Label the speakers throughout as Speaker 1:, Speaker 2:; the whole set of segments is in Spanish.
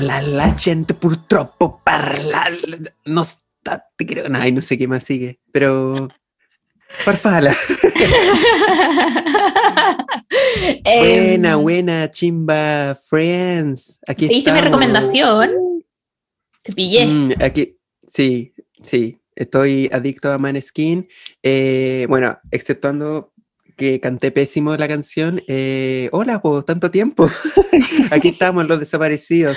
Speaker 1: parla la gente purtroppo parla. No está, te creo. Ay, no sé qué más sigue, pero. Farfala. buena,
Speaker 2: Em,
Speaker 1: buena, chimba, friends. Aquí
Speaker 2: ¿Seguiste mi
Speaker 1: estamos.
Speaker 2: recomendación? Te pillé.
Speaker 1: Mm, aquí, sí, sí. Estoy adicto a Maneskin. Eh, bueno, exceptuando que canté pésimo la canción. eh, hola, por tanto tiempo. aquí estamos los desaparecidos.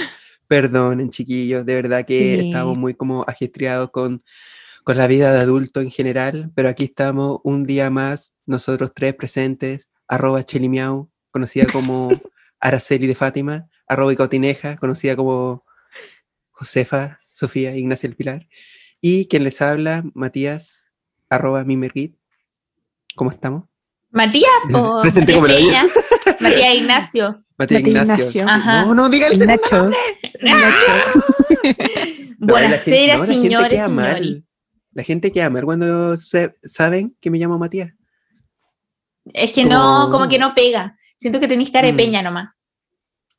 Speaker 1: Perdonen, chiquillos, de verdad que
Speaker 3: Sí.
Speaker 1: estamos muy como ajetreados con, con la vida de adulto en general, pero aquí estamos un día más, nosotros tres presentes, arroba Chelimiau, conocida como Araceli de Fátima, arroba Icotineja, conocida como Josefa, Sofía, Ignacia el Pilar, y quien les habla, Matías, arroba Mimergit. ¿Cómo estamos?
Speaker 2: Matías, po,
Speaker 1: Presente como.
Speaker 2: Peña. Matías Ignacio.
Speaker 1: Matías Ignacio.
Speaker 3: Ignacio.
Speaker 2: Ajá.
Speaker 1: No, no, diga el gente-
Speaker 2: Buenasera,
Speaker 1: no, la gente
Speaker 2: señores,
Speaker 1: queda
Speaker 2: señori.
Speaker 1: mal. La gente queda mal cuando se- saben que me llamo Matías.
Speaker 2: Es que no,
Speaker 1: Como-
Speaker 2: como que no pega. Siento que tenéis cara de
Speaker 1: Mm.
Speaker 2: peña nomás.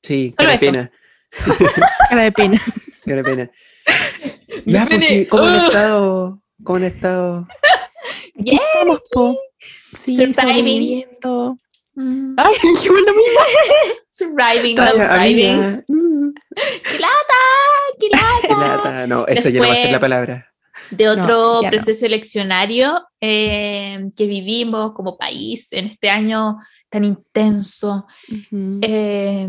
Speaker 1: Sí, qué
Speaker 2: eso.
Speaker 1: pena.
Speaker 3: Cara de pena.
Speaker 1: Qué pena. Ya, pues, chi- ¿cómo han
Speaker 2: Ugh.
Speaker 1: estado? ¿Cómo han estado?
Speaker 3: Aquí
Speaker 2: Bien,
Speaker 3: estamos, po. Sí,
Speaker 2: Surviving.
Speaker 3: sobreviviendo.
Speaker 2: Mm,
Speaker 3: Ay, qué buena.
Speaker 2: Surviving,
Speaker 1: Talla,
Speaker 2: not
Speaker 1: amiga. Mm,
Speaker 2: ¡Qué lata! ¡Qué
Speaker 1: qué
Speaker 2: lata!
Speaker 1: lata. No, esa ya no va a ser la palabra.
Speaker 2: De otro
Speaker 3: no.
Speaker 2: proceso eleccionario eh, que vivimos como país en este año tan intenso.
Speaker 3: Ujú.
Speaker 2: Eh,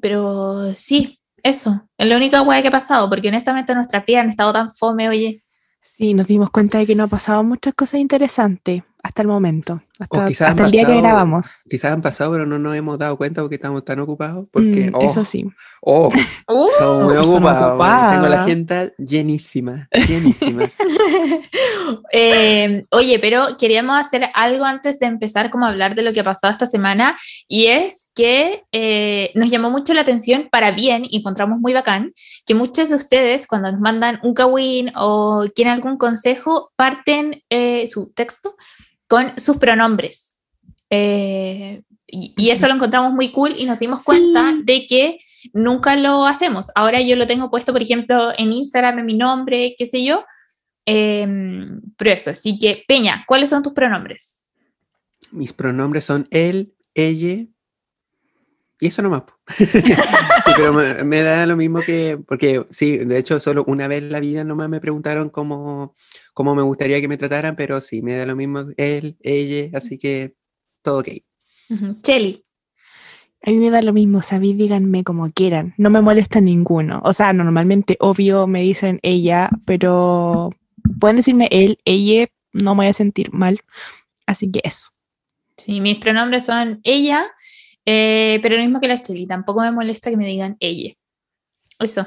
Speaker 2: pero sí, eso. Es la única hueá que ha pasado, porque honestamente nuestras vidas han estado tan fome, oye.
Speaker 3: Sí, nos dimos cuenta de que no ha pasado muchas cosas interesantes hasta el momento. Hasta,
Speaker 1: quizás
Speaker 3: hasta
Speaker 1: han
Speaker 3: el día que
Speaker 1: pasado-
Speaker 3: grabamos.
Speaker 1: Quizás han pasado, pero no nos hemos dado cuenta porque estamos tan ocupados. Porque,
Speaker 3: Mm,
Speaker 1: oh,
Speaker 3: Eso sí.
Speaker 1: oh,
Speaker 2: Uh,
Speaker 1: estamos muy ocupados.
Speaker 3: ocupada.
Speaker 1: Tengo la agenda llenísima, llenísima.
Speaker 2: Eh, oye, pero queríamos hacer algo antes de empezar como a hablar de lo que ha pasado esta semana y es que eh, nos llamó mucho la atención para bien y encontramos muy bacán que muchos de ustedes cuando nos mandan un kawin o quieren algún consejo parten eh, su texto con sus pronombres. Eh, y, y eso lo encontramos muy cool y nos dimos cuenta
Speaker 3: Sí.
Speaker 2: de que nunca lo hacemos. Ahora yo lo tengo puesto, por ejemplo, en Instagram, en mi nombre, qué sé yo. Em, pero eso, así que, Peña, ¿cuáles son tus pronombres?
Speaker 1: Mis pronombres son él, ella. Y eso nomás. po. sí, pero me, me da lo mismo que. Porque sí, de hecho, solo una vez en la vida nomás me preguntaron cómo, cómo me gustaría que me trataran, pero sí, me da lo mismo él, ella, así que todo ok.
Speaker 2: Ujú. Cheli.
Speaker 3: A mí me da lo mismo, sabéis, díganme como quieran. No me molesta ninguno. O sea, normalmente, obvio, me dicen ella, pero pueden decirme él, ella, no me voy a sentir mal. Así que eso.
Speaker 2: Sí, mis pronombres son ella, eh, pero lo mismo que la Cheli. Tampoco me molesta que me digan ella. Eso.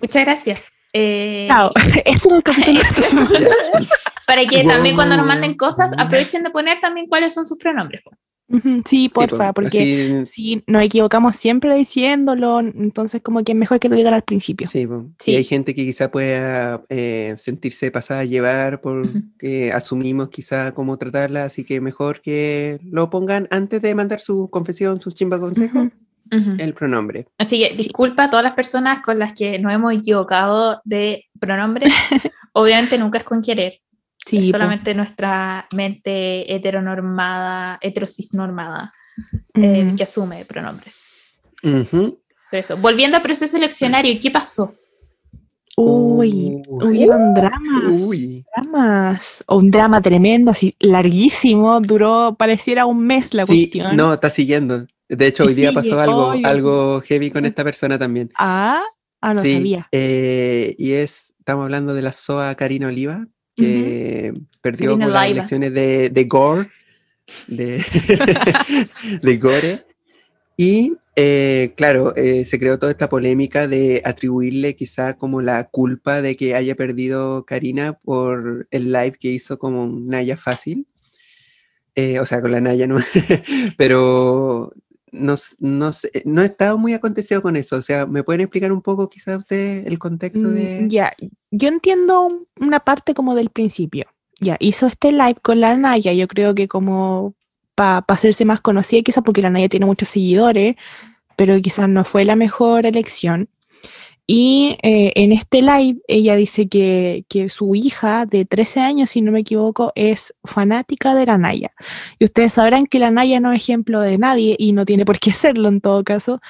Speaker 2: Muchas gracias. Eh,
Speaker 3: Chao. Era el capítulo.
Speaker 2: Para que también cuando nos manden cosas aprovechen de poner también cuáles son sus pronombres.
Speaker 3: Sí,
Speaker 1: Sí, po,
Speaker 3: porfa, porque si nos equivocamos siempre diciéndolo, entonces como que es mejor que lo digan al principio.
Speaker 1: Sí, po.
Speaker 2: Sí.
Speaker 1: y hay gente que quizá pueda eh, sentirse pasada a llevar porque asumimos quizá cómo tratarla, así que mejor que lo pongan antes de mandar su confesión, su chimba consejo,
Speaker 3: Ujú.
Speaker 2: Ujú.
Speaker 1: el pronombre.
Speaker 2: Así que
Speaker 3: Sí.
Speaker 2: disculpa a todas las personas con las que nos hemos equivocado de pronombre. Obviamente nunca es con querer.
Speaker 3: Sí,
Speaker 2: es
Speaker 3: po.
Speaker 2: solamente nuestra mente heteronormada, heterocisnormada, eh,
Speaker 3: Mm.
Speaker 2: que asume pronombres.
Speaker 1: Ujú.
Speaker 2: Pero eso, volviendo al proceso eleccionario, ¿qué pasó?
Speaker 3: Uy,
Speaker 1: Uy.
Speaker 3: hubieron dramas.
Speaker 1: Uy.
Speaker 3: Dramas. O un drama tremendo, así larguísimo, duró, pareciera un mes la
Speaker 1: Sí,
Speaker 3: cuestión.
Speaker 1: no, está siguiendo. De hecho, hoy día
Speaker 3: sigue.
Speaker 1: pasó algo,
Speaker 3: Dios
Speaker 1: algo heavy con esta persona también.
Speaker 3: Ah, ah, no
Speaker 1: sí,
Speaker 3: sabía.
Speaker 1: eh, y es, estamos hablando de la SOA Karina Oliva, que perdió
Speaker 2: Karina
Speaker 1: con las elecciones de, de Gore, de, de Gore. Y eh, claro, eh, se creó toda esta polémica de atribuirle quizá como la culpa de que haya perdido Karina por el live que hizo como Naya fácil. Eh, o sea, con la Naya, ¿no? Pero no, no, sé, no he estado muy acontecido con eso. O sea, ¿me pueden explicar un poco quizá ustedes el contexto
Speaker 3: Mm,
Speaker 1: de...
Speaker 3: Ya, yo entiendo un- una parte como del principio. Ya, hizo este live con la Naya, yo creo que como para hacerse más conocida, quizás porque la Naya tiene muchos seguidores, pero quizás no fue la mejor elección. Y eh, en este live ella dice que, que, su hija de 13 años, si no me equivoco, es fanática de la Naya. Y ustedes sabrán que la Naya no es ejemplo de nadie y no tiene por qué serlo en todo caso.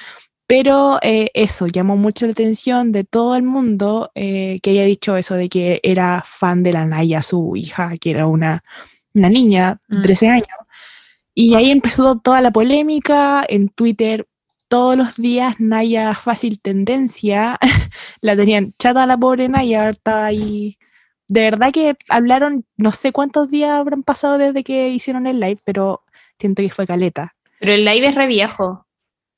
Speaker 3: Pero eh, eso llamó mucho la atención de todo el mundo eh, que haya dicho eso de que era fan de la Naya, su hija, que era una, una niña de 13 mm. años. Y ahí empezó toda la polémica en Twitter todos los días Naya fácil tendencia, la tenían chata la pobre Naya, estaba ahí. De verdad que hablaron, no sé cuántos días habrán pasado desde que hicieron el live, pero siento que fue caleta.
Speaker 2: Pero el live es re viejo.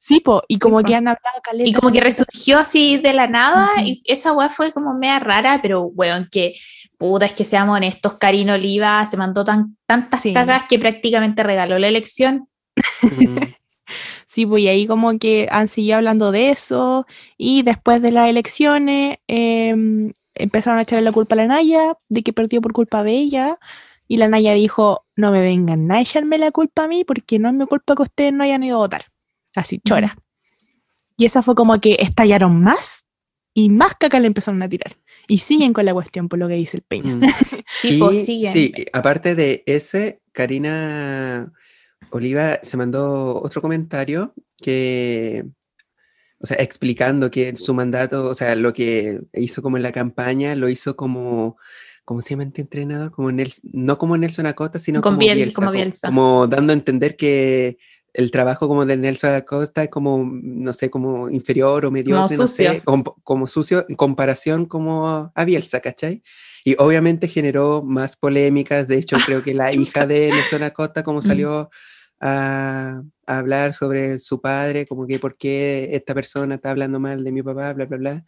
Speaker 3: Sí, po, y como que han hablado caleta.
Speaker 2: Y como que resurgió así de la nada, y esa weá fue como media rara, pero weón, que puta, es que seamos honestos, Karina Oliva se mandó tan, tantas cagas que prácticamente regaló la elección.
Speaker 3: Sí, pues ahí como que han seguido hablando de eso y después de las elecciones em, empezaron a echarle la culpa a la Naya de que perdió por culpa de ella y la Naya dijo, no me vengan a echarme la culpa a mí porque no es mi culpa que ustedes no hayan ido a votar. Así, chora. Y esa fue como que estallaron más y más caca le empezaron a tirar. Y siguen con la cuestión por lo que dice el Peña. Mm.
Speaker 1: sí, pues siguen. Sí, aparte de ese, Karina Oliva se mandó otro comentario que, o sea, explicando que su mandato, o sea, lo que hizo como en la campaña, lo hizo como, ¿cómo se llama este entrenador? Como no como Nelson Acosta, sino como, Bielsa, como, Bielsa. como dando a entender que el trabajo como de Nelson Acosta es como, no sé, como inferior o mediocre, no sé, como, como, sucio en comparación como a Bielsa, ¿cachai? Y obviamente generó más polémicas, de hecho creo que la hija de Nelson Acosta como mm. salió a, hablar sobre su padre, como que por qué esta persona está hablando mal de mi papá, bla, bla, bla.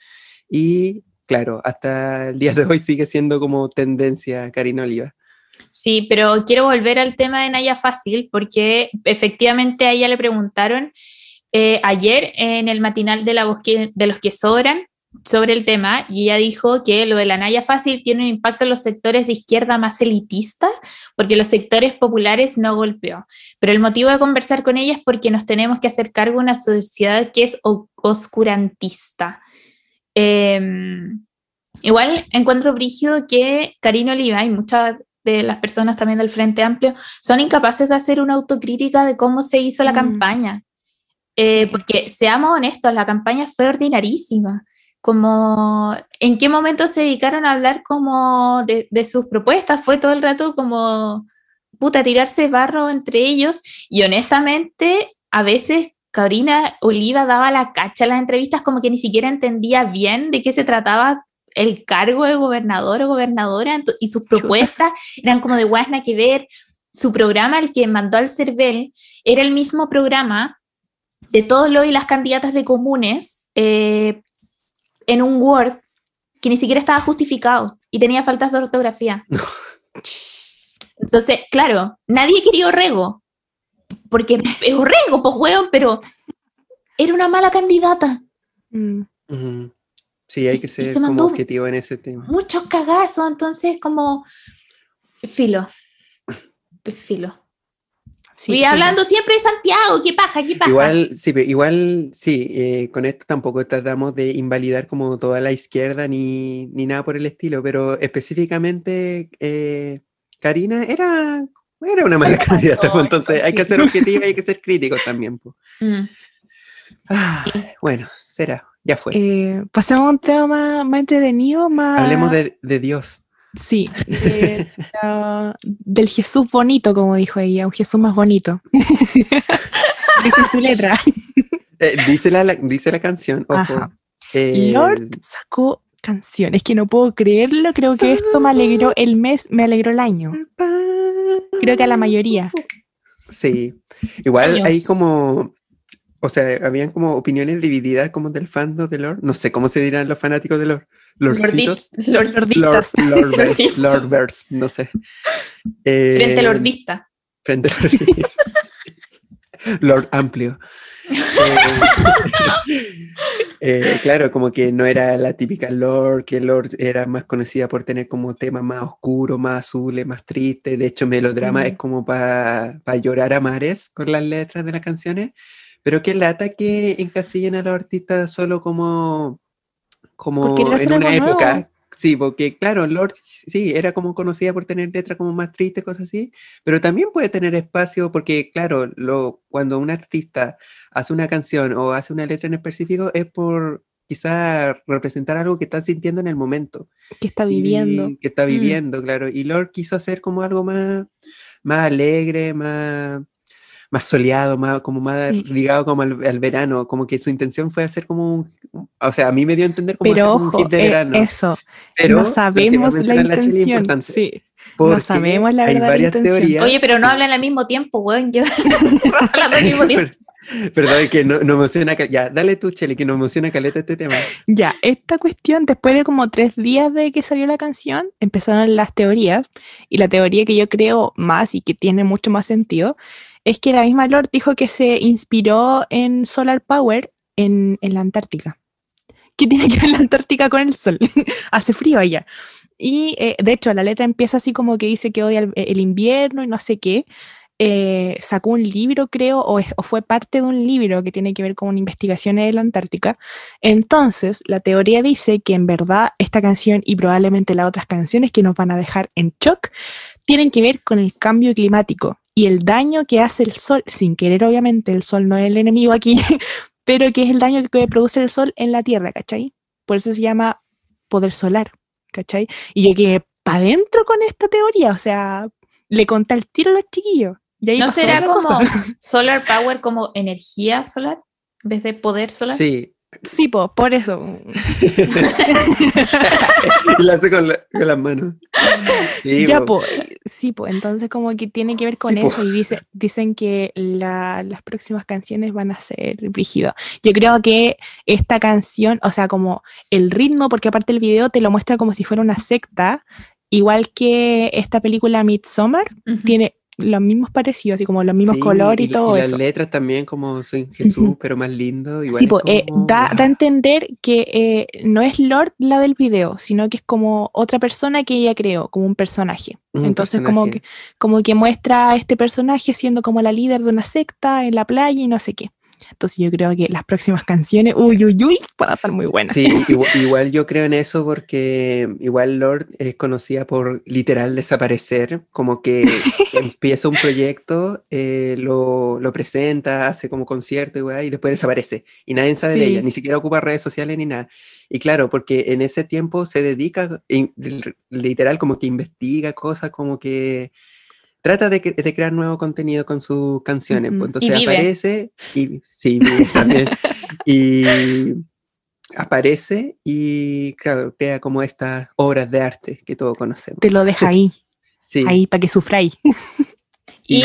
Speaker 1: Y claro, hasta el día de hoy sigue siendo como tendencia Karina Oliva.
Speaker 2: Sí, pero quiero volver al tema de Naya Fácil, porque efectivamente a ella le preguntaron eh, ayer en el matinal de, la de los que sobran sobre el tema y ella dijo que lo de la Naya Fácil tiene un impacto en los sectores de izquierda más elitistas porque los sectores populares no golpeó. Pero el motivo de conversar con ella es porque nos tenemos que hacer cargo de una sociedad que es oscurantista. Em, igual encuentro brígido que Karina Oliva y muchas de las personas también del Frente Amplio son incapaces de hacer una autocrítica de cómo se hizo la mm. campaña. Eh, porque seamos honestos, la campaña fue ordinarísima como en qué momento se dedicaron a hablar como de, sus propuestas, fue todo el rato como puta tirarse barro entre ellos y honestamente a veces Karina Oliva daba la cacha en las entrevistas como que ni siquiera entendía bien de qué se trataba el cargo de gobernador o gobernadora y sus propuestas eran como de guasna que ver. Su programa, el que mandó al CERVEL, era el mismo programa de todos los y las candidatas de comunes eh, en un Word que ni siquiera estaba justificado y tenía faltas de ortografía. Entonces, claro, nadie quería Orrego, porque es Orrego, pues hueón, pero era una mala candidata.
Speaker 1: Mm. Sí, hay que ser como objetivo en ese tema.
Speaker 2: Muchos cagazos, entonces como filo, filo. Sí, hablando siempre de Santiago, ¿qué paja? ¿Qué paja?
Speaker 1: Igual, sí, igual, sí, eh, con esto tampoco tratamos de invalidar como toda la izquierda ni, ni nada por el estilo, pero específicamente eh, Karina era, era una mala candidata, pues, entonces hay que ser objetivo y hay que ser crítico también. Pues. Mm. Ah, bueno, será, ya fue.
Speaker 3: Eh, pasemos a un tema más, entretenido, más...
Speaker 1: Hablemos de, de Dios.
Speaker 3: Sí, del Jesús bonito, como dijo ella, un Jesús más bonito. dice su letra.
Speaker 1: Eh, dice, la, dice la canción, ojo.
Speaker 3: Eh, Lord sacó canciones, que no puedo creerlo, creo que esto me alegró el mes, me alegró el año. Creo que a la mayoría.
Speaker 1: Sí, igual hay como o sea, habían como opiniones divididas como del fandom de Lord. No sé cómo se dirán los fanáticos de Lord. Lordcitos.
Speaker 2: Lord, Lord,
Speaker 1: Lord, Lord, no sé.
Speaker 2: frente al Lordista.
Speaker 1: Frente al Lord Amplio. Eh, claro, como que no era la típica Lord, que Lord era más conocida por tener como temas más oscuros, más azules, más tristes. De hecho, melodrama es como para llorar a mares con las letras de las canciones Pero qué lata que encasillen a los artistas solo como, como en una época.
Speaker 3: nuevo.
Speaker 1: Sí, porque claro, Lord sí, era como conocida por tener letras como más tristes, cosas así, pero también puede tener espacio porque, claro, lo, cuando un artista hace una canción o hace una letra en específico es por quizá representar algo que está sintiendo en el momento.
Speaker 3: Que está
Speaker 1: y
Speaker 3: viviendo.
Speaker 1: que está
Speaker 2: Mm.
Speaker 1: viviendo, claro. Y Lord quiso hacer como algo más, más alegre, más, más soleado, más, como más
Speaker 3: Sí.
Speaker 1: ligado como al, al verano, como que su intención fue hacer como un, o sea, a mí me dio a entender como
Speaker 3: Pero
Speaker 1: hacer un
Speaker 3: ojo,
Speaker 1: hit de
Speaker 3: eh,
Speaker 1: verano.
Speaker 3: eso,
Speaker 1: pero
Speaker 3: no sabemos la intención.
Speaker 1: importante,
Speaker 3: Sí,
Speaker 1: porque
Speaker 3: sabemos la
Speaker 1: hay
Speaker 3: verdadera
Speaker 1: varias teorías.
Speaker 2: Oye, pero no
Speaker 1: sí.
Speaker 2: hablan al mismo tiempo, weón. Yo hablando al mismo tiempo.
Speaker 1: Perdón, que no, no emociona. Ya, dale tú, Chele, que nos emociona caleta este tema.
Speaker 3: Ya, esta cuestión, después de como tres días de que salió la canción, empezaron las teorías, y la teoría que yo creo más y que tiene mucho más sentido, es que la misma Lord dijo que se inspiró en Solar Power en, en la Antártica. ¿Qué tiene que ver la Antártica con el sol? Hace frío allá. Y eh, de hecho, la letra empieza así como que dice que odia el, invierno y no sé qué. Eh, sacó un libro, creo, o fue parte de un libro que tiene que ver con investigaciones de la Antártica. Entonces, la teoría dice que en verdad esta canción y probablemente las otras canciones que nos van a dejar en shock tienen que ver con el cambio climático y el daño que hace el sol, sin querer obviamente, el sol no es el enemigo aquí, pero que es el daño que produce el sol en la Tierra, ¿cachai? Por eso se llama poder solar, ¿cachai? Y yo quedé para adentro con esta teoría, o sea, le conté el tiro a los chiquillos. Y ahí
Speaker 2: ¿No
Speaker 3: pasó
Speaker 2: será
Speaker 3: otra
Speaker 2: como
Speaker 3: cosa.
Speaker 2: solar power como energía solar en vez de poder solar?
Speaker 1: Sí.
Speaker 3: Sí, po, por eso.
Speaker 1: y lo hace con, la- con las manos. Sí,
Speaker 3: ya,
Speaker 1: po.
Speaker 3: po, sí, pues entonces como que tiene que ver con
Speaker 1: Sí, po.
Speaker 3: eso y dice, dicen que la- las próximas canciones van a ser brígido. Yo creo que esta canción, o sea, como el ritmo, porque aparte el video te lo muestra como si fuera una secta, igual que esta película Midsommar, tiene los mismos parecidos, así como los mismos
Speaker 1: Sí,
Speaker 3: colores y,
Speaker 1: y,
Speaker 3: todo
Speaker 1: y
Speaker 3: eso.
Speaker 1: las letras también como soy Jesús, pero más lindo. Igual
Speaker 3: Sí, po, eh, da, da a entender que eh, no es Lord la del video, sino que es como otra persona que ella creó, como un personaje.
Speaker 1: Un
Speaker 3: Entonces, como que, como que muestra a este personaje siendo como la líder de una secta en la playa y no sé qué. Entonces, yo creo que las próximas canciones, uy, uy, uy, van a estar muy buenas.
Speaker 1: Sí, igual, igual yo creo en eso porque igual Lord es conocida por literal desaparecer, como que empieza un proyecto, eh, lo, lo presenta, hace como concierto y, y después desaparece y nadie sabe de
Speaker 3: Sí.
Speaker 1: ella, ni siquiera ocupa redes sociales ni nada. Y claro, porque en ese tiempo se dedica, in- literal, como que investiga cosas, como que trata de, de crear nuevo contenido con sus canciones.
Speaker 3: Ujú.
Speaker 1: pues, entonces
Speaker 2: Y vive.
Speaker 1: aparece y sí, vive también. y aparece y claro, crea como estas obras de arte que todos conocemos.
Speaker 3: Te lo deja ahí,
Speaker 1: Sí.
Speaker 3: ahí, para que sufráis.
Speaker 2: Y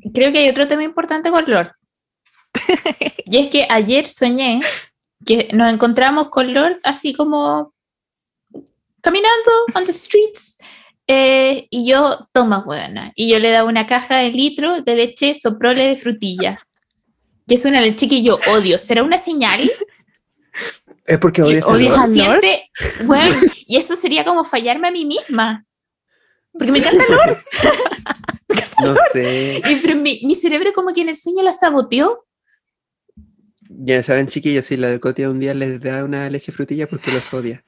Speaker 1: y
Speaker 2: creo que hay otro tema importante con Lord. y es que ayer soñé que nos encontramos con Lord así como caminando on the streets. Eh, y yo, toma, buena. Y yo le daba una caja de litro de leche soprole de frutilla. Que es una leche que yo odio. ¿Será una señal?
Speaker 1: es porque
Speaker 2: Y
Speaker 1: odias Lord?
Speaker 2: Consciente, bueno, y eso sería como fallarme a mí misma. Porque me encanta Lord.
Speaker 1: No sé.
Speaker 2: Y, pero mi, mi cerebro como que en el sueño la saboteó.
Speaker 1: Ya saben, chiquillos, si la Cotia un día les da una leche frutilla porque los odia.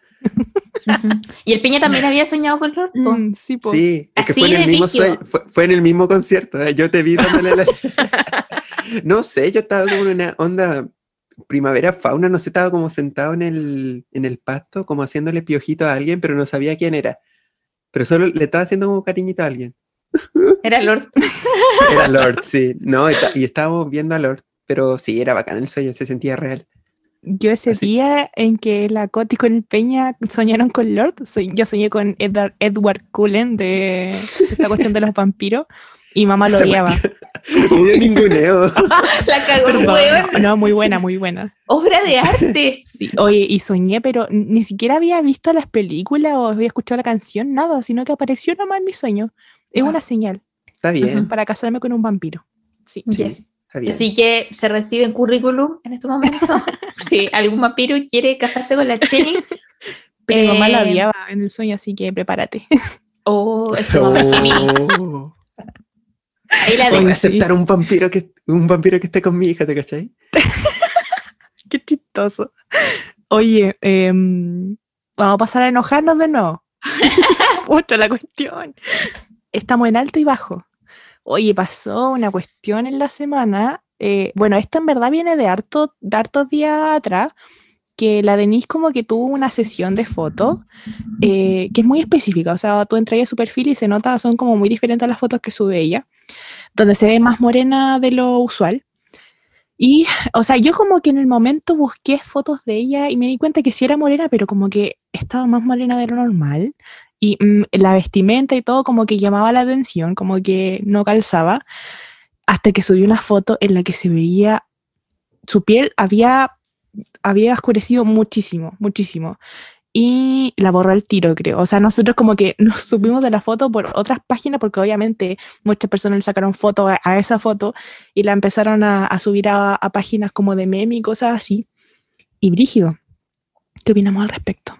Speaker 2: Y el Peña también había soñado con Lord. po.
Speaker 3: Mm, sí, po.
Speaker 1: Sí, es que fue en el mismo sueño, fue, fue en el mismo concierto. ¿eh? Yo te vi dándole la. no sé, yo estaba como en una onda primavera fauna, no sé, estaba como sentado en el, en el pasto, como haciéndole piojito a alguien, pero no sabía quién era. Pero solo le estaba haciendo como cariñito a alguien.
Speaker 2: Era Lord.
Speaker 1: Era Lord, sí. No, y, y estábamos viendo a Lord, pero sí, era bacán el sueño, se sentía real.
Speaker 3: Yo ese
Speaker 1: Así.
Speaker 3: día en que la Coti con el Peña soñaron con Lord, soy- yo soñé con Edward, Edward Cullen de esta cuestión de los vampiros y mamá lo odiaba.
Speaker 1: Ninguneo.
Speaker 2: La cagó weón.
Speaker 3: no, muy buena, muy buena.
Speaker 2: Obra de arte.
Speaker 3: Sí, oye, y soñé, pero ni siquiera había visto las películas o había escuchado la canción, nada, sino que apareció nomás en mi sueño. Es una señal
Speaker 1: Está bien,
Speaker 3: para casarme con un vampiro. Sí.
Speaker 1: sí,
Speaker 2: Yes.
Speaker 1: Está bien.
Speaker 2: Así que se recibe en currículum en estos momentos. si algún vampiro quiere casarse con la Chelly.
Speaker 3: Pero mi mamá la
Speaker 2: eh,
Speaker 3: odiaba en el sueño, así que prepárate.
Speaker 2: Oh, esto.
Speaker 1: Oh.
Speaker 2: Ahí la
Speaker 1: Voy a aceptar un vampiro que un vampiro que esté con mi hija, ¿te cachai?
Speaker 3: Qué chistoso. Oye, em, vamos a pasar a enojarnos de nuevo. Mucho la cuestión. Estamos en alto y bajo. Oye, pasó una cuestión en la semana. eh, bueno, esto en verdad viene de, harto, de hartos días atrás, que la Denise como que tuvo una sesión de fotos eh, que es muy específica. O sea, tú entras a su perfil y se nota, son como muy diferentes a las fotos que sube ella, donde se ve más morena de lo usual. Y, o sea, yo como que en el momento busqué fotos de ella y me di cuenta que sí era morena, pero como que estaba más morena de lo normal. Y mm, la vestimenta y todo como que llamaba la atención, como que no calzaba. Hasta que subió una foto en la que se veía, su piel había, había oscurecido muchísimo, muchísimo. Y la borró al tiro, creo. O sea, nosotros como que nos subimos de la foto por otras páginas, porque obviamente muchas personas le sacaron foto a, a esa foto y la empezaron a, a subir a, a páginas como de meme y cosas así. Y Brígido, ¿qué opinamos al respecto?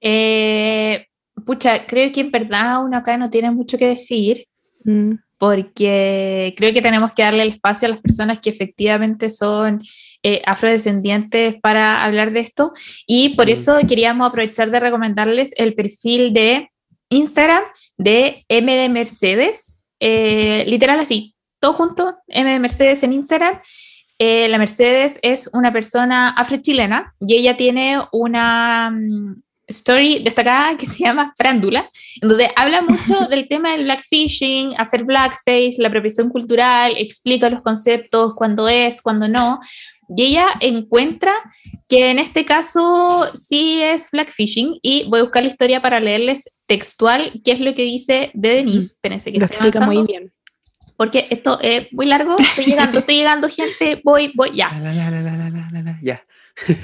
Speaker 2: Eh, pucha, creo que en verdad uno acá no tiene mucho que decir
Speaker 3: Mm,
Speaker 2: porque creo que tenemos que darle el espacio a las personas que efectivamente son eh, afrodescendientes para hablar de esto y por
Speaker 1: Mm.
Speaker 2: eso queríamos aprovechar de recomendarles el perfil de Instagram de M de Mercedes, eh, literal así, todo junto, M de Mercedes en Instagram. Eh, la Mercedes es una persona afrochilena y ella tiene una mm, story destacada que se llama Frándula, en donde habla mucho del tema del blackfishing, hacer blackface, la apropiación cultural, explica los conceptos, cuándo es, cuándo no. Y ella encuentra que en este caso sí es blackfishing y voy a buscar la historia para leerles textual qué es lo que dice de Denise. Espérense que
Speaker 3: lo explica muy
Speaker 2: avanzando,
Speaker 3: bien.
Speaker 2: porque esto es muy largo. Estoy llegando, estoy llegando, gente. Voy, voy, ya.
Speaker 1: La, la, la, Ya.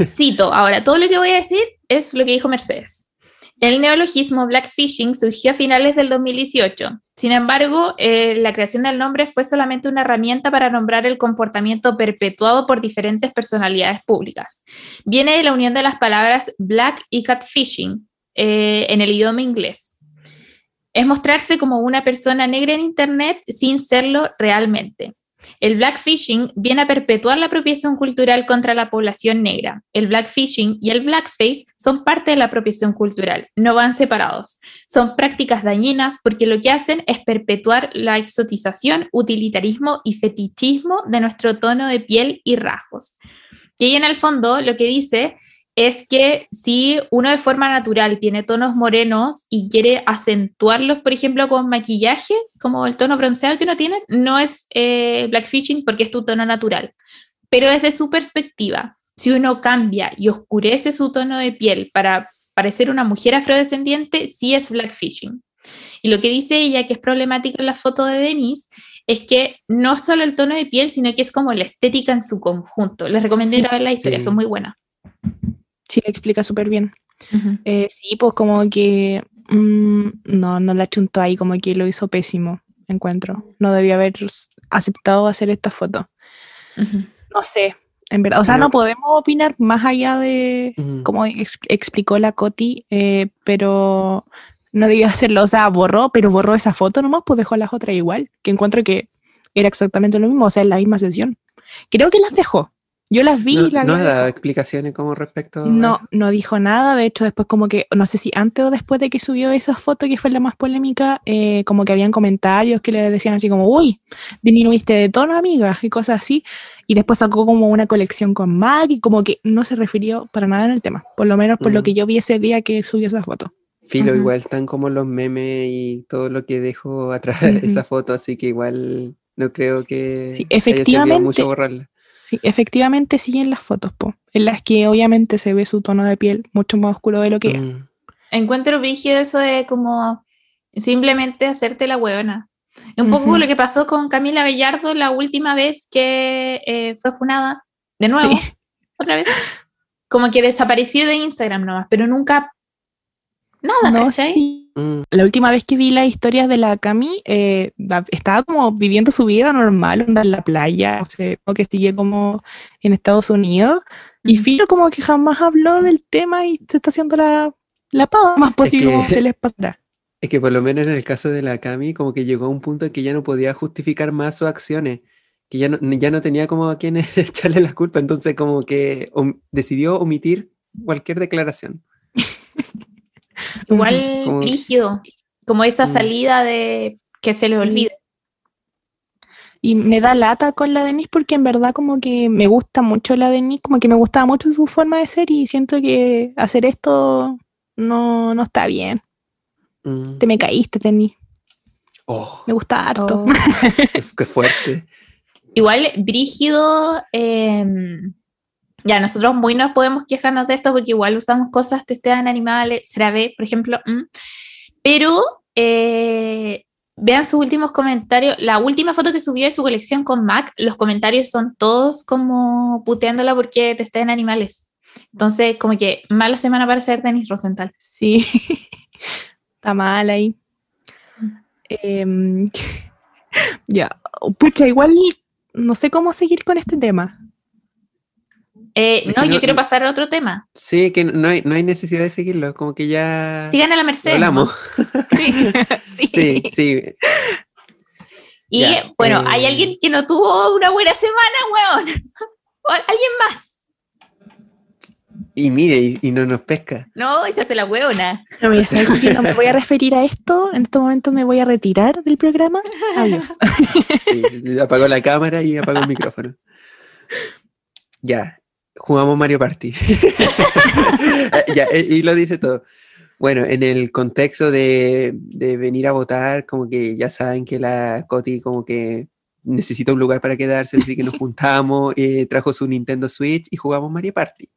Speaker 2: Cito, ahora, todo lo que voy a decir es lo que dijo Mercedes. El neologismo blackfishing surgió a finales del 2018. Sin embargo, eh, la creación del nombre fue solamente una herramienta para nombrar el comportamiento perpetuado por diferentes personalidades públicas. Viene de la unión de las palabras black y catfishing eh, en el idioma inglés. Es mostrarse como una persona negra en Internet sin serlo realmente. El blackfishing viene a perpetuar la apropiación cultural contra la población negra. El blackfishing y el blackface son parte de la apropiación cultural, no van separados. Son prácticas dañinas porque lo que hacen es perpetuar la exotización, utilitarismo y fetichismo de nuestro tono de piel y rasgos. Y ahí en el fondo lo que dice es que si uno de forma natural tiene tonos morenos y quiere acentuarlos, por ejemplo, con maquillaje, como el tono bronceado que uno tiene, no es eh, blackfishing porque es tu tono natural. Pero desde su perspectiva, si uno cambia y oscurece su tono de piel para parecer una mujer afrodescendiente, sí es blackfishing. Y lo que dice ella, que es problemático en la foto de Denise, es que no solo el tono de piel, sino que es como la estética en su conjunto. Les recomiendo
Speaker 3: Sí,
Speaker 2: ir a ver la historia,
Speaker 1: sí.
Speaker 2: son muy buenas.
Speaker 3: Sí, lo explica súper bien. Eh, sí, pues como que mm, no, no la chuntó ahí, como que lo hizo pésimo, encuentro. No debía haber aceptado hacer esta foto. No sé, en verdad. O sea, no podemos opinar más allá de como ex- explicó la Coti, eh, pero no debió hacerlo. O sea, borró, pero borró esa foto nomás, pues dejó las otras igual, que encuentro que era exactamente lo mismo, o sea, en la misma sesión. Creo que las dejó. Yo las vi
Speaker 1: No,
Speaker 3: las
Speaker 1: no dado
Speaker 3: dejado.
Speaker 1: explicaciones como respecto a
Speaker 3: No,
Speaker 1: eso.
Speaker 3: no dijo nada. De hecho, después como que, no sé si antes o después de que subió esa foto que fue la más polémica, eh, como que habían comentarios que le decían así como, uy, disminuiste de tono, amiga, y cosas así. Y después sacó como una colección con Mac y como que no se refirió para nada en el tema. Por lo menos por lo
Speaker 1: Mm.
Speaker 3: que yo vi ese día que subió esa foto.
Speaker 1: Filo,
Speaker 2: Ujú.
Speaker 1: igual están como los memes y todo lo que dejó atrás
Speaker 3: Ujú.
Speaker 1: esa foto, así que igual no creo que
Speaker 3: Sí,
Speaker 1: haya
Speaker 3: efectivamente.
Speaker 1: mucho borrarla.
Speaker 3: Sí, efectivamente siguen las fotos, po, en las que obviamente se ve su tono de piel mucho más oscuro de lo que es.
Speaker 1: Mm.
Speaker 2: Encuentro brígido eso de como simplemente hacerte la huevona. Un poco lo que pasó con Camila Gallardo la última vez que eh, fue funada, de nuevo,
Speaker 3: Sí.
Speaker 2: otra vez. Como que desapareció de Instagram nomás, pero nunca nada,
Speaker 3: No,
Speaker 2: ¿cachai?
Speaker 3: sí.
Speaker 1: Mm.
Speaker 3: La última vez que vi las historias de la Cami, eh, estaba como viviendo su vida normal, en la playa, o sea, que sigue como en Estados Unidos. Y. Filo como que jamás habló del tema y se está haciendo la, la pava más posible
Speaker 1: que-
Speaker 3: como se les pasará.
Speaker 1: Es que por lo menos en el caso de la Cami, como que llegó a un punto en que ya no podía justificar más sus acciones, que ya no, ya no tenía como a quién echarle la culpa, entonces como que om- decidió omitir cualquier declaración.
Speaker 2: Igual
Speaker 1: Como-
Speaker 2: rígido, como esa salida de que se le olvide.
Speaker 3: Y me da lata con la Denise porque en verdad como que me gusta mucho la Denise, como que me gustaba mucho su forma de ser y siento que hacer esto no, no está bien.
Speaker 1: Mm.
Speaker 3: Te me caíste, Denise.
Speaker 1: Oh,
Speaker 3: Me gusta harto.
Speaker 2: Oh.
Speaker 1: qué, qué fuerte.
Speaker 2: Igual, Brígido, em, ya nosotros muy nos podemos quejarnos de esto porque igual usamos cosas testeadas en animales, CeraVe, por ejemplo, mm, pero eh, vean sus últimos comentarios, la última foto que subió de su colección con Mac, los comentarios son todos como puteándola porque testea en animales. Entonces, como que mala semana para ser Denis Rosenthal.
Speaker 3: Sí, está mal ahí. Em, ya, pucha, igual no sé cómo seguir con este tema.
Speaker 2: Eh, no, yo
Speaker 1: no-
Speaker 2: quiero pasar a otro tema.
Speaker 1: Sí, que no hay, no hay necesidad de seguirlo, como que ya
Speaker 2: Sigan a la Merced.
Speaker 1: hablamos.
Speaker 3: Sí,
Speaker 1: Sí, sí.
Speaker 2: Y
Speaker 1: Ya,
Speaker 2: bueno,
Speaker 1: eh.
Speaker 2: hay alguien que no tuvo una buena semana, weón. O alguien más.
Speaker 1: Y mire, y, y no nos pesca.
Speaker 2: No, y se hace la weona.
Speaker 3: No, mira, ¿sabes qué? No me voy a referir a esto. En este momento me voy a retirar del programa. Adiós.
Speaker 1: Sí, apagó la cámara y apagó el micrófono. Ya, jugamos Mario Party. ya, eh, y lo dice todo. Bueno, en el contexto de, de venir a votar, como que ya saben que la Coti como que necesita un lugar para quedarse, así que nos juntamos, eh, trajo su Nintendo Switch y jugamos Mario Party.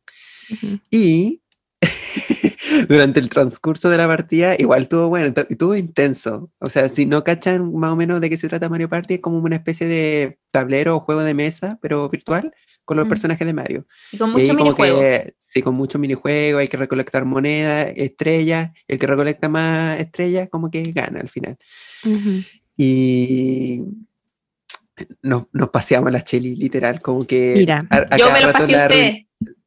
Speaker 1: Y durante el transcurso de la partida, igual estuvo bueno, tu- estuvo intenso. O sea, si no cachan más o menos de qué se trata Mario Party, es como una especie de tablero o juego de mesa, pero virtual, con los
Speaker 2: Mm.
Speaker 1: personajes de Mario.
Speaker 2: Y con
Speaker 1: Y
Speaker 2: mucho
Speaker 1: ahí como
Speaker 2: minijuego.
Speaker 1: que, sí, con muchos minijuegos, hay que recolectar monedas, estrellas. El que recolecta más estrellas, como que gana al final. Y nos, nos paseamos la cheli, literal, como que.
Speaker 3: Mira,
Speaker 1: a- a
Speaker 2: Yo me lo pasé a usted.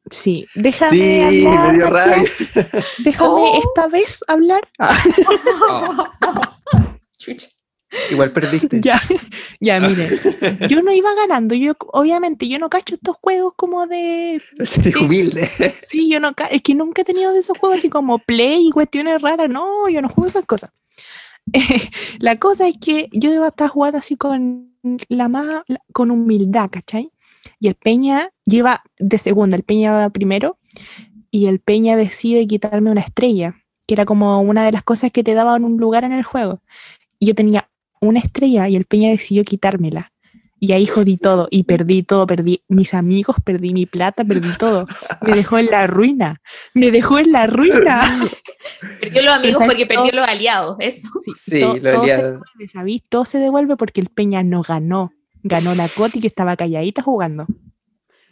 Speaker 3: Sí, déjame
Speaker 1: Sí,
Speaker 3: hablar.
Speaker 1: me dio rabia.
Speaker 3: Déjame
Speaker 2: Oh.
Speaker 3: esta vez hablar. Ah,
Speaker 2: Chucha.
Speaker 1: Igual perdiste.
Speaker 3: ya, ya, miren. Yo no iba ganando. Yo, obviamente, yo no cacho estos juegos como de.
Speaker 1: Soy humilde.
Speaker 3: Sí, yo no. Es que nunca he tenido de esos juegos así como play y cuestiones raras. No, yo no juego esas cosas. la cosa es que yo iba a estar jugando así con la más. con humildad, ¿cachai? Y el Peña lleva de segunda, el Peña va primero. Y el Peña decide quitarme una estrella, que era como una de las cosas que te daban un lugar en el juego. Y yo tenía una estrella y el Peña decidió quitármela. Y ahí jodí todo y perdí todo, perdí mis amigos, perdí mi plata, perdí todo. Me dejó en la ruina, me dejó en la ruina.
Speaker 2: Perdió los amigos porque perdió los aliados. Eso.
Speaker 1: Sí,
Speaker 3: to-
Speaker 1: lo
Speaker 3: todo se devuelve, ¿sabís? Todo se devuelve porque el Peña no ganó. Ganó la Coti que estaba calladita jugando.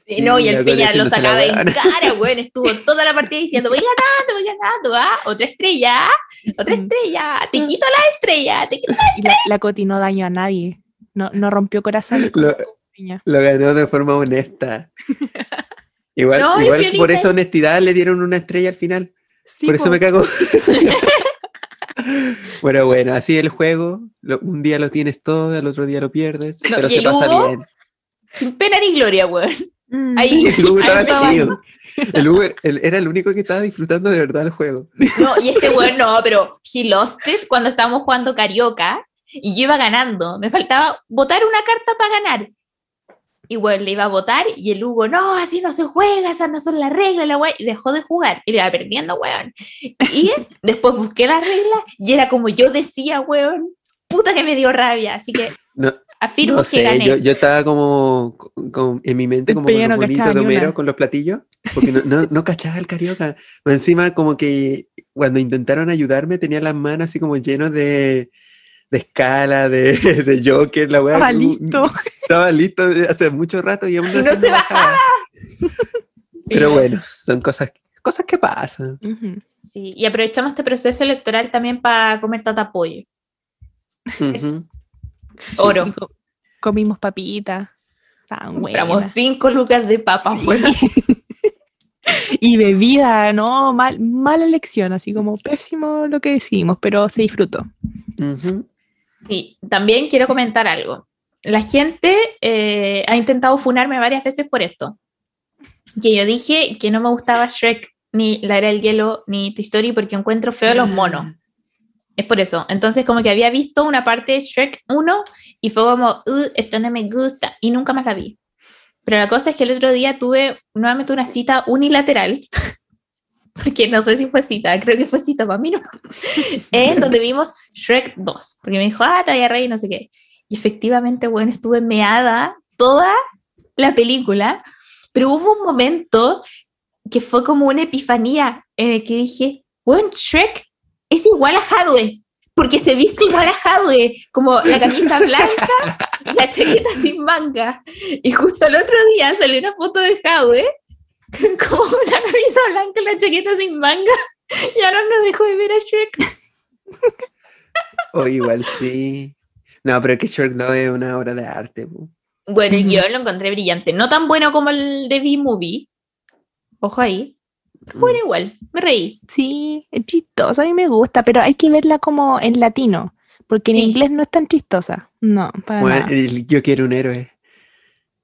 Speaker 2: Sí, no, y el
Speaker 1: la
Speaker 2: Peña lo
Speaker 1: la
Speaker 2: sacaba en cara, weón. Estuvo toda la partida diciendo, voy ganando, voy ganando, ah, otra estrella, otra
Speaker 3: Mm.
Speaker 2: estrella, te quito la estrella, te quito
Speaker 3: Y la, la Coti no dañó a nadie. No, no rompió corazones con
Speaker 1: Lo-
Speaker 3: la.
Speaker 1: Lo ganó de forma honesta. Igual,
Speaker 2: No,
Speaker 1: igual por
Speaker 2: es-
Speaker 1: esa honestidad le dieron una estrella al final.
Speaker 3: Sí,
Speaker 1: por eso me cago. bueno, bueno, así el juego. lo- un día lo tienes todo, al otro día lo pierdes.
Speaker 2: No,
Speaker 1: pero
Speaker 2: ¿y
Speaker 1: se
Speaker 2: el
Speaker 1: pasa
Speaker 2: Hugo?
Speaker 1: bien.
Speaker 2: sin pena ni gloria, weón.
Speaker 3: Mm.
Speaker 2: Ahí,
Speaker 1: El Hugo
Speaker 2: ahí
Speaker 1: estaba chido. El Hugo él era el único que estaba disfrutando de verdad el juego.
Speaker 2: No, y este weón no, pero he lost it cuando estábamos jugando carioca y yo iba ganando. Me faltaba votar una carta para ganar. Y bueno, le iba a votar y el Hugo, no, así no se juega, esas no son las reglas, la wea", Y dejó de jugar y le iba perdiendo, weón. Y después busqué las reglas y era como yo decía, weón. Puta que me dio rabia. Así que
Speaker 1: No,
Speaker 2: afirmo
Speaker 1: no
Speaker 2: que
Speaker 1: sé,
Speaker 2: gané.
Speaker 1: yo, yo estaba como, como en mi mente como
Speaker 3: Peña
Speaker 1: con
Speaker 3: no
Speaker 1: los bonitos de Homero con los platillos, porque no, no, no cachaba el carioca. Encima como que cuando intentaron ayudarme tenían las manos así como llenos de, de escala, de, de Joker, la weá.
Speaker 3: Estaba
Speaker 1: como-
Speaker 3: listo.
Speaker 1: Estaba listo hace mucho rato y aún
Speaker 2: no
Speaker 1: así
Speaker 2: se bajaba.
Speaker 1: Pero bueno, son cosas, cosas que pasan.
Speaker 3: Ujú.
Speaker 2: Sí, y aprovechamos este proceso electoral también para comer tata pollo.
Speaker 1: Ujú.
Speaker 2: Oro.
Speaker 3: Y co- comimos papitas. Tan
Speaker 2: Compramos cinco lucas de papas,
Speaker 3: Sí. Y bebida, no, mal, mala elección, así como pésimo lo que decimos, pero se disfrutó.
Speaker 1: Ujú.
Speaker 2: Sí, también quiero comentar algo. La gente eh, ha intentado funarme varias veces por esto. Que yo dije que no me gustaba Shrek, ni La Era del Hielo, ni Toy Story porque encuentro feo los monos. Es por eso. Entonces, como que había visto una parte de Shrek 1 y fue como, "Uh, esto no me gusta, y nunca más la vi. Pero la cosa es que el otro día tuve nuevamente una cita unilateral, porque no sé si fue cita, creo que fue cita para mí, no. en donde vimos Shrek 2, porque me dijo, ah, te voy a reír, no sé qué. Y efectivamente, bueno, estuve meada toda la película, pero hubo un momento que fue como una epifanía en el que dije, bueno, Shrek es igual a Hadwe, porque se viste igual a Hadwe, como la camisa blanca la chaqueta sin manga. Y justo el otro día salió una foto de Hadwe como con la camisa blanca y la chaqueta sin manga, y ahora no dejo de ver a Shrek.
Speaker 1: O igual sí. No, pero es que Shrek 2 es una obra de arte. po.
Speaker 2: Bueno, yo lo encontré brillante, no tan bueno como el de B-Movie, ojo ahí, bueno, igual, me reí.
Speaker 3: Sí, es chistosa, a mí me gusta, pero hay que verla como en latino, porque en
Speaker 2: Sí.
Speaker 3: inglés no es tan chistosa. No, para
Speaker 1: Bueno,
Speaker 3: nada.
Speaker 1: el yo quiero un héroe.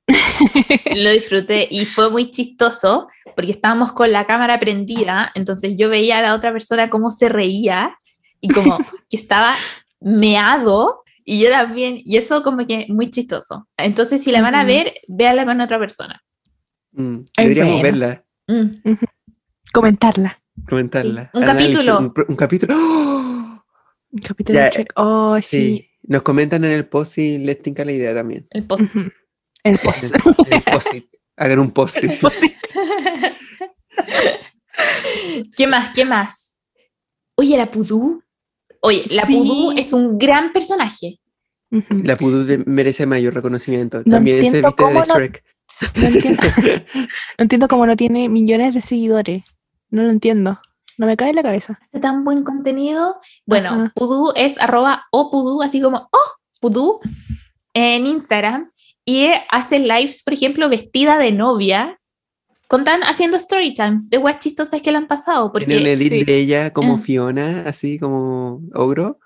Speaker 2: Lo disfruté y fue muy chistoso porque estábamos con la cámara prendida, entonces yo veía a la otra persona cómo se reía y como que estaba meado y yo también, y eso como que muy chistoso. Entonces si la van a ver, véala con otra persona.
Speaker 1: Mm, Deberíamos
Speaker 3: bueno.
Speaker 1: verla,
Speaker 2: Mm.
Speaker 3: Comentarla.
Speaker 1: comentarla.
Speaker 2: Sí, un
Speaker 1: Análisis,
Speaker 2: capítulo.
Speaker 1: Un, pro- un capítulo. ¡Oh!
Speaker 3: Un capítulo
Speaker 1: Ya,
Speaker 3: de Shrek. Oh,
Speaker 1: Sí.
Speaker 3: sí.
Speaker 1: Nos comentan en el post si les tinca la idea también.
Speaker 2: El post.
Speaker 3: El post.
Speaker 1: En el post-it. Hagan un post-it.
Speaker 2: ¿Qué más? ¿Qué más? Oye, la Pudú. Oye, la
Speaker 3: Sí.
Speaker 2: Pudú es un gran personaje.
Speaker 1: La Pudú merece mayor reconocimiento.
Speaker 3: No
Speaker 1: También se
Speaker 3: entiendo
Speaker 1: viste de
Speaker 3: cómo no-
Speaker 1: Shrek.
Speaker 3: No entiendo, no entiendo cómo no tiene millones de seguidores. No lo entiendo. No me cae en la cabeza.
Speaker 2: Hace tan buen contenido. Bueno,
Speaker 3: Ajá.
Speaker 2: Pudú es arroba o Pudú, así como oh, Pudú en Instagram. Y hace lives, por ejemplo, vestida de novia. Contan haciendo story times de guas chistosas que le han pasado. Porque
Speaker 1: Tiene un edit
Speaker 3: sí.
Speaker 1: de ella como
Speaker 2: Ah.
Speaker 1: Fiona, así como ogro.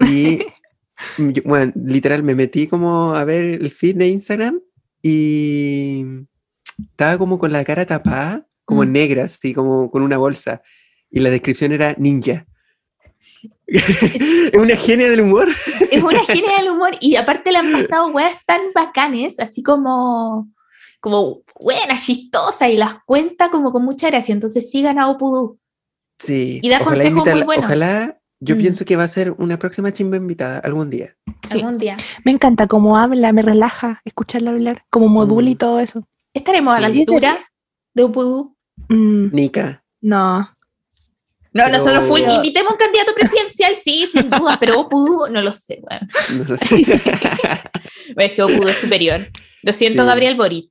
Speaker 1: Y yo- bueno, literal, me metí como a ver el feed de Instagram y estaba como con la cara tapada, como
Speaker 2: Mm.
Speaker 1: negra, así como con una bolsa. Y la descripción era ninja. es una genia del humor.
Speaker 2: es una genia del humor y aparte le han pasado weas tan bacanes, así como, como buenas, chistosas y las cuenta como con mucha gracia. Entonces sigan a Opudú.
Speaker 1: Sí.
Speaker 2: Y da consejos muy buenos.
Speaker 1: Ojalá, yo
Speaker 2: Mm.
Speaker 1: pienso que va a ser una próxima chimba invitada algún día.
Speaker 3: Sí.
Speaker 2: algún día.
Speaker 3: Me encanta cómo habla, me relaja escucharla hablar, como modula y
Speaker 1: Mm.
Speaker 3: todo eso.
Speaker 2: ¿Estaremos a la
Speaker 1: Sí.
Speaker 2: altura de Opudú?
Speaker 3: Mm,
Speaker 1: Nika.
Speaker 3: no.
Speaker 2: No,
Speaker 1: Pero-
Speaker 2: nosotros full, invitemos un candidato presidencial, sí, sin duda, pero Opudú no lo sé. Bueno,
Speaker 1: No lo sé.
Speaker 2: es que Opudú es superior. Lo siento,
Speaker 1: Sí.
Speaker 2: Gabriel Boric.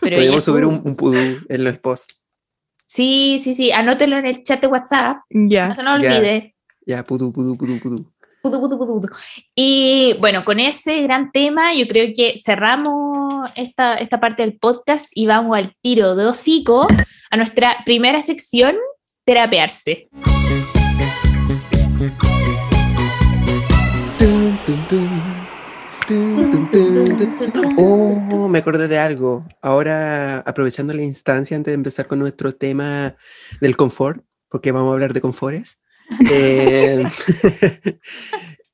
Speaker 2: Pero
Speaker 1: Podríamos subir un, un pudú en los posts.
Speaker 2: Sí, sí, sí, anótelo en el chat de WhatsApp,
Speaker 3: Ya.
Speaker 2: no se nos
Speaker 1: Ya.
Speaker 2: olvide.
Speaker 1: Ya, pudú, pudú, pudú, pudú.
Speaker 2: Pudu, pudu, pudu. Y bueno, con ese gran tema, yo creo que cerramos esta, esta parte del podcast y vamos al tiro de hocico a nuestra primera sección, terapearse.
Speaker 1: Oh, me acordé de algo. Ahora, aprovechando la instancia antes de empezar con nuestro tema del confort, porque vamos a hablar de confores. Eh,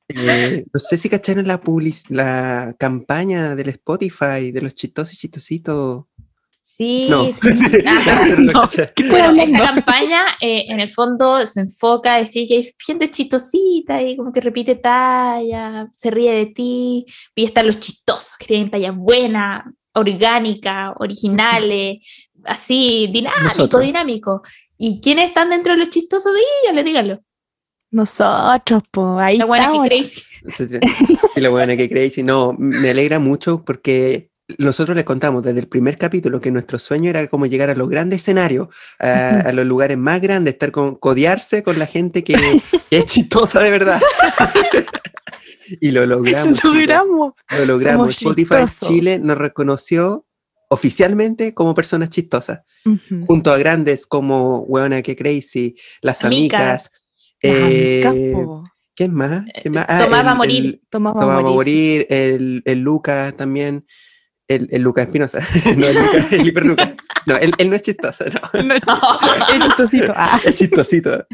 Speaker 1: eh, no sé si cacharon la, public- la campaña del Spotify de los chistosos y chistositos.
Speaker 2: Sí,
Speaker 1: No.
Speaker 2: sí, sí. Ah,
Speaker 1: No lo
Speaker 3: no.
Speaker 1: caché.
Speaker 3: ¿Qué estoy
Speaker 2: Bueno, esta campaña eh, en el fondo se enfoca a decir que hay gente chistosita y como que repite talla, se ríe de ti, y están los chistosos que tienen tallas buenas, orgánicas, originales, así, dinámico,
Speaker 1: Nosotros.
Speaker 2: dinámico. ¿Y quiénes están dentro de los chistosos? Díganlo, díganlo.
Speaker 3: Nosotros, pues, ahí
Speaker 2: La buena que
Speaker 3: estamos.
Speaker 2: crazy.
Speaker 1: Sí, la buena que crazy. No, me alegra mucho porque nosotros les contamos desde el primer capítulo que nuestro sueño era como llegar a los grandes escenarios, a, a los lugares más grandes, estar con, codearse con la gente que, que es chistosa de verdad. y lo logramos. chicos,
Speaker 3: Logramos.
Speaker 1: Lo logramos.
Speaker 3: Somos
Speaker 1: Spotify. Chile nos reconoció oficialmente como personas chistosas, junto a grandes como Weona que Crazy, Las Amigas,
Speaker 3: amigas,
Speaker 1: eh. ¿quién más? ¿Quién más?
Speaker 2: Tomás va a morir.
Speaker 1: el-
Speaker 3: Tomás va a
Speaker 1: Tomás va a
Speaker 3: morir, sí.
Speaker 1: el, el Luca también, el, el Luca Espinosa, no el Luca, el. No, él, él no es chistoso, no,
Speaker 3: No, es chistosito. Ah.
Speaker 1: es chistosito.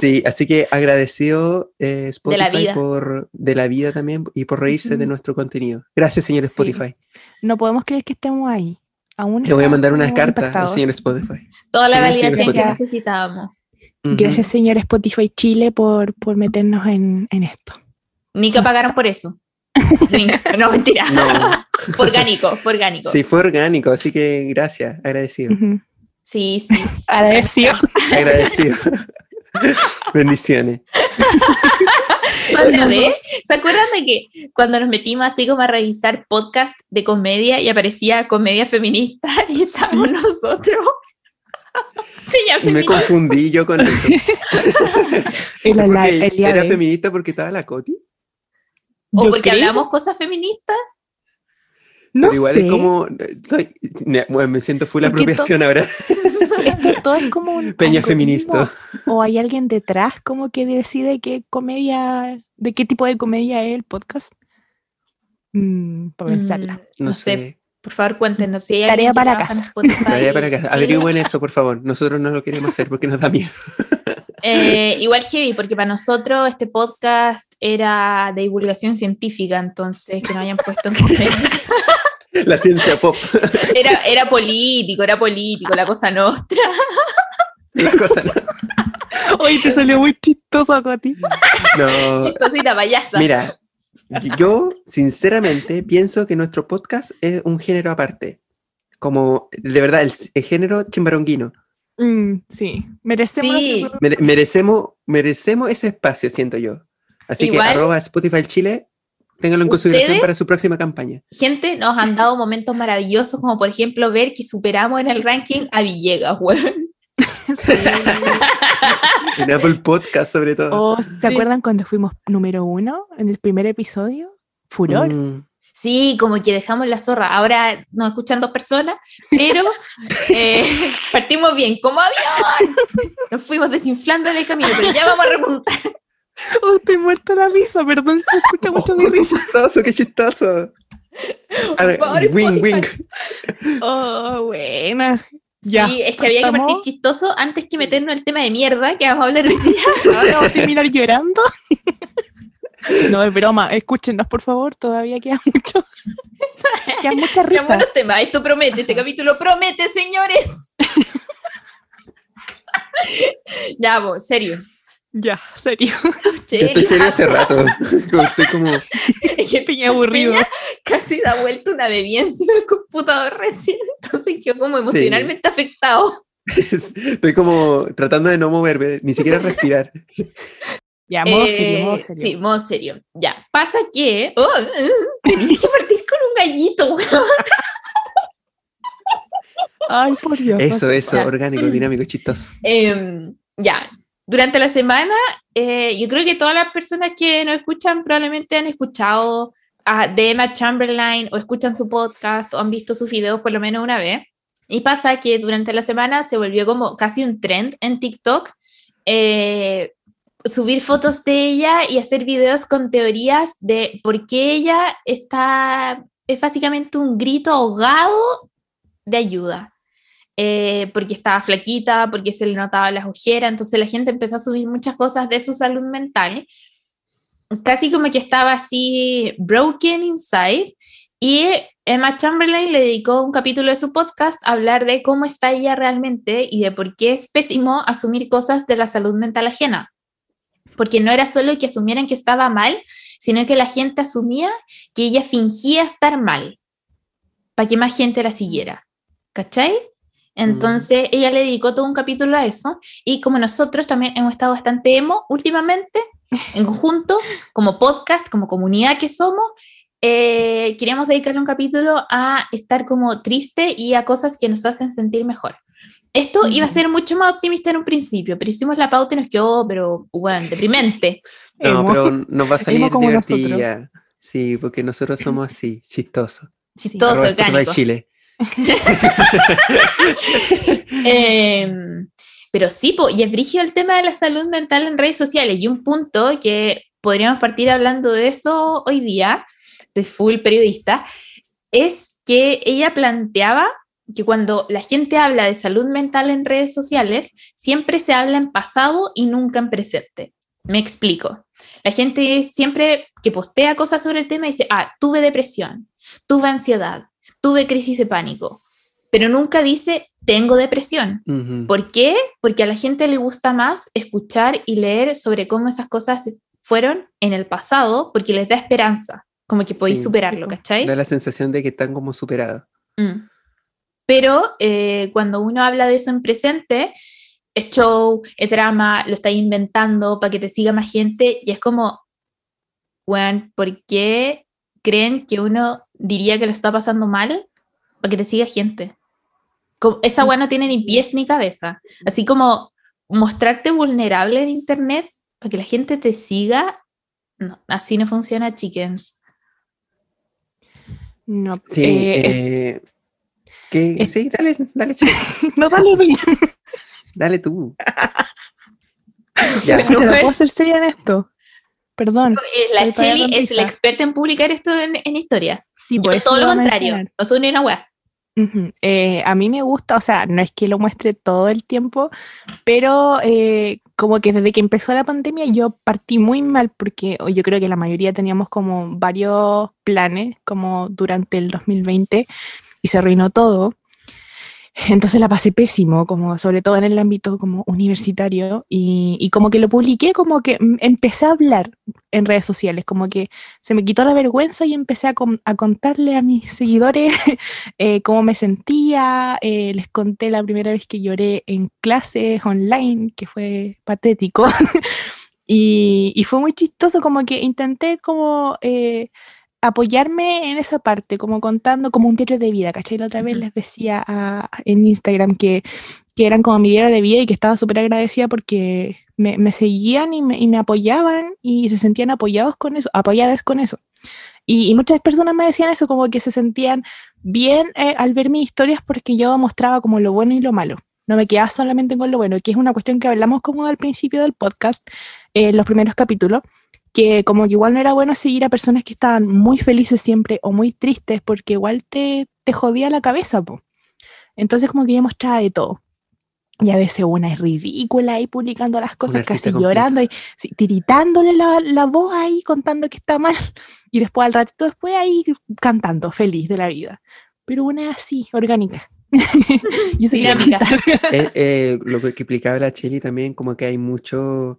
Speaker 1: Sí, así que agradecido eh, Spotify
Speaker 2: vida.
Speaker 1: por de la vida también y por reírse de nuestro contenido. Gracias, señor
Speaker 3: Sí.
Speaker 1: Spotify.
Speaker 3: No podemos creer que estemos ahí. Aún
Speaker 1: Le voy a mandar unas cartas al señor Spotify.
Speaker 2: Toda la validación que
Speaker 1: Spotify.
Speaker 2: necesitábamos.
Speaker 3: Gracias, señor Spotify Chile, por, por meternos en, en esto.
Speaker 2: Ni que pagaron por eso. No, mentira.
Speaker 1: No,
Speaker 2: Fue orgánico, fue orgánico.
Speaker 1: sí, fue orgánico, así que gracias, agradecido.
Speaker 2: Sí, sí.
Speaker 3: Agradecido.
Speaker 1: Agradecido. Bendiciones.
Speaker 2: Vez, ¿se acuerdan de que cuando nos metimos así como a revisar podcast de comedia y aparecía comedia feminista y estábamos nosotros?
Speaker 1: Y me confundí yo con eso.
Speaker 3: El
Speaker 1: ¿Era feminista porque estaba la Coti?
Speaker 2: O
Speaker 3: Yo
Speaker 2: porque
Speaker 3: creo-
Speaker 2: hablamos cosas feministas.
Speaker 3: No
Speaker 1: Pero igual
Speaker 3: sé.
Speaker 1: es como. bueno, me siento full
Speaker 3: Porque
Speaker 1: apropiación ahora.
Speaker 3: Esto todo es como un
Speaker 1: Peña feminista.
Speaker 3: O hay alguien detrás como que decide qué comedia, de qué tipo de comedia es el podcast. Mm, para pensarla.
Speaker 2: Mm,
Speaker 1: No, sé.
Speaker 2: Por favor, cuéntenos si hay
Speaker 3: Tarea para casa.
Speaker 1: Tarea para.
Speaker 2: Chile.
Speaker 1: Averigüen eso, por favor. Nosotros no lo queremos hacer porque nos da miedo.
Speaker 2: Eh, igual heavy, porque para nosotros este podcast era de divulgación científica, entonces que no hayan puesto en comedia.
Speaker 1: La ciencia pop.
Speaker 2: Era, era político, era político, la cosa nuestra.
Speaker 1: La cosa no.
Speaker 3: Hoy te salió muy chistoso, Coti.
Speaker 1: No.
Speaker 2: Chistosita payasa.
Speaker 1: Mira, yo sinceramente pienso que nuestro podcast es un género aparte. Como, de verdad, el, el género chimbaronguino.
Speaker 3: Mm, sí, merecemos.
Speaker 2: Sí.
Speaker 1: Mere- merecemos, merecemos ese espacio, siento yo. Así
Speaker 2: Igual-
Speaker 1: que arroba Spotify Chile, ténganlo en consideración para su próxima campaña.
Speaker 2: Gente nos han dado momentos maravillosos, como por ejemplo ver que superamos en el ranking a Villegas, weón.
Speaker 1: En Apple Podcast, sobre todo.
Speaker 3: ¿O se acuerdan cuando fuimos número uno en el primer episodio? Furor.
Speaker 1: Mm,
Speaker 2: Sí, como que dejamos la zorra. Ahora nos escuchan dos personas, pero eh, partimos bien, como avión. Nos fuimos desinflando en el camino, pero ya vamos a remontar.
Speaker 3: Oh, estoy muerta la risa, perdón, se escucha mucho mi
Speaker 1: Oh, qué
Speaker 3: risa.
Speaker 1: chistoso, qué chistoso. A ver, wing, wing.
Speaker 3: Oh, buena. Ya.
Speaker 2: Sí, es que había que partir chistoso antes que meternos el tema de mierda que vamos a hablar hoy día.
Speaker 3: Ahora vamos a terminar llorando. No, es broma. Escúchenos, por favor. Todavía queda mucho. Queda mucha
Speaker 2: Qué
Speaker 3: risa.
Speaker 2: buenos temas. Esto promete, este capítulo promete, señores. ya, vos, serio.
Speaker 3: Ya, serio.
Speaker 1: Yo Estoy serio hace rato. Estoy como.
Speaker 2: Es que
Speaker 3: Piña aburrido.
Speaker 2: Casi da vuelta una bebida encima del computador recién, entonces quedó como emocionalmente afectado.
Speaker 1: Estoy como tratando de no moverme, ni siquiera respirar.
Speaker 3: Ya, modo
Speaker 2: Eh,
Speaker 3: serio, modo serio.
Speaker 2: Sí, modo serio. Ya, pasa que... Oh, tenías que partir con un gallito, weón.
Speaker 3: Ay, por Dios.
Speaker 1: Eso, eso,
Speaker 2: Ya.
Speaker 1: orgánico, dinámico, chistoso.
Speaker 2: Em, ya, durante la semana, eh, yo creo que todas las personas que nos escuchan probablemente han escuchado a, de Emma Chamberlain o escuchan su podcast o han visto sus videos por lo menos una vez. Y pasa que durante la semana se volvió como casi un trend en TikTok eh, subir fotos de ella y hacer videos con teorías de por qué ella está, es básicamente un grito ahogado de ayuda. Eh, porque estaba flaquita, porque se le notaba las ojeras, entonces la gente empezó a subir muchas cosas de su salud mental, casi como que estaba así broken inside, y Emma Chamberlain le dedicó un capítulo de su podcast a hablar de cómo está ella realmente y de por qué es pésimo asumir cosas de la salud mental ajena, porque no era solo que asumieran que estaba mal, sino que la gente asumía que ella fingía estar mal, para que más gente la siguiera. ¿Cachai? Entonces ella le dedicó todo un capítulo a eso y como nosotros también hemos estado bastante emo últimamente, en conjunto, como podcast, como comunidad que somos, eh, queríamos dedicarle un capítulo a estar como triste y a cosas que nos hacen sentir mejor. Esto iba a
Speaker 3: Ujú.
Speaker 2: ser mucho más optimista en un principio, pero hicimos la pauta y nos quedó, pero, bueno, deprimente.
Speaker 1: No, pero nos va a salir divertida. Sí, porque nosotros somos así, chistosos.
Speaker 2: Chistoso,
Speaker 1: Arroba Spotify
Speaker 2: orgánico.
Speaker 1: Chile.
Speaker 2: Em, pero sí, po, y es brígido el tema de la salud mental en redes sociales. Y un punto que podríamos partir hablando de eso hoy día, de full periodista, es que ella planteaba que cuando la gente habla de salud mental en redes sociales, siempre se habla en pasado y nunca en presente. Me explico. La gente siempre que postea cosas sobre el tema dice, ah, tuve depresión, tuve ansiedad, tuve crisis de pánico, pero nunca dice, tengo depresión. ¿Por qué? Porque a la gente le gusta más escuchar y leer sobre cómo esas cosas fueron en el pasado, porque les da esperanza, como que podéis
Speaker 1: Sí.
Speaker 2: superarlo, ¿cachai?
Speaker 1: Da la sensación de que están como superados.
Speaker 2: Mm. Pero eh, cuando uno habla de eso en presente, es show, es drama, lo está inventando para que te siga más gente y es como, bueno, ¿por qué creen que uno diría que lo está pasando mal para que te siga gente? Como- esa weá no tiene ni pies ni cabeza. Así como mostrarte vulnerable en internet para que la gente te siga, no, así no funciona, chickens.
Speaker 3: No,
Speaker 1: Sí,
Speaker 3: eh,
Speaker 1: eh, que,
Speaker 3: eh.
Speaker 1: sí, dale, dale, chico,
Speaker 3: no dale bien.
Speaker 1: dale tú. Ya,
Speaker 3: Escucha, ¿no puedo ser seria en esto? Perdón.
Speaker 2: La Cheli es la experta en publicar esto en, en historia.
Speaker 3: Sí,
Speaker 2: Yo
Speaker 3: por eso
Speaker 2: todo lo contrario. No soy ni una wea.
Speaker 3: Eh, a mí me gusta, o sea, no es que lo muestre todo el tiempo, pero eh, como que desde que empezó la pandemia yo partí muy mal porque yo creo que la mayoría teníamos como varios planes como durante el 2020 y se arruinó todo. Entonces la pasé pésimo, como sobre todo en el ámbito como universitario y, y como que lo publiqué, como que empecé a hablar en redes sociales, como que se me quitó la vergüenza y empecé a, a contarle a mis seguidores eh, cómo me sentía, eh, les conté la primera vez que lloré en clases online, que fue patético, y, y fue muy chistoso, como que intenté como eh, apoyarme en esa parte, como contando como un diario de vida, ¿cachai? La otra vez les decía a- en Instagram que, que eran como mi diario de vida y que estaba súper agradecida porque me, me seguían y me, y me apoyaban y se sentían apoyados con eso, apoyadas con eso. Y, y muchas personas me decían eso, como que se sentían bien eh, al ver mis historias porque yo mostraba como lo bueno y lo malo. No me quedaba solamente con lo bueno, que es una cuestión que hablamos como al principio del podcast, eh, en los primeros capítulos, que como que igual no era bueno seguir a personas que estaban muy felices siempre o muy tristes porque igual te, te jodía la cabeza, po. Entonces como que yo mostraba de todo. Y a veces una es ridícula ahí publicando las cosas, casi
Speaker 1: completo.
Speaker 3: llorando y sí, tiritándole la, la voz ahí, contando que está mal. Y después al ratito después ahí cantando, feliz de la vida. Pero una es así, orgánica. Y eso quería
Speaker 2: Dinámica.
Speaker 3: contar.
Speaker 1: Eh, eh, lo que explicaba la Cheli también, como que hay mucho,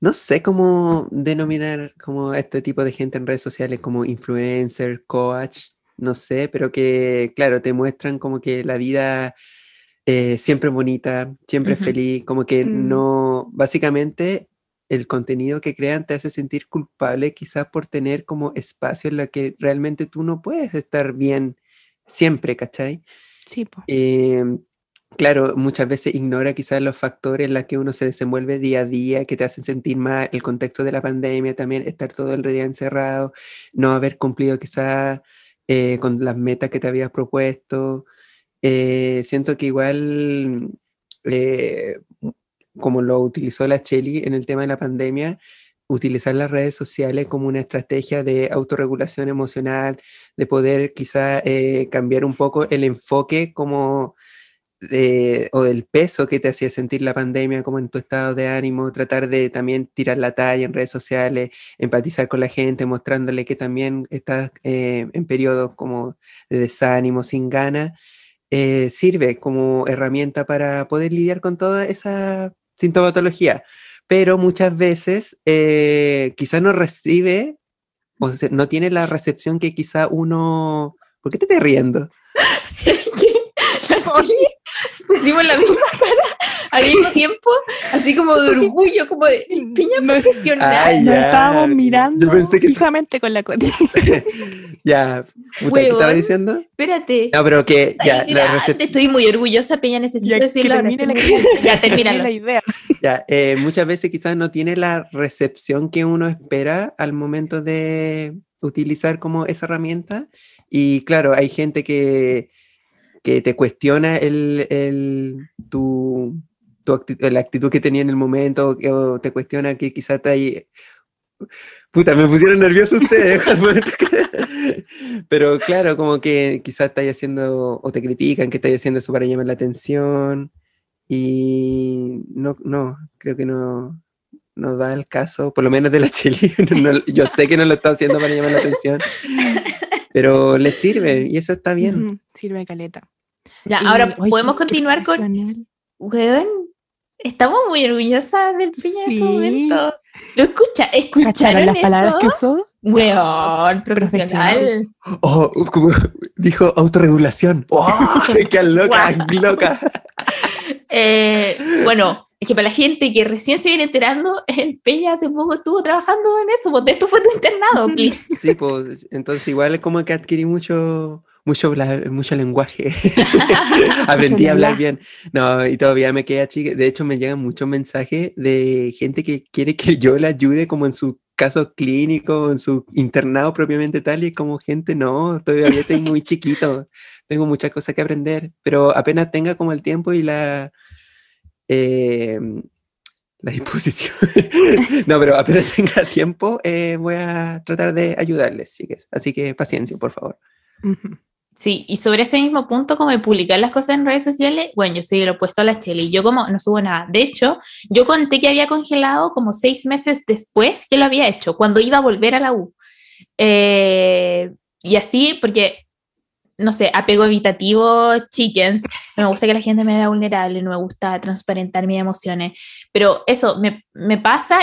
Speaker 1: no sé cómo denominar como a este tipo de gente en redes sociales, como influencer, coach, no sé, pero que, claro, te muestran como que la vida eh, siempre es bonita, siempre feliz, como que
Speaker 3: Mm.
Speaker 1: no, básicamente el contenido que crean te hace sentir culpable quizás por tener como espacio en la que realmente tú no puedes estar bien siempre, ¿cachai?
Speaker 3: Sí.
Speaker 1: Eh, claro, muchas veces ignora quizás los factores en los que uno se desenvuelve día a día, que te hacen sentir mal, el contexto de la pandemia también, estar todo el día encerrado, no haber cumplido quizás eh, con las metas que te habías propuesto. Eh, siento que igual, eh, como lo utilizó la Cheli en el tema de la pandemia, utilizar las redes sociales como una estrategia de autorregulación emocional, de poder quizá eh, cambiar un poco el enfoque como de, o del peso que te hacía sentir la pandemia, como en tu estado de ánimo, tratar de también tirar la talla en redes sociales, empatizar con la gente, mostrándole que también estás eh, en periodos como de desánimo, sin ganas, eh, sirve como herramienta para poder lidiar con toda esa sintomatología. Pero muchas veces eh, quizás no recibe o sea, no tiene la recepción que quizá uno... ¿Por qué te estás riendo?
Speaker 2: Pusimos la misma cara al mismo tiempo, así como de orgullo, como de piña
Speaker 3: No es-
Speaker 2: profesional.
Speaker 1: Ay,
Speaker 3: Nos estábamos mirando
Speaker 1: Yo pensé que-
Speaker 3: fijamente con la coti.
Speaker 1: Ya, puta, ¿qué estaba diciendo?
Speaker 2: Espérate.
Speaker 1: No, pero que ya,
Speaker 2: Ay,
Speaker 1: la recepción...
Speaker 2: Estoy muy orgullosa, Peña, necesito
Speaker 3: Ya,
Speaker 2: decirlo.
Speaker 3: termine la.
Speaker 2: Ya, termínalo.
Speaker 3: la idea.
Speaker 1: Ya, eh, muchas veces quizás no tiene la recepción que uno espera al momento de utilizar como esa herramienta. Y claro, hay gente que que te cuestiona el, el, tu, tu actitud, la actitud que tenía en el momento, o te cuestiona que quizás te hay... Puta, me pusieron nervioso ustedes. Pero claro, como que quizás estáis haciendo, o te critican que estáis haciendo eso para llamar la atención. Y no, no, creo que no, no da el caso, por lo menos de la Chile. yo sé que no lo está haciendo para llamar la atención, pero le sirve y eso está bien.
Speaker 3: sirve caleta.
Speaker 2: Ya, ahora podemos continuar con. Weón, estamos muy orgullosas del piña en este momento. ¿Lo escucha? ¿Escucharon
Speaker 3: las palabras que usó?
Speaker 2: Weón, profesional.
Speaker 1: Oh, como dijo autorregulación. ¡Oh! ¡Qué loca! ¡Loca!
Speaker 2: Eh, bueno, es que para la gente que recién se viene enterando, el Peña hace poco estuvo trabajando en eso, pues esto fue tu internado, please.
Speaker 1: Sí, pues entonces igual es como que adquirí mucho, mucho, mucho lenguaje. Aprendí a hablar bien. No, y todavía me queda chica. De hecho, me llegan muchos mensajes de gente que quiere que yo la ayude como en su caso clínico, en su internado propiamente tal, y como gente, no, todavía tengo muy chiquito, tengo muchas cosas que aprender, pero apenas tenga como el tiempo y la Em, la disposición. no, pero apenas tenga tiempo, eh, voy a tratar de ayudarles, chicas. Así que paciencia, por favor.
Speaker 2: Sí, y sobre ese mismo punto, como de publicar las cosas en redes sociales, bueno, yo soy el opuesto a la Chela y yo como no subo nada. De hecho, yo conté que había congelado como seis meses después que lo había hecho, cuando iba a volver a la U. Eh, y así, porque no sé, apego evitativo, chickens. No me gusta que la gente me vea vulnerable, no me gusta transparentar mis emociones. Pero eso me, me pasa.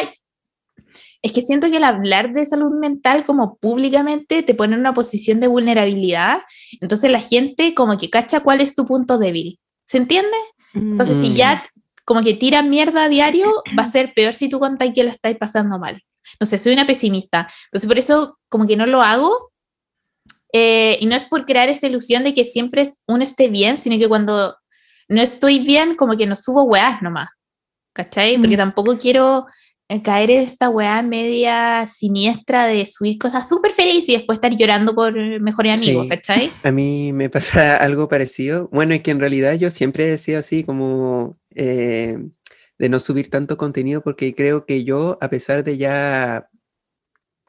Speaker 2: Es que siento que el hablar de salud mental como públicamente te pone en una posición de vulnerabilidad. Entonces la gente como que cacha cuál es tu punto débil. ¿Se entiende? Entonces si ya mm. como que tira mierda a diario, va a ser peor si tú contáis que lo estáis pasando mal. No sé, soy una pesimista. Entonces por eso como que no lo hago eh, y no es por crear esta ilusión de que siempre uno esté bien, sino que cuando no estoy bien, como que no subo weas nomás. ¿Cachai? Porque mm. tampoco quiero eh, caer en esta weá media siniestra de subir cosas súper felices y después estar llorando por mejores amigos, ¿cachai?
Speaker 1: A mí me pasa algo parecido. Bueno, es que en realidad yo siempre he sido así como eh, de no subir tanto contenido porque creo que yo, a pesar de ya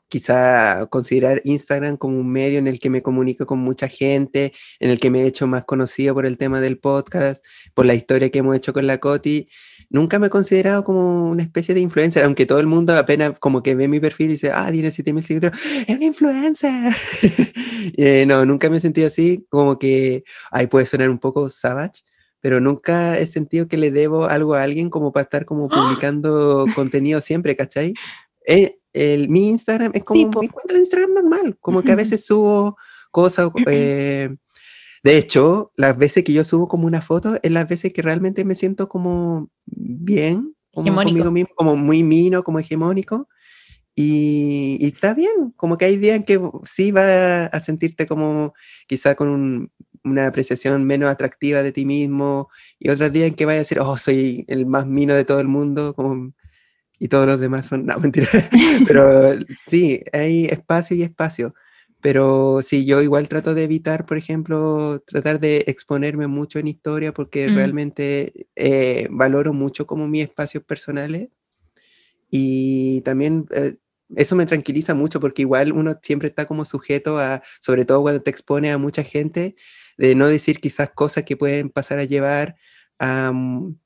Speaker 1: quizá considerar Instagram como un medio en el que me comunico con mucha gente, en el que me he hecho más conocido por el tema del podcast, por la historia que hemos hecho con la Coti. Nunca me he considerado como una especie de influencer, aunque todo el mundo apenas como que ve mi perfil y dice, ah, tiene 7000 seguidores, es un influencer. eh, no, nunca me he sentido así, como que, ahí puede sonar un poco savage, pero nunca he sentido que le debo algo a alguien como para estar como publicando contenido siempre, ¿cachai? Eh, el, mi Instagram es como mi cuenta de Instagram normal, como que a veces subo cosas. Eh, de hecho, las veces que yo subo como una foto es las veces que realmente me siento como bien, como conmigo mismo, como muy mino, como hegemónico. Y, está bien, como que hay días en que sí va a sentirte como quizá con una apreciación menos atractiva de ti mismo y otros días en que vaya a decir, oh, soy el más mino de todo el mundo, como y todos los demás son, no, mentira, pero sí, hay espacio y espacio. Pero sí, yo igual trato de evitar, por ejemplo, tratar de exponerme mucho en historia porque mm. realmente eh, valoro mucho como mis espacios personales y también eh, eso me tranquiliza mucho porque igual uno siempre está como sujeto a, sobre todo cuando te expone a mucha gente, de no decir quizás cosas que pueden pasar a llevar a... Mm,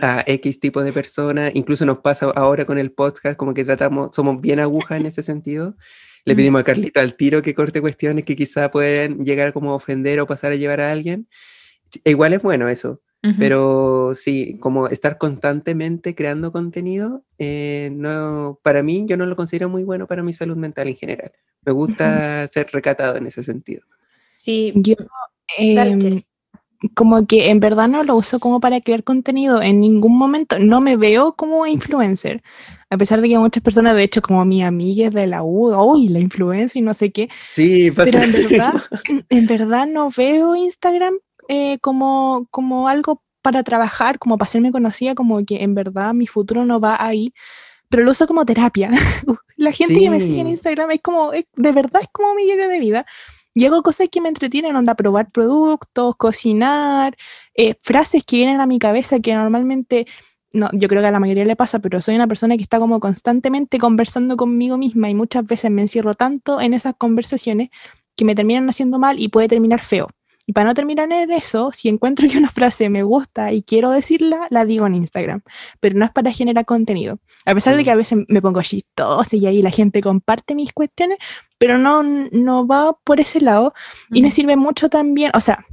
Speaker 1: a X tipo de personas, incluso nos pasa ahora con el podcast, como que tratamos, somos bien agujas en ese sentido. Le pedimos a Carlita al tiro que corte cuestiones que quizá pueden llegar como a ofender o pasar a llevar a alguien. E igual es bueno eso, pero sí, como estar constantemente creando contenido, eh, no, para mí yo no lo considero muy bueno para mi salud mental en general. Me gusta ser recatado en ese sentido.
Speaker 2: Sí, yo,
Speaker 3: como que en verdad no lo uso como para crear contenido en ningún momento. No me veo como influencer. A pesar de que muchas personas, de hecho, como mis amigas de la U, uy, la influencia y no sé qué.
Speaker 1: Sí,
Speaker 3: Pero en verdad, en verdad no veo Instagram eh, como, como algo para trabajar, como para hacerme conocida, como que en verdad mi futuro no va ahí. Pero lo uso como terapia. la gente que me sigue en Instagram es como, de verdad es como mi diario de vida. Y hago cosas que me entretienen, onda probar productos, cocinar, eh, frases que vienen a mi cabeza que normalmente, no, yo creo que a la mayoría le pasa, pero soy una persona que está como constantemente conversando conmigo misma y muchas veces me encierro tanto en esas conversaciones que me terminan haciendo mal y puede terminar feo. Y para no terminar en eso, si encuentro que una frase me gusta y quiero decirla, la digo en Instagram. Pero no es para generar contenido. A pesar de que a mm. veces me pongo chistosa y ahí la gente comparte mis cuestiones, pero no, no va por ese lado. Y me sirve mucho también, o sea,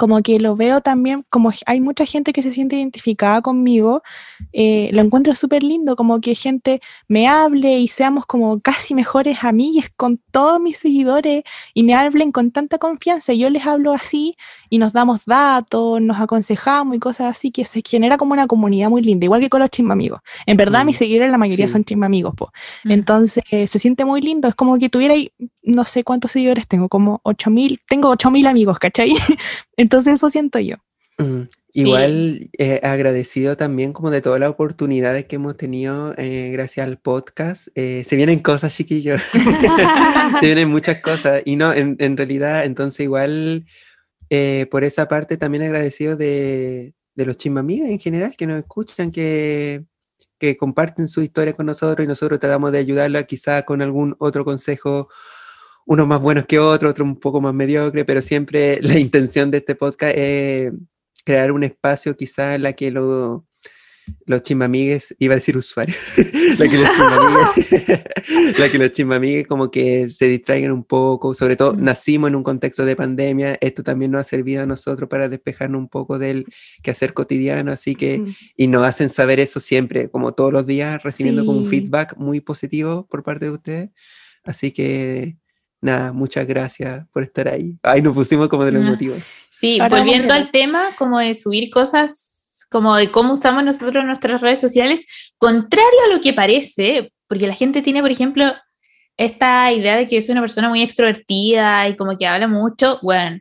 Speaker 3: como que lo veo también, como hay mucha gente que se siente identificada conmigo, eh, lo encuentro súper lindo, como que gente me hable y seamos como casi mejores amigas con todos mis seguidores y me hablen con tanta confianza. Yo les hablo así y nos damos datos, nos aconsejamos y cosas así, que se genera como una comunidad muy linda, igual que con los chismamigos. En verdad, mis mm, seguidores, la mayoría son chismamigos, pues. Entonces, se siente muy lindo, es como que tuviera, no sé cuántos seguidores tengo, como 8000, tengo 8000 amigos, ¿cachai? Entonces eso siento yo.
Speaker 1: Mm, igual eh, agradecido también como de todas las oportunidades que hemos tenido eh, gracias al podcast. Eh, se vienen cosas, chiquillos. se vienen muchas cosas. Y no, en, en realidad, entonces igual por esa parte también agradecido de, de los chismamigas en general que nos escuchan, que, que comparten su historia con nosotros y nosotros tratamos de ayudarla quizá con algún otro consejo unos más buenos que otros, otros un poco más mediocre, pero siempre la intención de este podcast es crear un espacio quizá en la que lo, los chismamigues, iba a decir usuarios, la, que los chismamigues, la que los chismamigues como que se distraigan un poco, sobre todo nacimos en un contexto de pandemia, esto también nos ha servido a nosotros para despejarnos un poco del quehacer cotidiano, así que, y nos hacen saber eso siempre, como todos los días, recibiendo como un feedback muy positivo por parte de ustedes, así que nada, muchas gracias por estar ahí. Ahí nos pusimos como de los motivos.
Speaker 2: Sí, volviendo al tema, como de subir cosas, como de cómo usamos nosotros nuestras redes sociales, contrario a lo que parece, porque la gente tiene, por ejemplo, esta idea de que yo soy una persona muy extrovertida y como que habla mucho, bueno,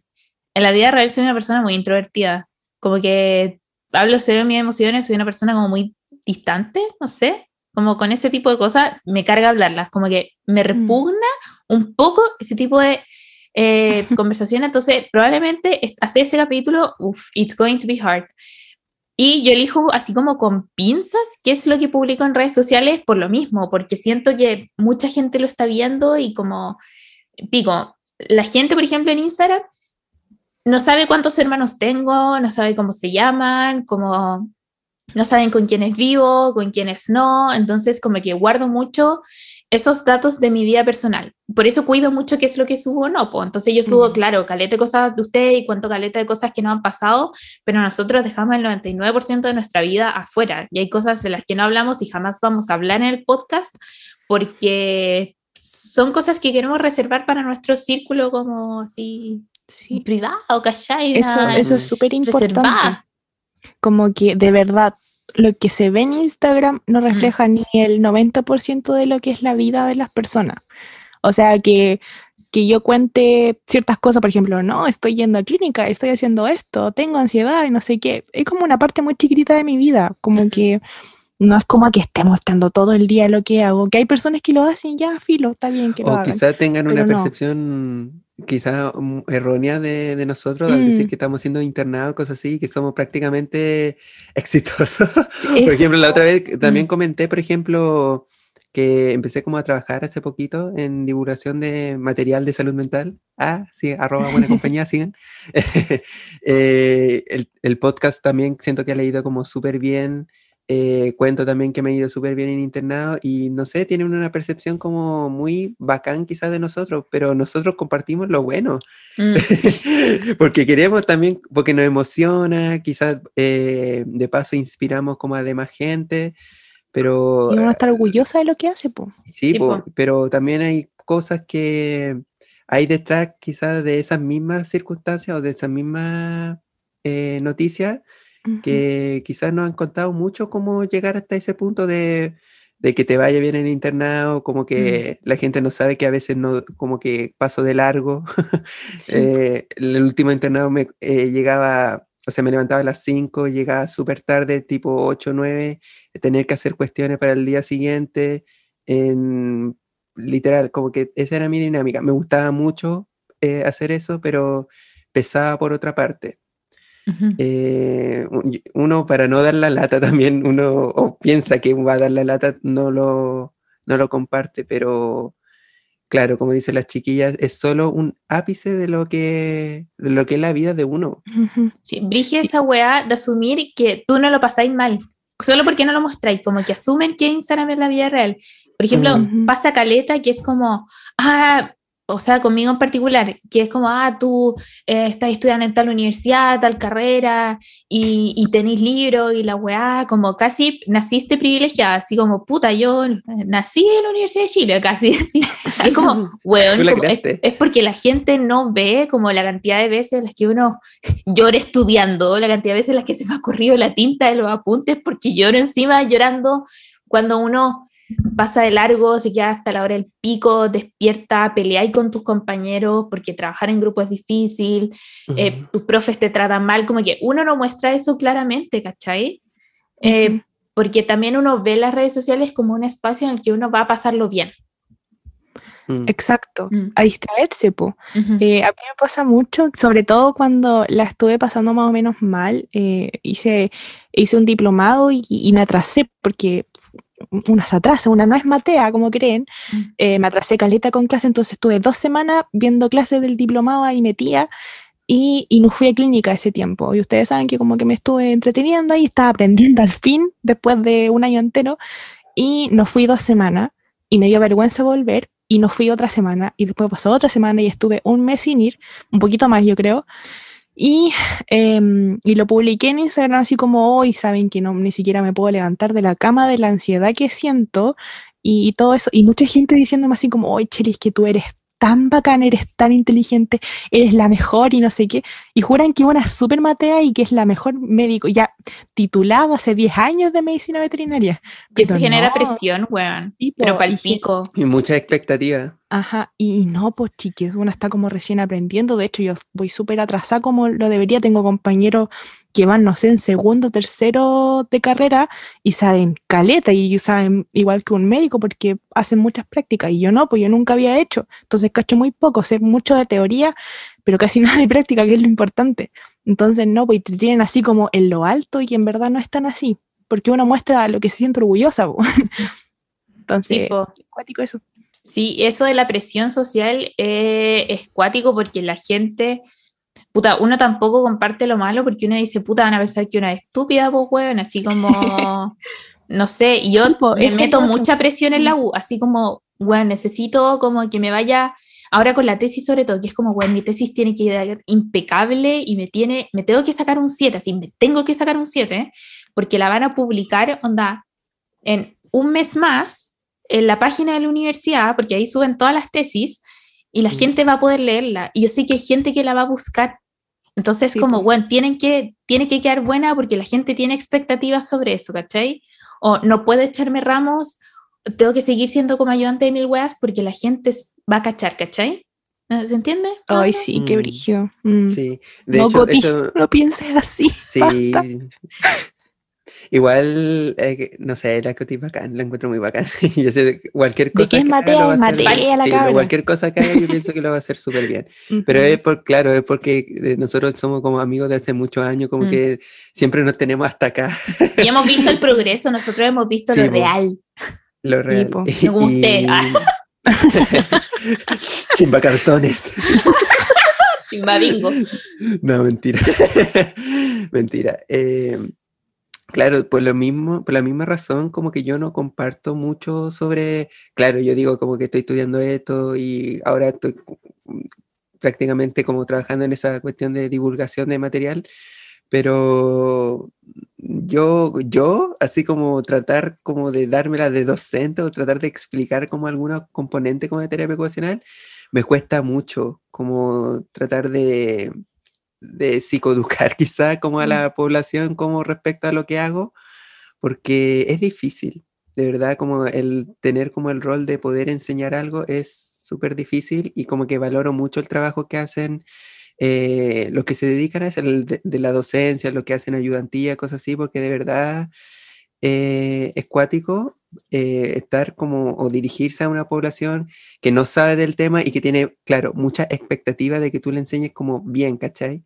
Speaker 2: en la vida real soy una persona muy introvertida, como que hablo cero de mis emociones, soy una persona como muy distante, no sé, como con ese tipo de cosas me carga hablarlas, como que me mm. repugna un poco ese tipo de eh, conversación. Entonces, probablemente hacer este capítulo, uff, it's going to be hard. Y yo elijo así como con pinzas qué es lo que publico en redes sociales por lo mismo, porque siento que mucha gente lo está viendo y como, pico, la gente, por ejemplo, en Instagram no sabe cuántos hermanos tengo, no sabe cómo se llaman, como no saben con quiénes vivo, con quiénes no, entonces como que guardo mucho esos datos de mi vida personal. Por eso cuido mucho qué es lo que subo o no. Pues. Entonces yo subo, claro, caleta de cosas de usted y cuento caleta de cosas que no han pasado, pero nosotros dejamos el 99% de nuestra vida afuera y hay cosas de las que no hablamos y jamás vamos a hablar en el podcast porque son cosas que queremos reservar para nuestro círculo como así privado, ¿cachai?
Speaker 3: Eso, eso es súper importante. Como que de verdad lo que se ve en Instagram no refleja ni el 90% de lo que es la vida de las personas. O sea, que, que yo cuente ciertas cosas, por ejemplo, no, estoy yendo a clínica, estoy haciendo esto, tengo ansiedad y no sé qué. Es como una parte muy chiquitita de mi vida, como que no es como que esté mostrando todo el día lo que hago, que hay personas que lo hacen ya, filo, está bien que lo
Speaker 1: hagan. O quizás tengan una percepción quizá mm, errónea de, de nosotros al decir mm. que estamos siendo internados, cosas así, que somos prácticamente exitosos. por ejemplo, la otra vez también mm. comenté, por ejemplo, que empecé como a trabajar hace poquito en divulgación de material de salud mental. Ah, sí, arroba buena compañía, sigan. Eh, el, el, podcast también siento que ha leído como súper bien eh, cuento también que me ha ido súper bien en internado y no sé, tienen una percepción como muy bacán quizás de nosotros, pero nosotros compartimos lo bueno, mm. porque queremos también, porque nos emociona, quizás eh, de paso inspiramos como a demás gente, pero...
Speaker 3: Y uno está orgullosa de lo que hace, pues.
Speaker 1: Sí, pero también hay cosas que hay detrás quizás de esas mismas circunstancias o de esas mismas eh, noticias que quizás no han contado mucho cómo llegar hasta ese punto de, de que te vaya bien en internado, como mm. que la gente no sabe que a veces no, como que paso de largo. Eh, el último internado me eh, llegaba, o sea, me levantaba a las 5, llegaba súper tarde, tipo 8 o 9, tener que hacer cuestiones para el día siguiente, en, literal, como que esa era mi dinámica. Me gustaba mucho, eh, hacer eso, pero pesaba por otra parte. Eh, uno para no dar la lata también, uno o piensa que va a dar la lata, no lo, no lo comparte, pero claro, como dicen las chiquillas, es solo un ápice de lo que, de lo que es la vida de uno.
Speaker 2: Sí, brige esa weá de asumir que tú no lo pasáis mal, solo porque no lo mostráis, como que asumen que Instagram es la vida real. Por ejemplo, pasa caleta que es como, ah, o sea, conmigo en particular, que es como, ah, tú eh, estás estudiando en tal universidad, tal carrera, y, y tenés libros y la weá, como casi naciste privilegiada, así como, puta, yo nací en la Universidad de Chile, casi. Así. Es como, weón, es, porque la gente no ve como la cantidad de veces en las que uno llora estudiando, la cantidad de veces en las que se me ha corrido la tinta de los apuntes, porque lloro encima llorando cuando uno pasa de largo, se queda hasta la hora del pico, despierta, peleáis con tus compañeros porque trabajar en grupo es difícil, eh, tus profes te tratan mal, como que uno no muestra eso claramente, ¿cachai? Eh, porque también uno ve las redes sociales como un espacio en el que uno va a pasarlo bien.
Speaker 3: Mm. Exacto, mm. a distraerse, po. Eh, a mí me pasa mucho, sobre todo cuando la estuve pasando más o menos mal, hice, hice un diplomado y, y, me atrasé porque una se atrasa, una no es matea, como creen. Mm. Eh, me atrasé caleta con clase, entonces estuve dos semanas viendo clases del diplomado ahí metía y, y no fui a clínica ese tiempo. Y ustedes saben que como que me estuve entreteniendo ahí, estaba aprendiendo al fin, después de un año entero, y no fui dos semanas y me dio vergüenza volver y no fui otra semana y después pasó otra semana y estuve un mes sin ir, un poquito más yo creo. Y, em, y, lo publiqué en Instagram así como hoy, saben que no, ni siquiera me puedo levantar de la cama de la ansiedad que siento y, todo eso. Y mucha gente diciéndome así como, hoy Cheri, es que tú eres tan bacán, eres tan inteligente, eres la mejor y no sé qué. Y juran que una súper matea y que es la mejor médico, ya titulado hace 10 años de medicina veterinaria.
Speaker 2: Que eso genera presión, weón. pero para el pico.
Speaker 1: Y mucha expectativa.
Speaker 3: Ajá, y no, pues chiques, una está como recién aprendiendo. De hecho, yo voy súper atrasada como lo debería. Tengo compañeros que van, no sé, en segundo, tercero de carrera y saben caleta y saben igual que un médico porque hacen muchas prácticas y yo no, pues yo nunca había hecho. Entonces cacho muy poco, sé mucho de teoría, pero casi nada de práctica, que es lo importante. Entonces no, pues te tienen así como en lo alto y en verdad no están así, porque uno muestra lo que se siente orgullosa. Entonces, es cuático eso.
Speaker 2: Sí, eso de la presión social eh, es cuático porque la gente puta, uno tampoco comparte lo malo porque uno dice, puta, van a pensar que una es estúpida, pues, weón, así como, no sé, yo me meto mucha presión en la U, así como, weón, necesito como que me vaya, ahora con la tesis sobre todo, que es como, weón, mi tesis tiene que ir impecable y me tiene, me tengo que sacar un 7, así, me tengo que sacar un 7, porque la van a publicar, onda, en un mes más, en la página de la universidad, porque ahí suben todas las tesis, y la mm. gente va a poder leerla. Y yo sé que hay gente que la va a buscar. Entonces, como, bueno, tienen que, tiene que quedar buena porque la gente tiene expectativas sobre eso, ¿cachai? O no puedo echarme ramos, tengo que seguir siendo como ayudante de mil weas porque la gente va a cachar, ¿cachai? ¿Se entiende?
Speaker 3: Ay, sí, qué mm. brillo. Mm.
Speaker 1: Sí, de no, hecho,
Speaker 3: no pienses así. Sí,
Speaker 1: Igual, eh, no sé, la Coti bacán, la encuentro muy bacán. yo sé, cualquier cosa.
Speaker 3: ¿De qué es Mateo? Mateo la
Speaker 1: sí, Cualquier cosa que haga, yo pienso que lo va a hacer súper bien. Pero es por, claro, es porque eh, nosotros somos como amigos de hace muchos años, como mm. que siempre nos tenemos hasta acá.
Speaker 2: y hemos visto el progreso, nosotros hemos visto lo real.
Speaker 1: Lo real.
Speaker 2: Y, Me usted.
Speaker 1: Chimba cartones.
Speaker 2: Chimba bingo.
Speaker 1: No, mentira. mentira. Eh, Claro, por lo mismo, por la misma razón, como que yo no comparto mucho sobre, claro, yo digo como que estoy estudiando esto y ahora estoy prácticamente como trabajando en esa cuestión de divulgación de material, pero yo, yo, así como tratar como de dármela de docente o tratar de explicar como alguna componente como de terapia ocupacional, me cuesta mucho como tratar de, de psicoeducar quizá como a la población como respecto a lo que hago, porque es difícil, de verdad, como el tener como el rol de poder enseñar algo es súper difícil y como que valoro mucho el trabajo que hacen eh, los que se dedican a eso, de, la docencia, lo que hacen ayudantía, cosas así, porque de verdad eh, es cuático eh, estar como o dirigirse a una población que no sabe del tema y que tiene, claro, mucha expectativa de que tú le enseñes como bien, ¿cachai?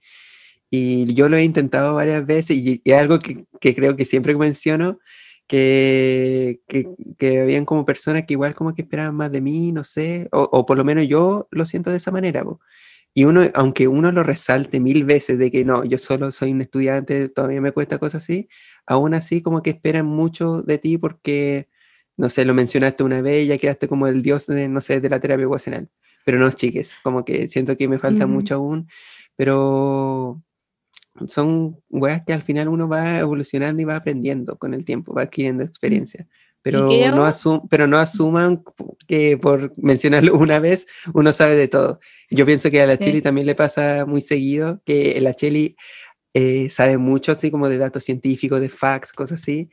Speaker 1: Y yo lo he intentado varias veces y, es algo que, creo que siempre menciono, que, que, que, habían como personas que igual como que esperaban más de mí, no sé, o por lo menos yo lo siento de esa manera. Y uno, aunque uno lo resalte mil veces de que no, yo solo soy un estudiante, todavía me cuesta cosas así, aún así como que esperan mucho de ti porque, no sé, lo mencionaste una vez y ya quedaste como el dios de, no sé, de la terapia ocupacional. Pero no, chiques, como que siento que me falta mucho aún, pero son weas que al final uno va evolucionando y va aprendiendo con el tiempo, va adquiriendo experiencia. Pero no, asum pero no asuman que por mencionarlo una vez uno sabe de todo. Yo pienso que a la Chili también le pasa muy seguido que la Chili eh, sabe mucho así como de datos científicos, de facts, cosas así,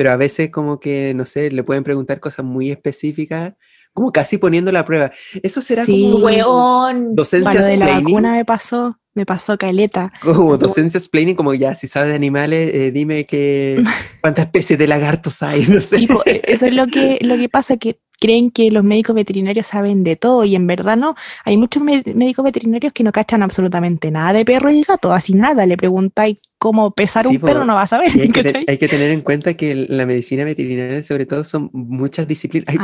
Speaker 1: pero a veces como que, no sé, le pueden preguntar cosas muy específicas como casi poniendo la prueba. Eso será
Speaker 3: sí.
Speaker 1: como
Speaker 3: docencia de la vacuna me pasó, me pasó caleta.
Speaker 1: Como docencia explaining, como ya, si sabes de animales, eh, dime que cuántas especies de lagartos hay, no sé.
Speaker 3: E, eso es lo que, lo que pasa, que creen que los médicos veterinarios saben de todo y en verdad no. Hay muchos médicos veterinarios que no cachan absolutamente nada de perro y gato, así nada. Le preguntáis cómo pesar un perro, no vas a saber.
Speaker 1: Hay que, hay que, tener en cuenta que la medicina veterinaria, sobre todo, son muchas disciplinas.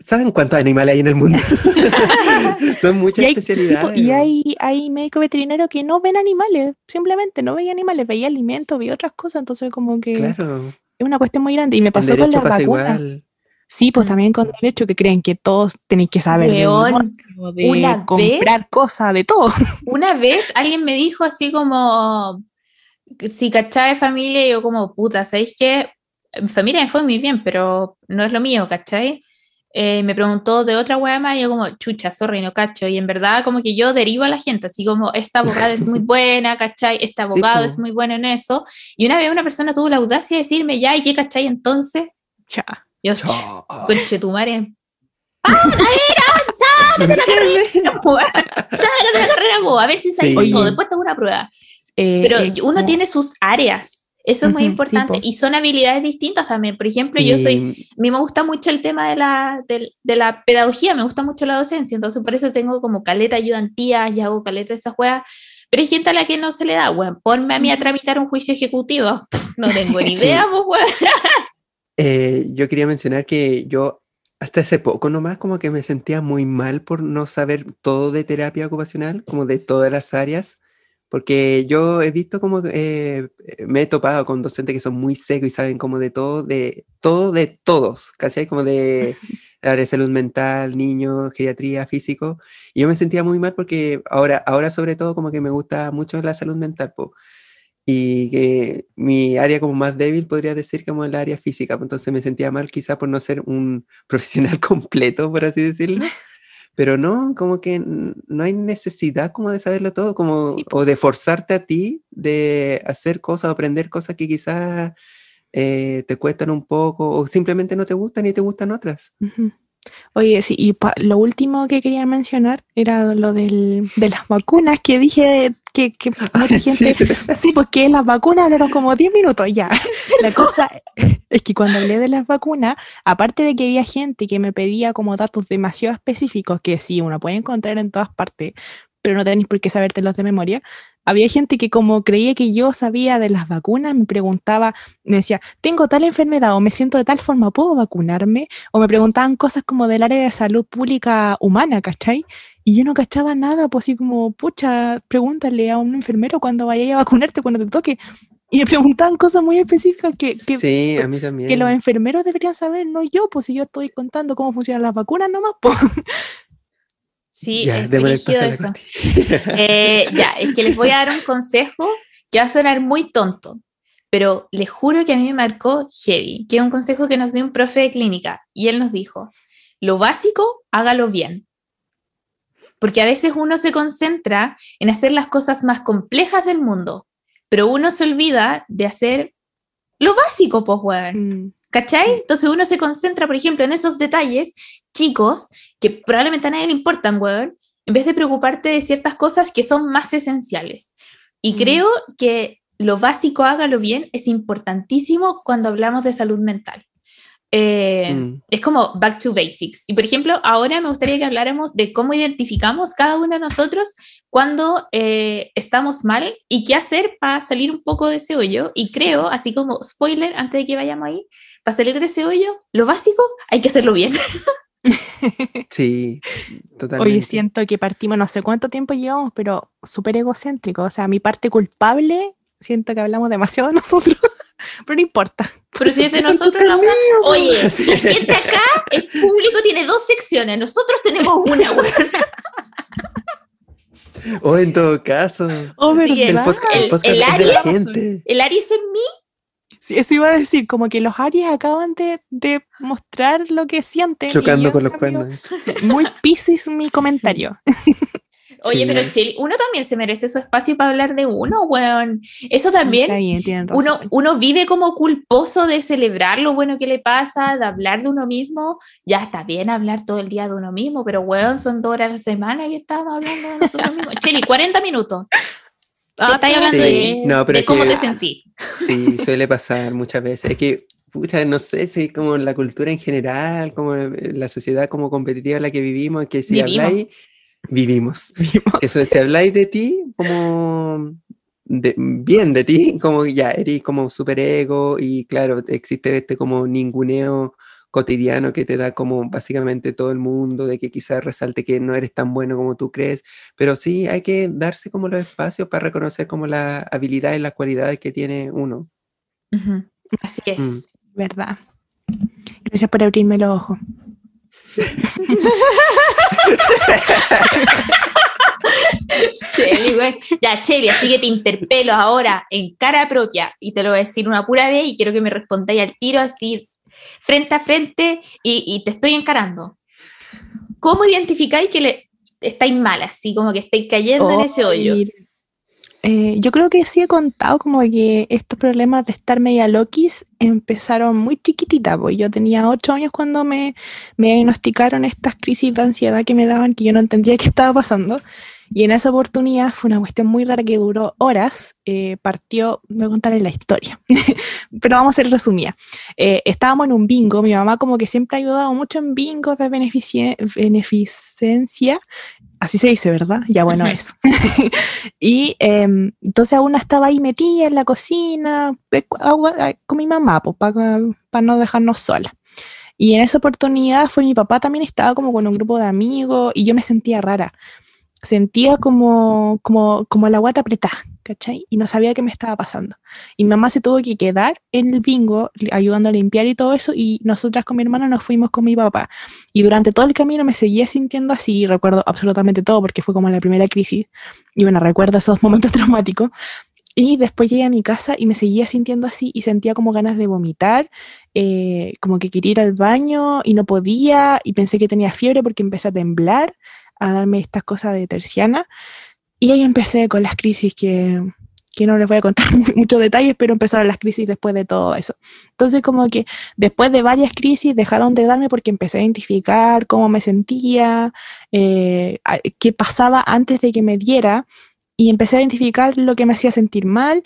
Speaker 1: ¿Saben cuántos animales hay en el mundo? son muchas especialidades.
Speaker 3: y hay, hay médicos veterinarios que no ven animales, simplemente no veía animales, veía alimentos, veía otras cosas, entonces como que...
Speaker 1: Claro.
Speaker 3: Es una cuestión muy grande y me pasó con la vacuna. Sí, pues también con derecho que creen que todos tenéis que saber de, comprar cosas, de todo.
Speaker 2: Una vez alguien me dijo así como, si cachai de familia, yo como, puta, ¿sabéis qué? Mi familia me fue muy bien, pero no es lo mío, ¿cachai? Eh, me preguntó de otra wea más y yo como, chucha, sorry, no cacho. Y en verdad como que yo derivo a la gente, así como, esta abogada es muy buena, ¿cachai? Este abogado es muy bueno en eso. Y una vez una persona tuvo la audacia de decirme, ya, ¿y qué cachai entonces?
Speaker 3: Ya.
Speaker 2: Yo, conche tu madre. ¡Ah, era! ¡Sácate la carrera! ¡Sácate la carrera! A ver si sale todo. Después tengo una prueba. Eh, Pero eh, uno tiene sus áreas. Eso es muy importante. y son habilidades distintas también. Por ejemplo, yo soy. A mí me gusta mucho el tema de la, de, de, la pedagogía, me gusta mucho la docencia. Entonces, por eso tengo como caleta ayudantías y hago caleta de esas juegas. Pero hay gente a la que no se le da, bueno, ponme a mí a tramitar un juicio ejecutivo. No tengo ni idea, pues,
Speaker 1: eh, yo quería mencionar que yo hasta hace poco nomás como que me sentía muy mal por no saber todo de terapia ocupacional, como de todas las áreas, porque yo he visto como eh, me he topado con docentes que son muy secos y saben como de todo, de todo de todos, ¿cachai? Como de de salud mental, niños, geriatría, físico, y yo me sentía muy mal porque ahora, ahora sobre todo como que me gusta mucho la salud mental, po y que mi área como más débil podría decir como el área física, pues, entonces me sentía mal quizá por no ser un profesional completo, por así decirlo, pero no, como que no hay necesidad como de saberlo todo, como, o de forzarte a ti de hacer cosas, aprender cosas que quizás eh, te cuestan un poco, o simplemente no te gustan y te gustan otras.
Speaker 3: Oye, sí, y lo último que quería mencionar era lo del, de las vacunas que dije que, que mucha gente. Sí. pues que las vacunas eran como 10 minutos ya. La cosa es que cuando hablé de las vacunas, aparte de que había gente que me pedía como datos demasiado específicos, que sí, uno puede encontrar en todas partes, pero no tenéis por qué sabértelos de memoria, había gente que como creía que yo sabía de las vacunas, me preguntaba, me decía, tengo tal enfermedad o me siento de tal forma, ¿puedo vacunarme? O me preguntaban cosas como del área de salud pública humana, ¿cachai? Y yo no cachaba nada, pues así como, pucha, pregúntale a un enfermero cuando vaya a vacunarte, cuando te toque. Y me preguntaban cosas muy específicas que, que,
Speaker 1: sí, a mí también.
Speaker 3: que los enfermeros deberían saber, no yo, pues si yo estoy contando cómo funcionan las vacunas nomás, pues.
Speaker 2: Sí, ya, es eso. Eh, ya, es que les voy a dar un consejo que va a sonar muy tonto, pero les juro que a mí me marcó heavy, que es un consejo que nos dio un profe de clínica, y él nos dijo, lo básico, hágalo bien. Porque a veces uno se concentra en hacer las cosas más complejas del mundo, pero uno se olvida de hacer lo básico, pues, weón. ¿Cachai? Entonces uno se concentra, por ejemplo, en esos detalles chicos que probablemente a nadie le importan, weón, en vez de preocuparte de ciertas cosas que son más esenciales. Y mm. creo que lo básico, hágalo bien, es importantísimo cuando hablamos de salud mental. Eh,
Speaker 1: Mm.
Speaker 2: es como back to basics. Y por ejemplo, ahora me gustaría que habláramos de cómo identificamos cada uno de nosotros cuando eh, estamos mal y qué hacer para salir un poco de ese hoyo. Y creo, así como spoiler, antes de que vayamos ahí, para salir de ese hoyo, lo básico hay que hacerlo bien.
Speaker 1: Sí, totalmente.
Speaker 3: Oye, siento que partimos, no sé cuánto tiempo llevamos, pero súper egocéntrico. O sea, mi parte culpable, siento que hablamos demasiado de nosotros, pero no importa.
Speaker 2: Pero si es de nosotros, la una- oye, la gente acá, el público tiene dos secciones, nosotros tenemos una, weón.
Speaker 1: O en todo caso,
Speaker 3: Oh,
Speaker 1: el, el
Speaker 2: El-
Speaker 1: podcast
Speaker 2: el Aries-
Speaker 1: gente.
Speaker 2: El Aries en mí,
Speaker 3: Sí, eso iba a decir, como que los Aries acaban de, de mostrar lo que sienten.
Speaker 1: Chocando
Speaker 3: yo,
Speaker 1: con los cuernos.
Speaker 3: Muy piscis mi comentario.
Speaker 2: Oye,
Speaker 1: Sí.
Speaker 2: pero Cheli, uno también se merece su espacio para hablar de uno, weón. Eso también,
Speaker 3: Está bien, tienen razón.
Speaker 2: uno, uno vive como culposo de celebrar lo bueno que le pasa, de hablar de uno mismo. Ya está bien hablar todo el día de uno mismo, pero weón, son dos horas a la semana y estamos hablando de nosotros mismos. Cheli, 40 minutos.
Speaker 3: Ah,
Speaker 2: que estáis hablando de
Speaker 1: Sí,
Speaker 2: ti,
Speaker 1: no, pero
Speaker 2: de
Speaker 1: es
Speaker 2: cómo
Speaker 1: que-
Speaker 2: te sentí.
Speaker 1: Sí, suele pasar muchas veces. Es que, pucha, no sé si como la cultura en general, como la sociedad como competitiva en la que vivimos, que si
Speaker 2: Vivimos.
Speaker 1: habláis, vivimos. Eso, si habláis de ti, como de- bien de ti, como ya eres como super ego y claro, existe este como ninguneo cotidiano que te da como básicamente todo el mundo, de que quizás resalte que no eres tan bueno como tú crees, pero sí hay que darse como los espacios para reconocer como las habilidades y las cualidades que tiene uno.
Speaker 2: Así es.
Speaker 1: Mm.
Speaker 3: Verdad. Gracias por abrirme los ojos.
Speaker 2: Cheli, güey. Ya, Cheli, así que te interpelo ahora en cara propia y te lo voy a decir una pura vez y quiero que me respondáis al tiro así frente a frente y, y te estoy encarando. ¿Cómo identificáis que le estáis mal, así como que estáis cayendo en ese hoyo?
Speaker 3: Eh, yo creo que sí he contado como que estos problemas de estar media loquis empezaron muy chiquitita, pues yo tenía ocho años cuando me, me diagnosticaron estas crisis de ansiedad que me daban que yo no entendía qué estaba pasando. Y en esa oportunidad fue una cuestión muy rara que duró horas. eh, partió, voy a contarles la historia, pero vamos a ser resumida. Eh, estábamos en un bingo, mi mamá como que siempre ha ayudado mucho en bingos de beneficencia, así se dice, ¿verdad? Ya bueno, eso. y em, entonces una estaba ahí metida en la cocina eh, eh, con mi mamá, pues para no dejarnos sola. Y en esa oportunidad fue mi papá también estaba como con un grupo de amigos y yo me sentía rara. Sentía como, como, como la guata apretada, ¿cachai? Y no sabía qué me estaba pasando. Y mamá se tuvo que quedar en el bingo ayudando a limpiar y todo eso y nosotras con mi hermana nos fuimos con mi papá. Y durante todo el camino me seguía sintiendo así, y recuerdo absolutamente todo porque fue como la primera crisis. Y bueno, recuerdo esos momentos traumáticos. Y después llegué a mi casa y me seguía sintiendo así y sentía como ganas de vomitar, eh, como que quería ir al baño y no podía y pensé que tenía fiebre porque empecé a temblar, a darme estas cosas de terciana. Y ahí empecé con las crisis que, que no les voy a contar muchos detalles, pero empezaron las crisis después de todo eso. Entonces como que después de varias crisis dejaron de darme porque empecé a identificar cómo me sentía, eh, qué pasaba antes de que me diera y empecé a identificar lo que me hacía sentir mal.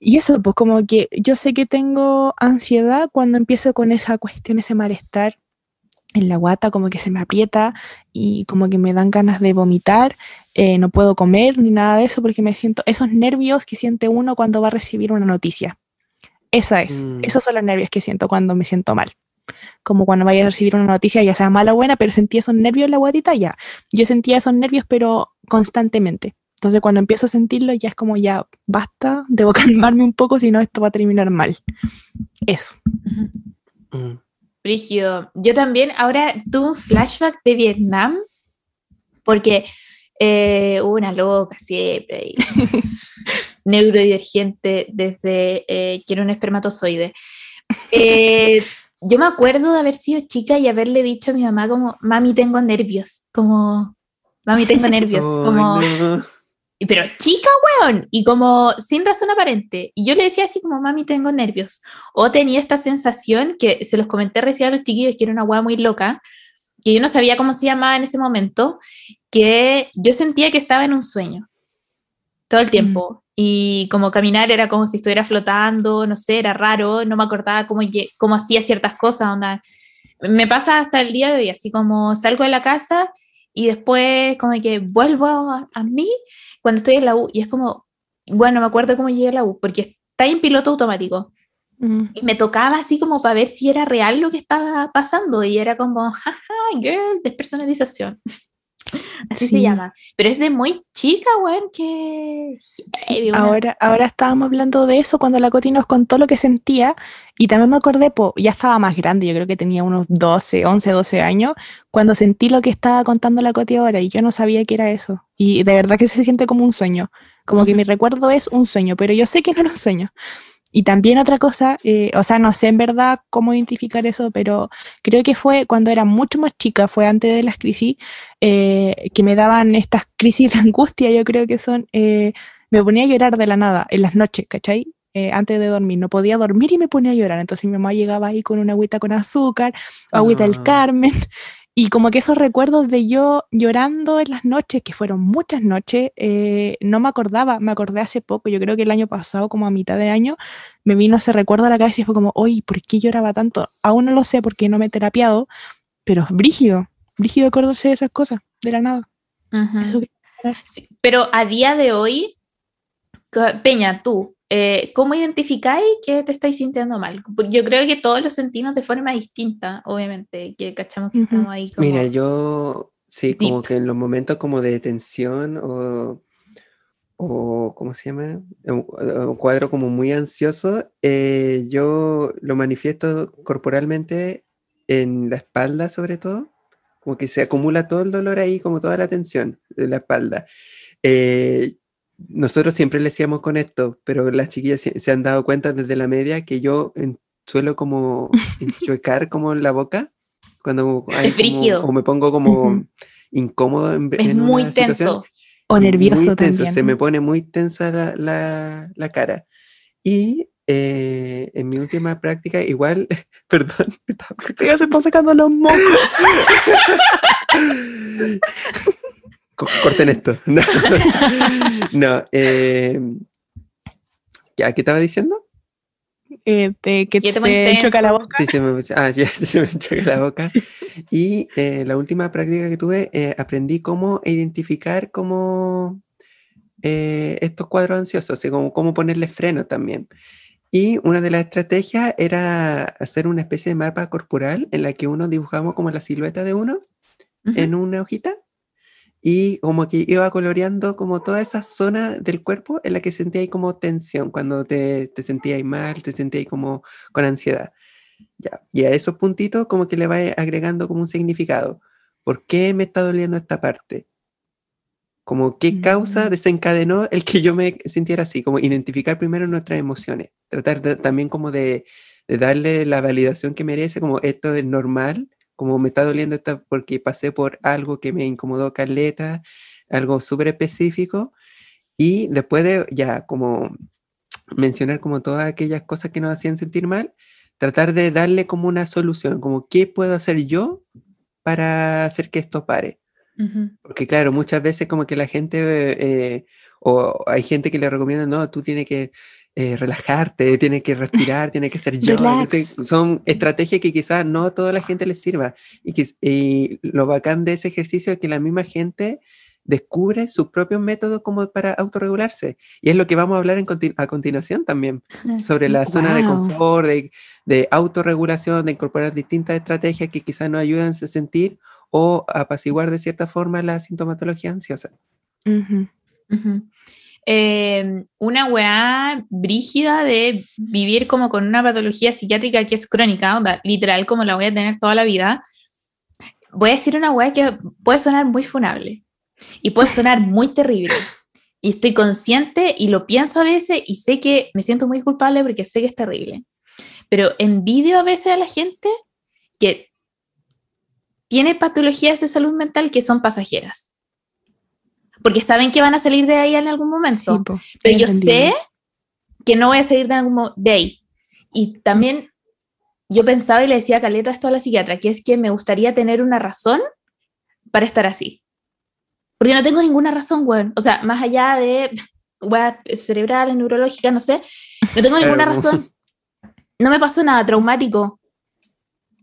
Speaker 3: Y eso, pues como que yo sé que tengo ansiedad cuando empiezo con esa cuestión, ese malestar en la guata, como que se me aprieta y como que me dan ganas de vomitar, eh, no puedo comer ni nada de eso porque me siento esos nervios que siente uno cuando va a recibir una noticia. Esa es,
Speaker 1: Mm.
Speaker 3: esos son los nervios que siento cuando me siento mal. Como cuando vaya a recibir una noticia, ya sea mala o buena, pero sentí esos nervios en la guatita, ya. Yo sentía esos nervios, pero constantemente. Entonces cuando empiezo a sentirlo, ya es como ya basta, debo calmarme un poco, si no esto va a terminar mal. Eso.
Speaker 2: Ujú.
Speaker 1: Mm.
Speaker 2: Brígido. Yo también ahora tuve un flashback de Vietnam porque eh, una loca siempre, y neurodivergente desde eh, que era un espermatozoide. Eh, yo me acuerdo de haber sido chica y haberle dicho a mi mamá como, mami, tengo nervios, como, mami, tengo nervios,
Speaker 1: Ay,
Speaker 2: como,
Speaker 1: no.
Speaker 2: pero chica, weón, y como sin razón aparente. Y yo le decía así como, mami, tengo nervios. O tenía esta sensación que se los comenté recién a los chiquillos, que era una weá muy loca, que yo no sabía cómo se llamaba en ese momento, que yo sentía que estaba en un sueño todo el tiempo. y como caminar era como si estuviera flotando, no sé, era raro, no me acordaba cómo, cómo hacía ciertas cosas, onda. Me pasa hasta el día de hoy, así como salgo de la casa y después como que vuelvo a, a mí cuando estoy en la U y es como, bueno, me acuerdo cómo llegué a la U, porque está en piloto automático. Y me tocaba así como para ver si era real lo que estaba pasando y era como, jaja, girl, despersonalización. Así se llama. Pero es de muy chica, weón, que...
Speaker 3: ahora, ahora estábamos hablando de eso cuando la Coti nos contó lo que sentía y también me acordé, po, ya estaba más grande, yo creo que tenía unos 12, 11, 12 años, cuando sentí lo que estaba contando la Coti ahora y yo no sabía que era eso. Y de verdad que se siente como un sueño, como que mi recuerdo es un sueño, pero yo sé que no era un sueño. Y también otra cosa, eh, o sea, no sé en verdad cómo identificar eso, pero creo que fue cuando era mucho más chica, fue antes de las crisis, eh, que me daban estas crisis de angustia, yo creo que son, eh, me ponía a llorar de la nada en las noches, ¿cachai? antes de dormir, no podía dormir y me ponía a llorar. Entonces mi mamá llegaba ahí con una agüita con azúcar, agüita del ah. Carmen, y como que esos recuerdos de yo llorando en las noches, que fueron muchas noches, eh, no me acordaba, me acordé hace poco, yo creo que el año pasado, como a mitad de año, me vino ese recuerdo a la cabeza y fue como, oye, ¿por qué lloraba tanto? Aún no lo sé porque no me he terapiado, pero es brígido, brígido acordarse de esas cosas, de la nada.
Speaker 2: pero a día de hoy, Peña, tú, eh, ¿cómo identificáis que te estáis sintiendo mal? Yo creo que todos los sentimos de forma distinta, obviamente, que cachamos que estamos ahí.
Speaker 1: Como Mira, yo sí, como que en los momentos como de tensión o, o ¿cómo se llama? Un, cuadro como muy ansioso, eh, yo lo manifiesto corporalmente en la espalda sobre todo, como que se acumula todo el dolor ahí, como toda la tensión de la espalda. Eh, nosotros siempre le decíamos con esto, pero las chiquillas se, han dado cuenta desde la media que yo suelo como enchuecar como la boca cuando hay o me pongo como incómodo en,
Speaker 2: es muy tenso.
Speaker 3: O nervioso tenso,
Speaker 1: se me pone muy tensa la, la, cara. Y eh, en mi última práctica igual perdón
Speaker 3: se está sacando los mocos
Speaker 1: corten esto. No, eh, ¿ya qué estaba diciendo?
Speaker 3: Eh, que te, te choca la boca.
Speaker 1: Sí, se me, ah, ya, se me choca la boca. Y eh, la última práctica que tuve, eh, aprendí cómo identificar cómo estos cuadros ansiosos, o cómo, cómo ponerle freno también. Y una de las estrategias era hacer una especie de mapa corporal en la que uno dibujamos como la silueta de uno en una hojita y como que iba coloreando como toda esa zona del cuerpo en la que sentía ahí como tensión, cuando te, te sentías mal, te sentías como con ansiedad. Ya. Y a esos puntitos como que le va agregando como un significado. ¿Por qué me está doliendo esta parte? Como qué causa mm. desencadenó el que yo me sintiera así, como identificar primero nuestras emociones, tratar también como de, de darle la validación que merece, como esto es normal como me está doliendo esta porque pasé por algo que me incomodó caleta, algo súper específico, y después de ya como mencionar como todas aquellas cosas que nos hacían sentir mal, tratar de darle como una solución, como qué puedo hacer yo para hacer que esto pare. Porque claro, muchas veces como que la gente, eh, o hay gente que le recomienda, no, tú tienes que eh, relajarte, tiene que respirar, tiene que ser yo. Son estrategias que quizás no a toda la gente les sirva. Y, que, lo bacán de ese ejercicio es que la misma gente descubre sus propios métodos como para autorregularse. Y es lo que vamos a hablar a continuación también, sobre la zona de confort, de, de, autorregulación, de incorporar distintas estrategias que quizás nos ayudan a sentir o apaciguar de cierta forma la sintomatología ansiosa.
Speaker 2: Em, una weá brígida de vivir como con una patología psiquiátrica que es crónica, literal como la voy a tener toda la vida, voy a decir una weá que puede sonar muy funable y puede sonar muy terrible. Y estoy consciente y lo pienso a veces y sé que me siento muy culpable porque sé que es terrible. Pero envidio a veces a la gente que tiene patologías de salud mental que son pasajeras porque saben que van a salir de ahí en algún momento. pero yo sé que no voy a salir de, algún, de ahí. Y también yo pensaba y le decía a Caleta esto a la psiquiatra, que es que me gustaría tener una razón para estar así. Porque no tengo ninguna razón, güey. O sea, más allá de weas cerebrales, neurológicas, no sé. No tengo ninguna
Speaker 1: Claro.
Speaker 2: razón. No me pasó nada traumático.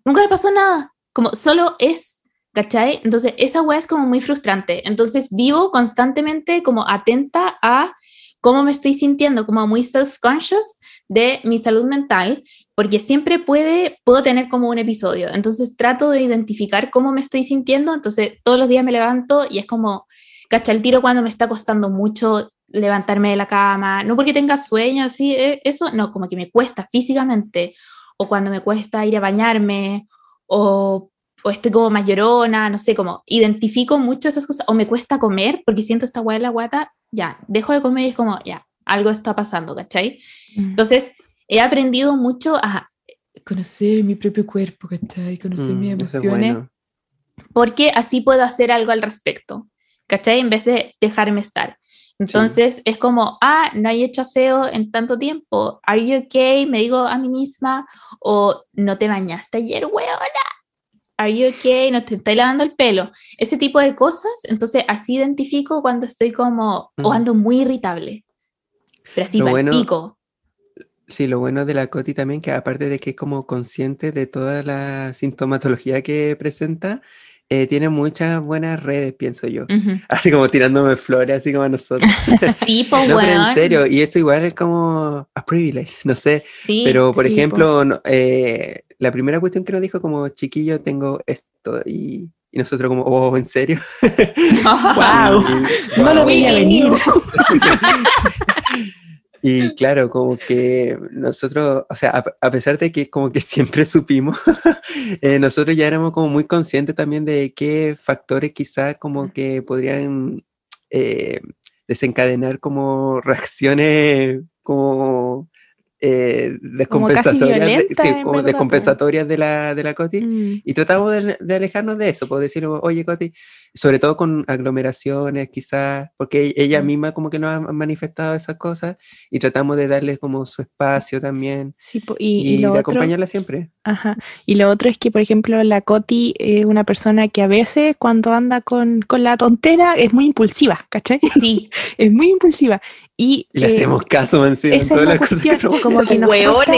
Speaker 2: Nunca me pasó nada. Como solo es, ¿cachai? Entonces, esa wea es como muy frustrante. Entonces, vivo constantemente como atenta a cómo me estoy sintiendo, como muy self-conscious de mi salud mental, porque siempre puede, puedo tener como un episodio. Entonces, trato de identificar cómo me estoy sintiendo. Entonces, todos los días me levanto y es como, cacha el tiro cuando me está costando mucho levantarme de la cama, no porque tenga sueño, así, eh, eso, no, como que me cuesta físicamente, o cuando me cuesta ir a bañarme, o, o estoy como más llorona, no sé, como identifico mucho esas cosas, o me cuesta comer porque siento esta hueá en la guata, ya, dejo de comer y es como, ya, algo está pasando, ¿cachai? Entonces, he aprendido mucho a conocer mi propio cuerpo, ¿cachai? Conocer mis
Speaker 1: Mm, es
Speaker 2: emociones
Speaker 1: bueno.
Speaker 2: porque así puedo hacer algo al respecto, ¿cachai? En vez de dejarme estar. Entonces es como, ah, no hay hecho aseo en tanto tiempo, ¿are you okay? Me digo a mí misma, o no te bañaste ayer, weona, ¿are you okay? No te estoy lavando el pelo, ese tipo de cosas. Entonces así identifico cuando estoy como, o ando muy irritable, pero así
Speaker 1: Lo bueno-
Speaker 2: pico.
Speaker 1: Sí, lo bueno de la Coti también, que aparte de que es como consciente de toda la sintomatología que presenta, eh, tiene muchas buenas redes, pienso yo.
Speaker 2: Ujú.
Speaker 1: Así como tirándome flores, así como a nosotros.
Speaker 2: Sí, pues,
Speaker 1: No, pero en serio, y eso igual es como a privilege, no sé.
Speaker 2: Sí,
Speaker 1: Pero, por
Speaker 3: sí,
Speaker 1: ejemplo, no- eh, la primera cuestión que nos dijo como, chiquillo, tengo esto, y, y nosotros como, oh, ¿en serio? Y-
Speaker 3: No lo
Speaker 1: guau.
Speaker 3: veía venir.
Speaker 1: Y claro, como que nosotros, o sea, a, a pesar de que como que siempre supimos, eh, nosotros ya éramos como muy conscientes también de qué factores quizás como que podrían eh, desencadenar como reacciones como eh, descompensatorias, sí, como descompensatorias de la, de la Coti.
Speaker 3: Mm.
Speaker 1: Y tratamos de, de alejarnos de eso, pues decir, oye, Coti, sobre todo con aglomeraciones, quizás, porque ella misma como que nos ha manifestado esas cosas y tratamos de darles como su espacio también
Speaker 3: Sí, y,
Speaker 1: y,
Speaker 3: y lo
Speaker 1: de
Speaker 3: otro,
Speaker 1: acompañarla siempre.
Speaker 3: ajá, y lo otro es que, por ejemplo, la Coti es una persona que a veces cuando anda con, con la tontera es muy impulsiva, ¿cachai?
Speaker 2: Sí,
Speaker 3: Es muy impulsiva. Y,
Speaker 1: le
Speaker 3: eh,
Speaker 1: hacemos caso, encima, en todas
Speaker 3: la
Speaker 1: las cosas que nos-
Speaker 3: como que nos cuesta-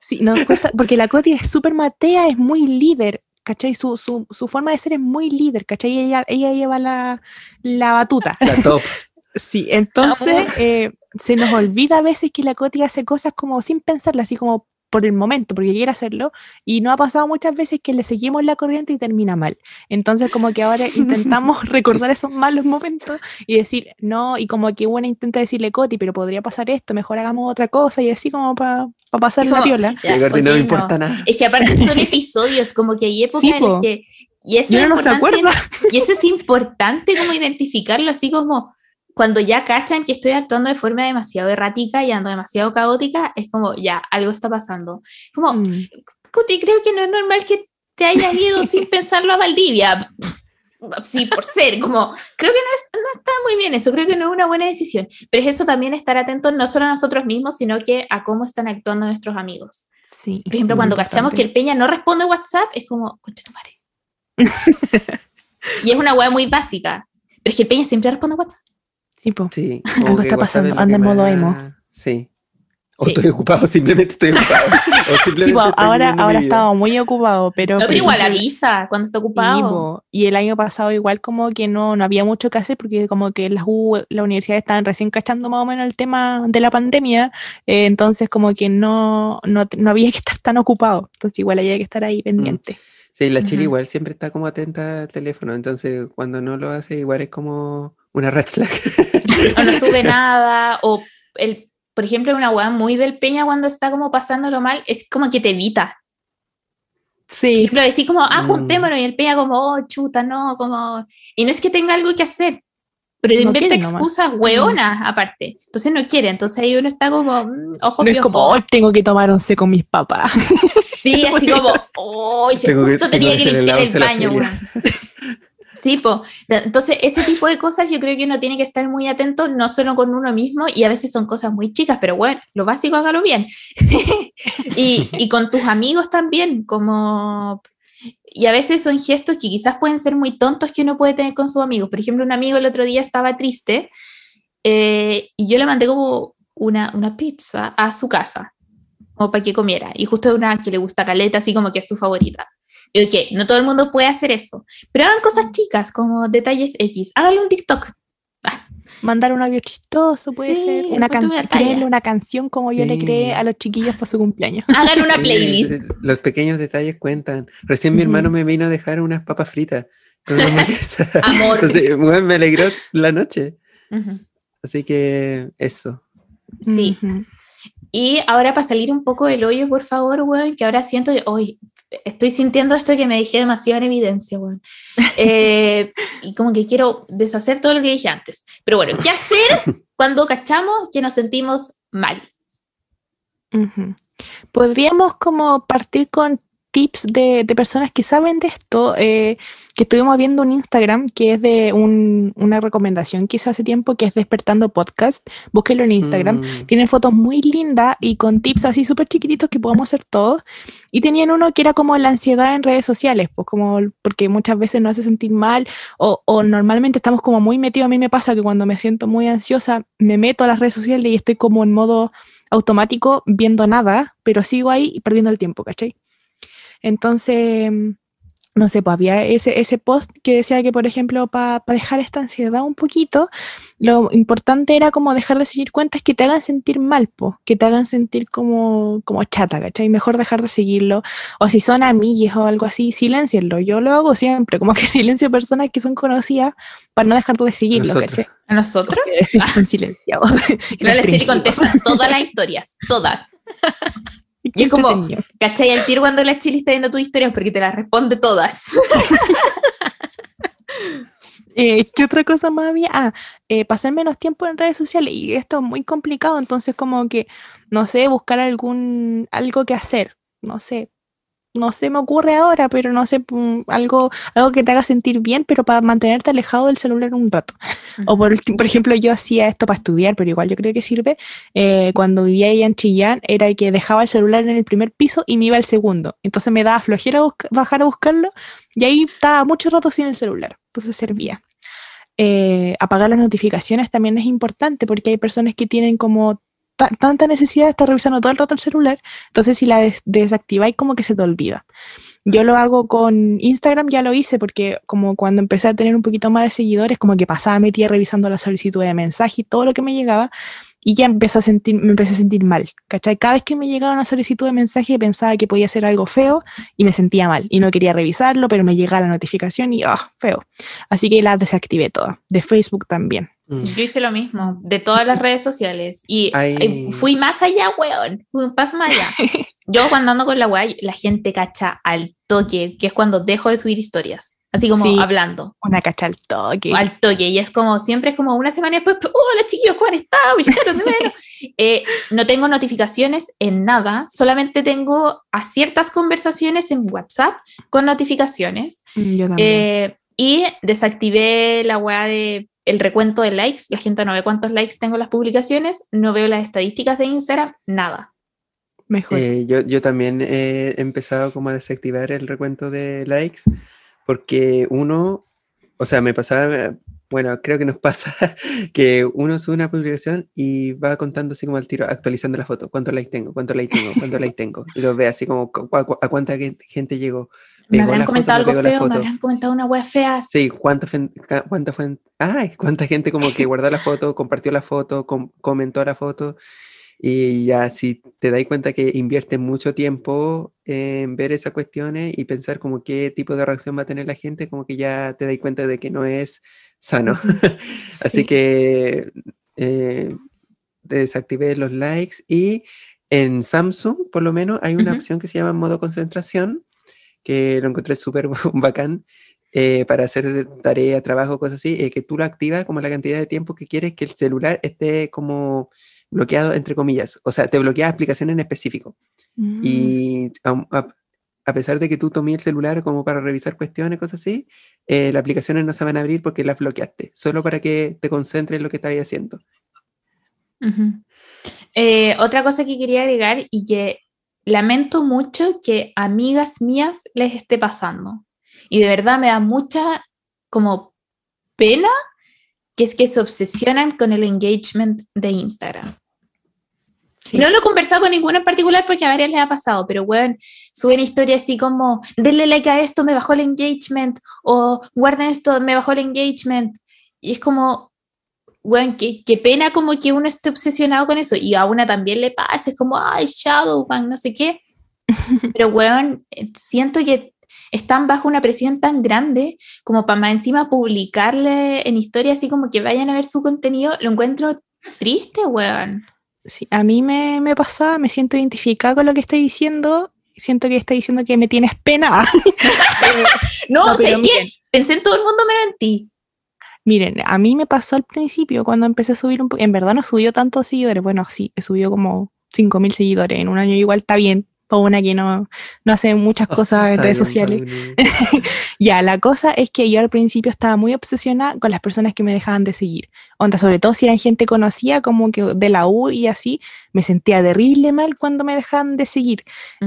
Speaker 3: sí, nos cuesta- porque la Coti es súper matea, es muy líder, ¿cachai? Su, su, su forma de ser es muy líder, ¿cachai? Ella, ella lleva la, la batuta.
Speaker 1: La top.
Speaker 3: Sí, entonces eh, se nos olvida a veces que la Coti hace cosas como sin pensarla, así como por el momento, porque quiere hacerlo, y no ha pasado muchas veces que le seguimos la corriente y termina mal. Entonces como que ahora intentamos recordar esos malos momentos y decir, no, y como que una intenta decirle, Coti, pero podría pasar esto, mejor hagamos otra cosa, y así como para pasar la piola.
Speaker 2: ya,
Speaker 1: Y a Gordy no le importa nada.
Speaker 2: Es que aparte son episodios, como que hay épocas
Speaker 3: Sí,
Speaker 2: en las que... Y eso, es
Speaker 3: no se
Speaker 2: importante-
Speaker 3: acuerda.
Speaker 2: y eso es importante como identificarlo, así como cuando ya cachan que estoy actuando de forma demasiado errática y ando demasiado caótica, es como, ya, algo está pasando. Como,
Speaker 3: Mm.
Speaker 2: Cuti, creo que no es normal que te hayas ido sin pensarlo a Valdivia. Sí, por ser, como, creo que no, es- no está muy bien eso, creo que no es una buena decisión. Pero es eso también estar atentos no solo a nosotros mismos, sino que a cómo están actuando nuestros amigos.
Speaker 3: Sí.
Speaker 2: Por ejemplo, cuando cachamos que
Speaker 3: importante.
Speaker 2: el Peña no responde WhatsApp, es como, concha tu madre. y es una weá muy básica. Pero es que el Peña siempre responde WhatsApp.
Speaker 3: Sí, po.
Speaker 1: Sí.
Speaker 3: Algo está pasando, anda en modo emo.
Speaker 1: Sí. O
Speaker 2: Sí.
Speaker 1: estoy ocupado, simplemente estoy ocupado. o simplemente
Speaker 3: Sí, po,
Speaker 1: estoy
Speaker 3: ahora, ahora estaba muy ocupado, pero...
Speaker 2: No, pero igual avisa cuando está ocupado.
Speaker 3: y el año pasado igual como que no, no había mucho que hacer porque como que las U, la universidad estaban recién cachando más o menos el tema de la pandemia, eh, entonces como que no, no, no había que estar tan ocupado, entonces igual había que estar ahí pendiente.
Speaker 1: Sí, la Chile
Speaker 3: Ujú.
Speaker 1: igual siempre está como atenta al teléfono, entonces cuando no lo hace igual es como una red flag.
Speaker 2: o no sube nada, o el, por ejemplo, una weá muy del Peña cuando está como pasándolo mal, es como que te evita. Por
Speaker 3: Sí,
Speaker 2: ejemplo, decir como, ah,
Speaker 1: Mm.
Speaker 2: juntémonos, y el Peña como, oh, chuta, no, como... Y no es que tenga algo que hacer, pero
Speaker 3: No
Speaker 2: inventa
Speaker 3: quiere nomás.
Speaker 2: excusas hueonas aparte. Entonces no quiere, entonces ahí uno está como, mm, ojo,
Speaker 3: no es como, "Oh, tengo que tomar once con mis papás.
Speaker 2: Sí, así como, oh,
Speaker 1: Tengo
Speaker 2: justo tenía
Speaker 1: que
Speaker 2: que limpiar el baño. Sí, po. Entonces, ese tipo de cosas yo creo que uno tiene que estar muy atento, no solo con uno mismo, y a veces son cosas muy chicas, pero bueno, lo básico hágalo bien. y, y con tus amigos también, como... Y a veces son gestos que quizás pueden ser muy tontos que uno puede tener con sus amigos. Por ejemplo, un amigo el otro día estaba triste eh, y yo le mandé como una, una pizza a su casa, como para que comiera. Y justo una que le gusta caleta, así como que es su favorita. Y ok, no todo el mundo puede hacer eso, pero hagan cosas chicas, como detalles X. Háganlo un TikTok.
Speaker 3: Mandar un audio chistoso, puede
Speaker 2: Sí,
Speaker 3: ser. Una, canción, una canción como yo le creé a los chiquillos por su cumpleaños.
Speaker 2: Hagan una playlist.
Speaker 1: Los pequeños detalles cuentan. Recién mi hermano me vino a dejar unas papas fritas. con una hamburguesa.
Speaker 2: Amor.
Speaker 1: Entonces, bueno, me alegró la noche. Así que eso.
Speaker 2: Sí. Y ahora para salir un poco del hoyo, por favor, weón, que ahora siento que hoy estoy sintiendo esto que me dejé demasiado en evidencia, weón. Eh, y como que quiero deshacer todo lo que dije antes. Pero bueno, ¿qué hacer cuando cachamos que nos sentimos mal?
Speaker 3: Podríamos como partir con tips de, de personas que saben de esto, eh, que estuvimos viendo un Instagram que es de un- una recomendación que hice hace tiempo, que es Despertando Podcast. Búsquenlo en Instagram.
Speaker 1: Mm,
Speaker 3: Tienen fotos muy lindas y con tips así súper chiquititos que podemos hacer todos. Y tenían uno que era como la ansiedad en redes sociales, pues como porque muchas veces nos hace sentir mal o, o normalmente estamos como muy metidos. A mí me pasa que cuando me siento muy ansiosa me meto a las redes sociales y estoy como en modo automático viendo nada, pero sigo ahí y perdiendo el tiempo, ¿cachai? Entonces, no sé, pues había ese, ese post que decía que, por ejemplo, para dejar esta ansiedad un poquito, lo importante era como dejar de seguir cuentas que te hagan sentir mal, po, que te hagan sentir como, como chata, ¿cachai? Mejor dejar de seguirlo. O si son amigues o algo así, silencienlo. Yo lo hago siempre, como que silencio personas que son conocidas para no dejar de seguirlo,
Speaker 1: Nosotros.
Speaker 3: ¿cachai?
Speaker 2: ¿A nosotros?
Speaker 3: Porque sí, están silenciados. Restringidos.
Speaker 2: contesta todas las historias, todas.
Speaker 3: Y
Speaker 2: es como-. ¿Cachai? Al tiro cuando la Chile está viendo tus historias porque te las responde todas.
Speaker 3: Eh, ¿Qué otra cosa más había? Ah, eh, pasar menos tiempo en redes sociales y esto es muy complicado, entonces como que, no sé, buscar algún, algo que hacer, no sé, no se me ocurre ahora, pero no sé, mm, algo, algo que te haga sentir bien, pero para mantenerte alejado del celular un rato. O por, ejemplo, yo hacía esto para estudiar, pero igual yo creo que sirve. eh, cuando vivía ahí en Chillán, era que dejaba el celular en el primer piso y me iba al segundo. Entonces me daba flojera bajar a buscarlo y ahí estaba mucho rato sin el celular. Entonces servía. Eh, apagar las notificaciones también es importante porque hay personas que tienen como tanta necesidad de estar revisando todo el rato el celular. Entonces si la des- desactiváis como que se te olvida. Yo lo hago con Instagram, ya lo hice porque como cuando empecé a tener un poquito más de seguidores, como que pasaba metida revisando la solicitud de mensaje y todo lo que me llegaba y ya empezó a sentir, me empecé a sentir mal, ¿cachai? Cada vez que me llegaba una solicitud de mensaje pensaba que podía ser algo feo y me sentía mal y no quería revisarlo, pero me llegaba la notificación y ¡ah, feo! Así que la desactivé toda, de Facebook también.
Speaker 1: Mm.
Speaker 2: Yo hice lo mismo, de todas las redes sociales. Y
Speaker 1: Ay.
Speaker 2: eh, fui más allá, weón. Fui un paso más allá. Yo cuando ando con la weá, la gente cacha al toque, que es cuando dejo de subir historias. Así como
Speaker 3: Sí.
Speaker 2: hablando.
Speaker 3: Una cacha al toque.
Speaker 2: Al toque. Y es como siempre, es como una semana después, hola chiquillos, ¿cómo han estado? Me echaron de menos". Eh, no tengo notificaciones en nada, solamente tengo a ciertas conversaciones en WhatsApp con notificaciones.
Speaker 3: Mm, Yo también.
Speaker 2: Eh, y desactivé la weá de el recuento de likes. La gente no ve cuántos likes tengo en las publicaciones, no veo las estadísticas de Instagram, nada.
Speaker 3: Mejor.
Speaker 1: Eh, yo, yo también he empezado como a desactivar el recuento de likes porque uno, o sea, me pasaba, bueno, creo que nos pasa que uno sube una publicación y va contando así como al tiro, actualizando la foto, cuántos likes tengo, cuántos likes tengo, cuántos likes tengo, y lo ve así como a cuánta gen- gente llegó.
Speaker 2: Me habrán
Speaker 1: foto,
Speaker 2: comentado
Speaker 1: no
Speaker 2: algo feo, me
Speaker 1: foto.
Speaker 2: habrán comentado una wea fea.
Speaker 1: Sí, cuánta, cuánta, ay, cuánta gente como que guardó la foto, compartió la foto, com- comentó la foto. Y ya si te das cuenta que inviertes mucho tiempo en ver esas cuestiones y pensar como qué tipo de reacción va a tener la gente, como que ya te das cuenta de que no es sano. Así
Speaker 3: Sí.
Speaker 1: que eh, desactivé los likes y en Samsung por lo menos hay una
Speaker 2: Ujú.
Speaker 1: opción que se llama modo concentración, que lo encontré súper bacán eh, para hacer tarea, trabajo, cosas así, eh, que tú lo activas como la cantidad de tiempo que quieres que el celular esté como bloqueado, entre comillas. O sea, te bloquea aplicaciones en específico.
Speaker 3: Mm.
Speaker 1: Y aun- a, a pesar de que tú tomes el celular como para revisar cuestiones, cosas así, eh, las aplicaciones no se van a abrir porque las bloqueaste, solo para que te concentres en lo que estás haciendo.
Speaker 2: Ujú. Eh, otra cosa que quería agregar y que lamento mucho que amigas mías les esté pasando. Y de verdad me da mucha como pena que es que se obsesionan con el engagement de Instagram.
Speaker 3: Sí.
Speaker 2: No lo he conversado con ninguno en particular porque a varios les ha pasado, pero weón, suben historias así como, denle like a esto, me bajó el engagement, o guarden esto, me bajó el engagement. Y es como, weón, qué, qué pena como que uno esté obsesionado con eso. Y a una también le pasa, es como, ay, Shadowban, no sé qué. Pero weón, eh, siento que están bajo una presión tan grande como para más encima publicarle en historia así como que vayan a ver su contenido, lo encuentro triste, weón.
Speaker 3: Sí, a mí me, me pasa, me siento identificada con lo que está diciendo. Siento que está diciendo que me tienes pena.
Speaker 2: No,
Speaker 3: No,
Speaker 2: o sea, es que pensé en todo el mundo menos en ti.
Speaker 3: Miren, a mí me pasó al principio cuando empecé a subir un poco. En verdad no subió tantos seguidores. Bueno, sí, he subido como 5.000 seguidores en un año. Igual está bien. Para una que no, no hace muchas cosas en redes
Speaker 1: bien,
Speaker 3: sociales. Ya, la cosa es que yo al principio estaba muy obsesionada con las personas que me dejaban de seguir. Onda, sobre todo si eran gente conocida, como que de la U y así, me sentía terrible mal cuando me dejaban de seguir.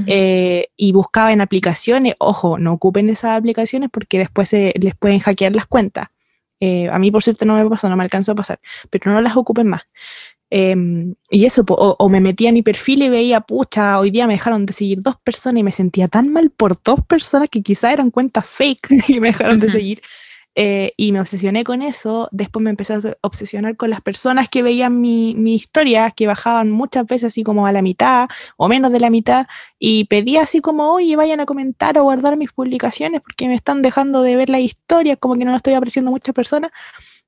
Speaker 3: Eh, y buscaba en aplicaciones, ojo, no ocupen esas aplicaciones porque después se, les pueden hackear las cuentas. Eh, a mí, por cierto, no me pasó, no me alcanzó a pasar, pero no las ocupen más. Em, y eso, o, o me metía a mi perfil y veía, pucha, hoy día me dejaron de seguir dos personas y me sentía tan mal por dos personas que quizá eran cuentas fake y me dejaron de seguir. Eh, y me obsesioné con eso. Después me empecé a obsesionar con las personas que veían mi, mi historia, que bajaban muchas veces así como a la mitad o menos de la mitad. Y pedía así como, oye, vayan a comentar o guardar mis publicaciones porque me están dejando de ver la historia, como que no lo estoy apreciando muchas personas.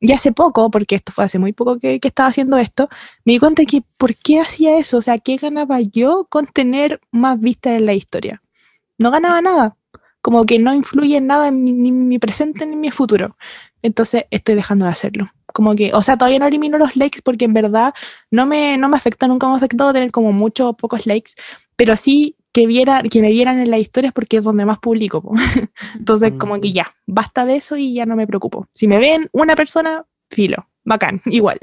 Speaker 3: Y hace poco, porque esto fue hace muy poco que, que estaba haciendo esto, me di cuenta que por qué hacía eso, o sea, ¿qué ganaba yo con tener más vistas en la historia? No ganaba nada, como que no influye en nada en mi, ni en mi presente ni en mi futuro. Entonces estoy dejando de hacerlo. Como que, o sea, todavía no elimino los likes porque en verdad no me, no me afecta, nunca me ha afectado tener como muchos o pocos likes, pero sí que, viera, que me vieran en las historias porque es donde más publico. po. Entonces, como que
Speaker 1: Mm.
Speaker 3: ya, basta de eso y ya no me preocupo. Si me ven una persona, filo, bacán, igual.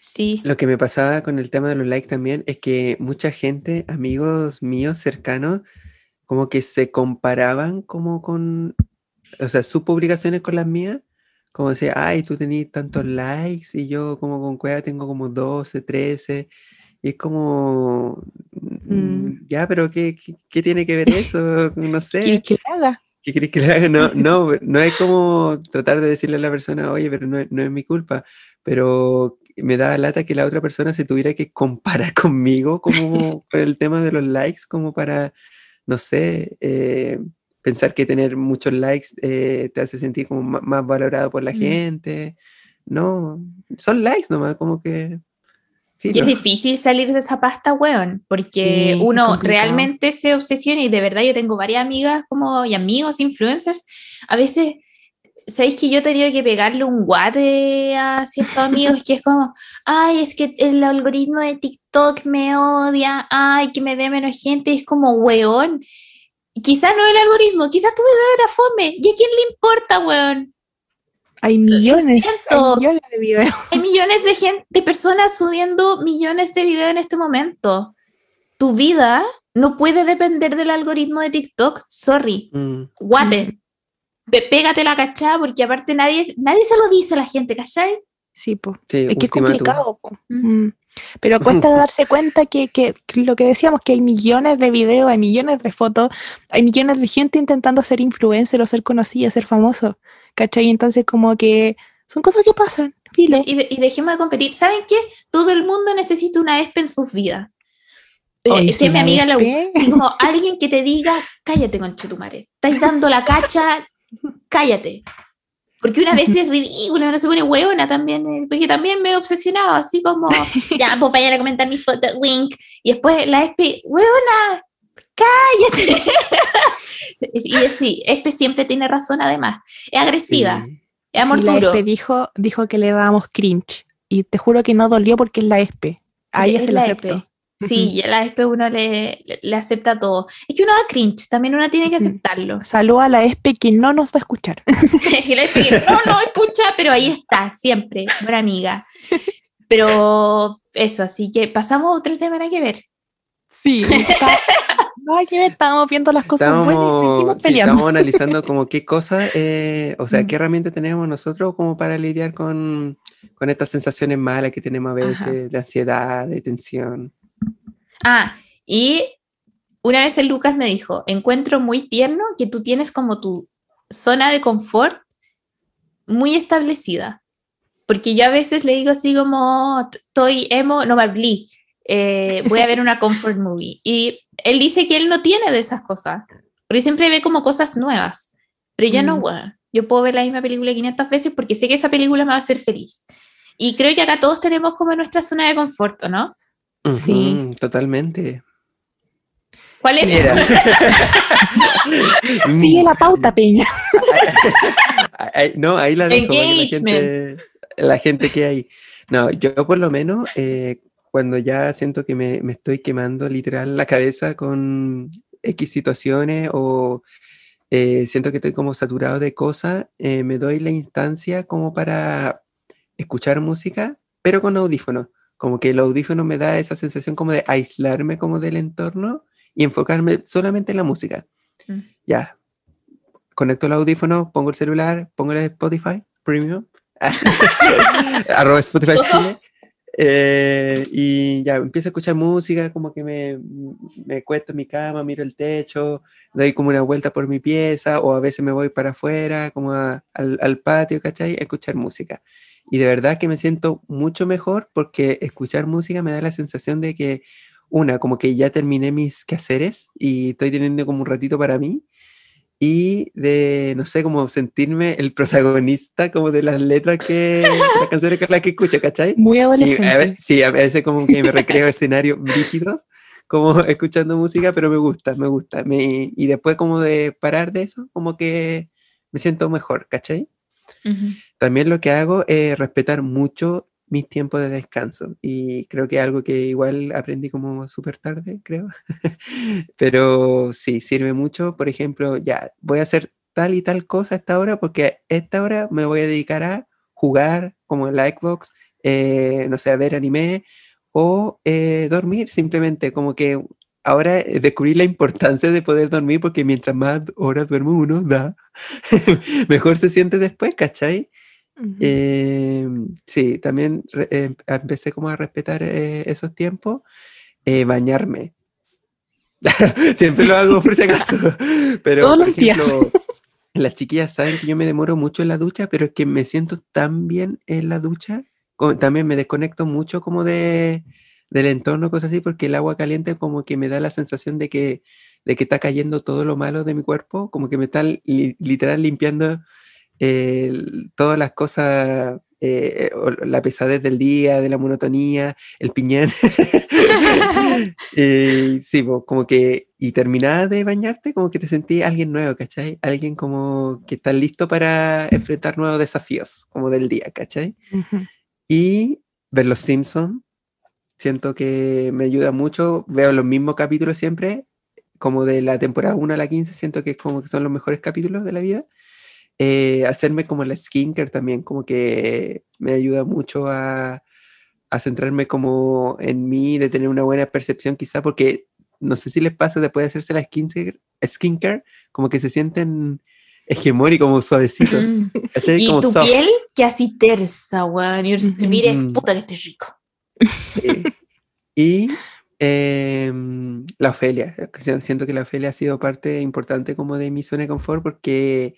Speaker 2: Sí.
Speaker 1: Lo que me pasaba con el tema de los likes también es que mucha gente, amigos míos cercanos, como que se comparaban como con, o sea, sus publicaciones con las mías, como decía, ay, tú tenías tantos likes y yo como con Cueva tengo como 12, 13, y es como, mm,
Speaker 3: Mm.
Speaker 1: ya, pero ¿qué, qué, qué tiene que ver eso? No sé.
Speaker 3: ¿Quieres que lo haga?
Speaker 1: ¿Qué querés que le haga? No, no, no es como tratar de decirle a la persona, oye, pero no, es- no es mi culpa, pero me da lata que la otra persona se tuviera que comparar conmigo como con el tema de los likes, como para, no sé, eh, pensar que tener muchos likes eh, te hace sentir como más, valorado por la
Speaker 3: Mm.
Speaker 1: gente. No, son likes nomás, como que...
Speaker 2: Y es difícil salir de esa pasta, weón, porque
Speaker 3: Sí,
Speaker 2: uno
Speaker 3: complicado.
Speaker 2: realmente se obsesiona y de verdad yo tengo varias amigas como y amigos influencers. A veces, ¿sabéis que yo he tenido que pegarle un guate a ciertos amigos que es como, ay, es que el algoritmo de TikTok me odia, ay, que me ve menos gente, es como, weón. Quizás no el algoritmo, quizás tu video era fome, ¿y a quién le importa, weón?
Speaker 3: Hay millones, hay millones de videos.
Speaker 2: Hay millones de gente, de personas subiendo millones de videos en este momento. Tu vida no puede depender del algoritmo de TikTok. Sorry,
Speaker 1: Mm,
Speaker 2: guate. Pe- Pégate la cachada porque aparte nadie, nadie se lo dice a la gente, ¿cachai?
Speaker 3: Sí, po.
Speaker 1: sí,
Speaker 3: Es que es complicado. po.
Speaker 2: Mm.
Speaker 3: Mm. Pero cuesta darse cuenta que, que- que lo que decíamos, que hay millones de videos, hay millones de fotos, hay millones de gente intentando ser influencer o ser conocida, ser famoso. ¿Cachai? Entonces como que son cosas que pasan. Filo.
Speaker 2: Y, de- y dejemos de competir. ¿Saben qué? Todo el mundo necesita una ESPE en sus vidas. Eh,
Speaker 3: Oye, si
Speaker 2: es mi amiga la como alguien que te diga, cállate, conchetumare. Estáis dando la cacha, cállate. Porque una vez es ridículo, uno se pone hueona también, eh, porque también me he obsesionado, así como, ya, pues vayan a comentar mi foto, wink, y después la ESPE, hueona, cállate. y sí, ESPE siempre tiene razón además, es agresiva,
Speaker 1: Sí.
Speaker 2: es amor
Speaker 3: Sí, la
Speaker 2: duro.
Speaker 3: ESPE dijo, dijo que le dábamos cringe. Y te juro que no dolió porque es la ESPE. A ella
Speaker 2: es
Speaker 3: se
Speaker 2: la
Speaker 3: aceptó.
Speaker 2: Sí, y a la ESPE uno le, le- le acepta todo. Es que uno da cringe, también uno tiene que aceptarlo.
Speaker 3: Salud a la ESPE que no nos va a escuchar.
Speaker 2: Y la ESPE que no, no escucha, pero ahí está, siempre, buena amiga. Pero eso, así que pasamos a otro tema, nada que ver.
Speaker 3: Sí, está- no hay que ver, estábamos viendo las cosas buenas y seguimos
Speaker 1: sí,
Speaker 3: peleando.
Speaker 1: estábamos analizando como qué cosas, eh, o sea,
Speaker 3: Mm.
Speaker 1: qué herramientas tenemos nosotros como para lidiar con, con estas sensaciones malas que tenemos a veces,
Speaker 2: Ajá.
Speaker 1: de ansiedad, de tensión.
Speaker 2: Ah, y una vez el Lucas me dijo, encuentro muy tierno que tú tienes como tu zona de confort muy establecida. Porque yo a veces le digo así como, "T- estoy emo, no me hablé, eh, voy a ver una comfort movie. Y él dice que él no tiene de esas cosas, porque siempre ve como cosas nuevas. Pero yo no,
Speaker 3: Mm.
Speaker 2: weón. Yo puedo ver la misma película 500 veces porque sé que esa película me va a hacer feliz. Y creo que acá todos tenemos como nuestra zona de confort, ¿o ¿no?
Speaker 3: Sí.
Speaker 1: Totalmente.
Speaker 2: ¿Cuál es?
Speaker 1: Mira.
Speaker 3: Sigue la pauta, Peña.
Speaker 1: No, ahí la dejo. gente, la gente que hay. No, yo por lo menos, eh, cuando ya siento que me, me estoy quemando literal la cabeza con X situaciones o eh, siento que estoy como saturado de cosas, eh, me doy la instancia como para escuchar música, pero con audífonos. Como que el audífono me da esa sensación como de aislarme como del entorno y enfocarme solamente en la música.
Speaker 2: Mm.
Speaker 1: Ya, conecto el audífono, pongo el celular, pongo el Spotify Premium, arroba Spotify. Chile, eh, y ya empiezo a escuchar música, como que me, me acuesto en mi cama, miro el techo, doy como una vuelta por mi pieza, o a veces me voy para afuera, como a- al, al patio, ¿cachai? A escuchar música. Y de verdad que me siento mucho mejor porque escuchar música me da la sensación de que, una, como que ya terminé mis quehaceres y estoy teniendo como un ratito para mí y de, no sé, como sentirme el protagonista como de las letras que, las canciones que las que escucho, ¿cachai?
Speaker 3: Muy
Speaker 1: Y a
Speaker 3: adolescente.
Speaker 1: sí, a veces como que me recreo escenarios rígidos, como escuchando música, pero me gusta, me gusta. Me- y después como de parar de eso, como que me siento mejor, ¿cachai? También lo que hago es respetar mucho mis tiempos de descanso y creo que algo que igual aprendí como súper tarde, creo. Pero sí, sirve mucho. Por ejemplo, ya, voy a hacer tal y tal cosa a esta hora porque esta hora me voy a dedicar a jugar como en la Xbox, eh, no sé, ver anime o eh, dormir simplemente, como que ahora eh, descubrí la importancia de poder dormir porque mientras más horas duermo uno, da, mejor se siente después, ¿cachai?
Speaker 3: Ujú.
Speaker 1: Eh, sí, también eh, empecé como a respetar eh, esos tiempos. Eh, bañarme. Siempre lo hago por si acaso. Pero,
Speaker 3: Todos
Speaker 1: por
Speaker 3: los días.
Speaker 1: ejemplo, las chiquillas saben que yo me demoro mucho en la ducha, pero es que me siento tan bien en la ducha. también me desconecto mucho como de, del entorno, cosas así, porque el agua caliente como que me da la sensación de que, de que está cayendo todo lo malo de mi cuerpo, como que me está li- literal limpiando eh, todas las cosas, eh, la pesadez del día, de la monotonía, el piñán. Eh, sí, po, como que, y terminada de bañarte, como que te sentí alguien nuevo, ¿cachai? Alguien como que está listo para enfrentar nuevos desafíos, como del día, ¿cachai?
Speaker 3: Ujú.
Speaker 1: Y ver los Simpsons, siento que me ayuda mucho, veo los mismos capítulos siempre, como de la temporada 1 a la 15, siento que es como que son los mejores capítulos de la vida. Eh, hacerme como la skincare también, como que me ayuda mucho a, a centrarme como en mí, de tener una buena percepción quizá, porque no sé si les pasa después de hacerse la skincare, skincare como que se sienten hegemónicos, como suavecitos,
Speaker 2: Mm. Y
Speaker 1: como
Speaker 2: tu
Speaker 1: soft.
Speaker 2: piel que así tersa, weón. Y dice,
Speaker 3: Ujú.
Speaker 2: mire,
Speaker 1: Mm.
Speaker 2: puta que estoy rico.
Speaker 1: Sí. Y em, la Ofelia. si- Siento que la Ofelia ha sido parte importante como de mi zona de confort porque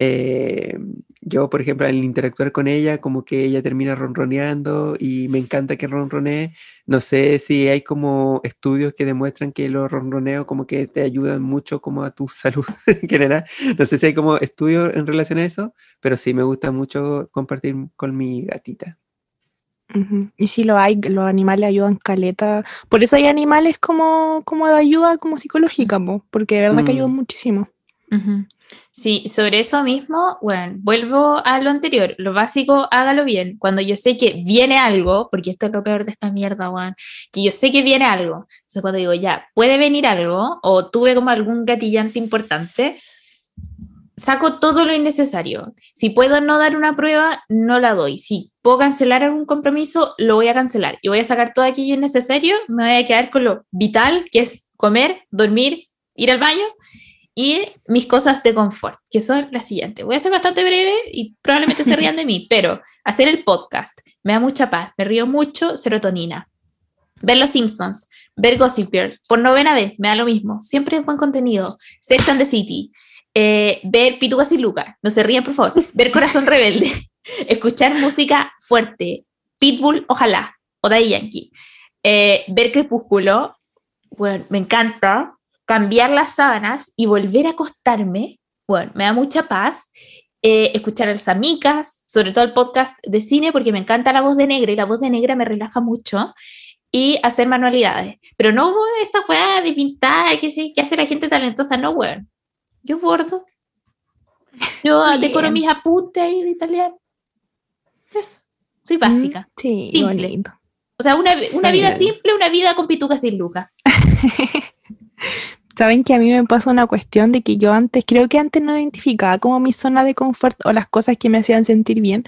Speaker 1: em, yo, por ejemplo, al interactuar con ella, como que ella termina ronroneando y me encanta que ronronee. No sé si hay como estudios que demuestran que los ronroneos como que te ayudan mucho como a tu salud en general. No sé si hay como estudios en relación a eso, pero sí me gusta mucho compartir con mi gatita.
Speaker 3: Y si lo hay, los animales ayudan caleta. Por eso hay animales como, como de ayuda como psicológica, po, porque de verdad que
Speaker 1: Mm.
Speaker 3: ayudan muchísimo.
Speaker 2: Ujú. Sí, sobre eso mismo, bueno, vuelvo a lo anterior, lo básico, hágalo bien. Cuando yo sé que viene algo, porque esto es lo peor de esta mierda, weón, que yo sé que viene algo. Entonces cuando digo, ya, puede venir algo, o tuve como algún gatillante importante, saco todo lo innecesario. Si puedo no dar una prueba, no la doy. Si puedo cancelar algún compromiso, lo voy a cancelar. Y voy a sacar todo aquello innecesario, me voy a quedar con lo vital, que es comer, dormir, ir al baño y mis cosas de confort, que son las siguientes. Voy a ser bastante breve y probablemente se rían de mí, pero hacer el podcast me da mucha paz, me río mucho, serotonina. Ver Los Simpsons, ver Gossip Girl, por novena vez, me da lo mismo, siempre es buen contenido. Sex and the City, eh, ver Pitugas y Lucas, no se rían por favor, ver Corazón Rebelde, escuchar música fuerte, Pitbull, ojalá, o Daddy Yankee, eh, ver Crepúsculo, bueno, me encanta, cambiar las sábanas y volver a acostarme, bueno, me da mucha paz. Eh, escuchar a las amigas, sobre todo el podcast de cine, porque me encanta la voz de negra y la voz de negra me relaja mucho. Y hacer manualidades. Pero no esta weá de pintar, que, que hace la gente talentosa, no, weón. Yo bordo. Yo decoro mis apuntes ahí de italiano. Eso. Soy básica.
Speaker 3: Sí,
Speaker 2: Simple.
Speaker 3: bonito.
Speaker 2: O sea, una, una vida
Speaker 1: bien.
Speaker 2: simple, una vida con pitucas sin lucas.
Speaker 3: Saben que a mí me pasa una cuestión de que yo antes, creo que antes no identificaba como mi zona de confort o las cosas que me hacían sentir bien,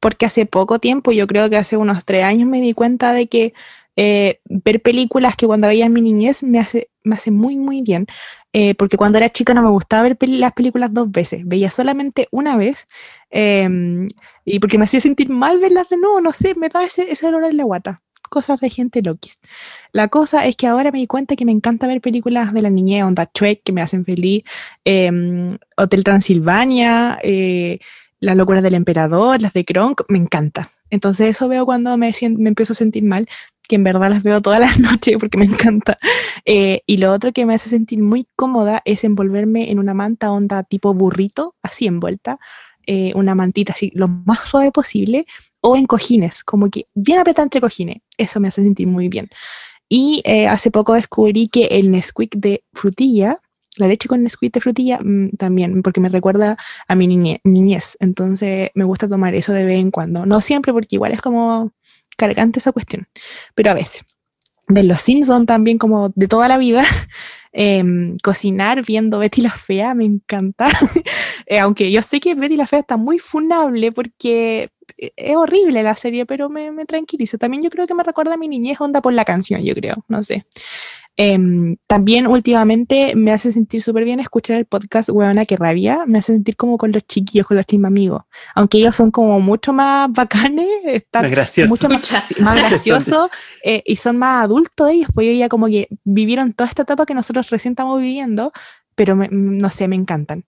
Speaker 3: porque hace poco tiempo, yo creo que hace unos tres años me di cuenta de que eh, ver películas que cuando veía en mi niñez me hace, me hace muy, muy bien. Eh, porque cuando era chica no me gustaba ver las películas dos veces, veía solamente una vez, em, y porque me hacía sentir mal verlas de nuevo, no sé, me da ese, ese en la guata. Cosas de gente loquis. La cosa es que ahora me di cuenta que me encanta ver películas de la niñez, onda Shrek, que me hacen feliz, em, Hotel Transilvania, eh, Las locuras del emperador, las de Kronk, me encanta. Entonces eso veo cuando me, me empiezo a sentir mal, que en verdad las veo todas las noches porque me encanta. Eh, y lo otro que me hace sentir muy cómoda es envolverme en una manta onda tipo burrito, así envuelta, eh, una mantita así lo más suave posible, o en cojines, como que bien apretada entre cojines. Eso me hace sentir muy bien. Y eh, hace poco descubrí que el Nesquik de frutilla, la leche con Nesquik de frutilla, mm, también, porque me recuerda a mi niñe- niñez. Entonces me gusta tomar eso de vez en cuando. No siempre, porque igual es como cargante esa cuestión, pero a veces. Ver los Simpsons también como de toda la vida. Em, cocinar viendo Betty la Fea, me encanta. Eh, aunque yo sé que Betty la Fea está muy funable porque es horrible la serie, pero me, me tranquiliza. También yo creo que me recuerda a mi niñez onda por la canción, yo creo, no sé. Em, también últimamente me hace sentir súper bien escuchar el podcast Huevona que rabia, me hace sentir como con los chiquillos, con los team amigos, aunque ellos son como mucho más bacanes, están
Speaker 1: Más gracioso.
Speaker 3: mucho más, más graciosos eh, y son más adultos ellos, pues ellos ya como que vivieron toda esta etapa que nosotros recién estamos viviendo, pero me- no sé, me encantan.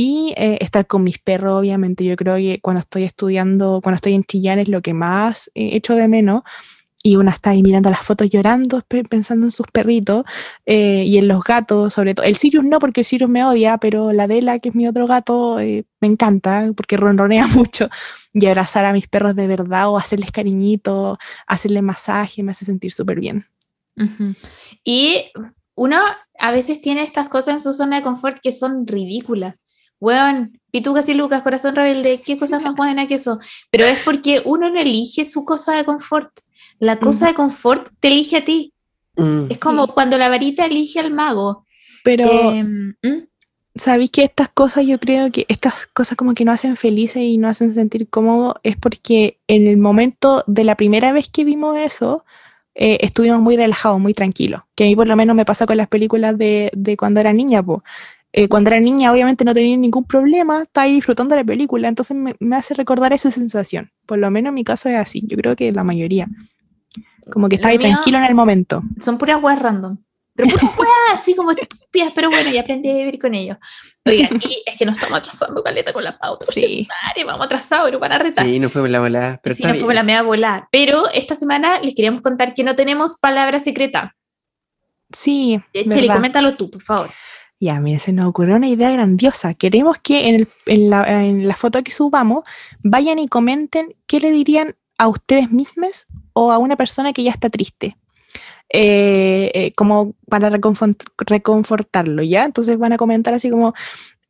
Speaker 3: Y eh, estar con mis perros, obviamente, yo creo que cuando estoy estudiando, cuando estoy en Chillán es lo que más eh, echo de menos. Y una está ahí mirando las fotos llorando, pe- pensando en sus perritos eh, y en los gatos, sobre todo. El Sirius no, porque el Sirius me odia, pero la Dela, que es mi otro gato, eh, me encanta porque ronronea mucho. Y abrazar a mis perros de verdad o hacerles cariñito, hacerle masaje, me hace sentir súper bien.
Speaker 2: Ujú. Y uno a veces tiene estas cosas en su zona de confort que son ridículas. Weón, pitucas y lucas, corazón rebelde, qué cosa más buena que eso. Pero es porque uno no elige su cosa de confort. La cosa de confort te elige a ti.
Speaker 1: Mm,
Speaker 2: Es como cuando la varita elige al mago.
Speaker 3: Pero,
Speaker 2: Em, ¿mm?
Speaker 3: ¿sabéis que estas cosas, yo creo que estas cosas como que nos hacen felices y nos hacen sentir cómodos es porque en el momento de la primera vez que vimos eso, eh, estuvimos muy relajados, muy tranquilos. Que a mí por lo menos me pasa con las películas de, de cuando era niña, po. Eh, cuando era niña obviamente no tenía ningún problema, estaba ahí disfrutando de la película, entonces me, me hace recordar esa sensación. Por lo menos en mi caso es así, yo creo que la mayoría. Como que está ahí tranquilo en el momento.
Speaker 2: son puras weas random. Pero puras weas así como estúpidas, pero bueno, ya aprendí a vivir con ellos. Oigan, y es que nos estamos atrasando caleta con la pauta.
Speaker 3: Sí.
Speaker 2: Madre, vamos atrasados, pero para retar.
Speaker 1: Sí, no fue la volada, pero
Speaker 2: Sí,
Speaker 1: está
Speaker 2: nos fuimos
Speaker 1: bien.
Speaker 2: la media volada. Pero esta semana les queríamos contar que no tenemos palabra secreta.
Speaker 3: Sí,
Speaker 2: Eh,
Speaker 3: verdad.
Speaker 2: coméntalo tú, por favor.
Speaker 3: Ya, mira, se nos ocurrió una idea grandiosa. Queremos que en, el- en la, en la foto que subamos vayan y comenten qué le dirían a ustedes mismos o a una persona que ya está triste. Eh, eh, como para reconfort- reconfortarlo, ¿ya? Entonces van a comentar así como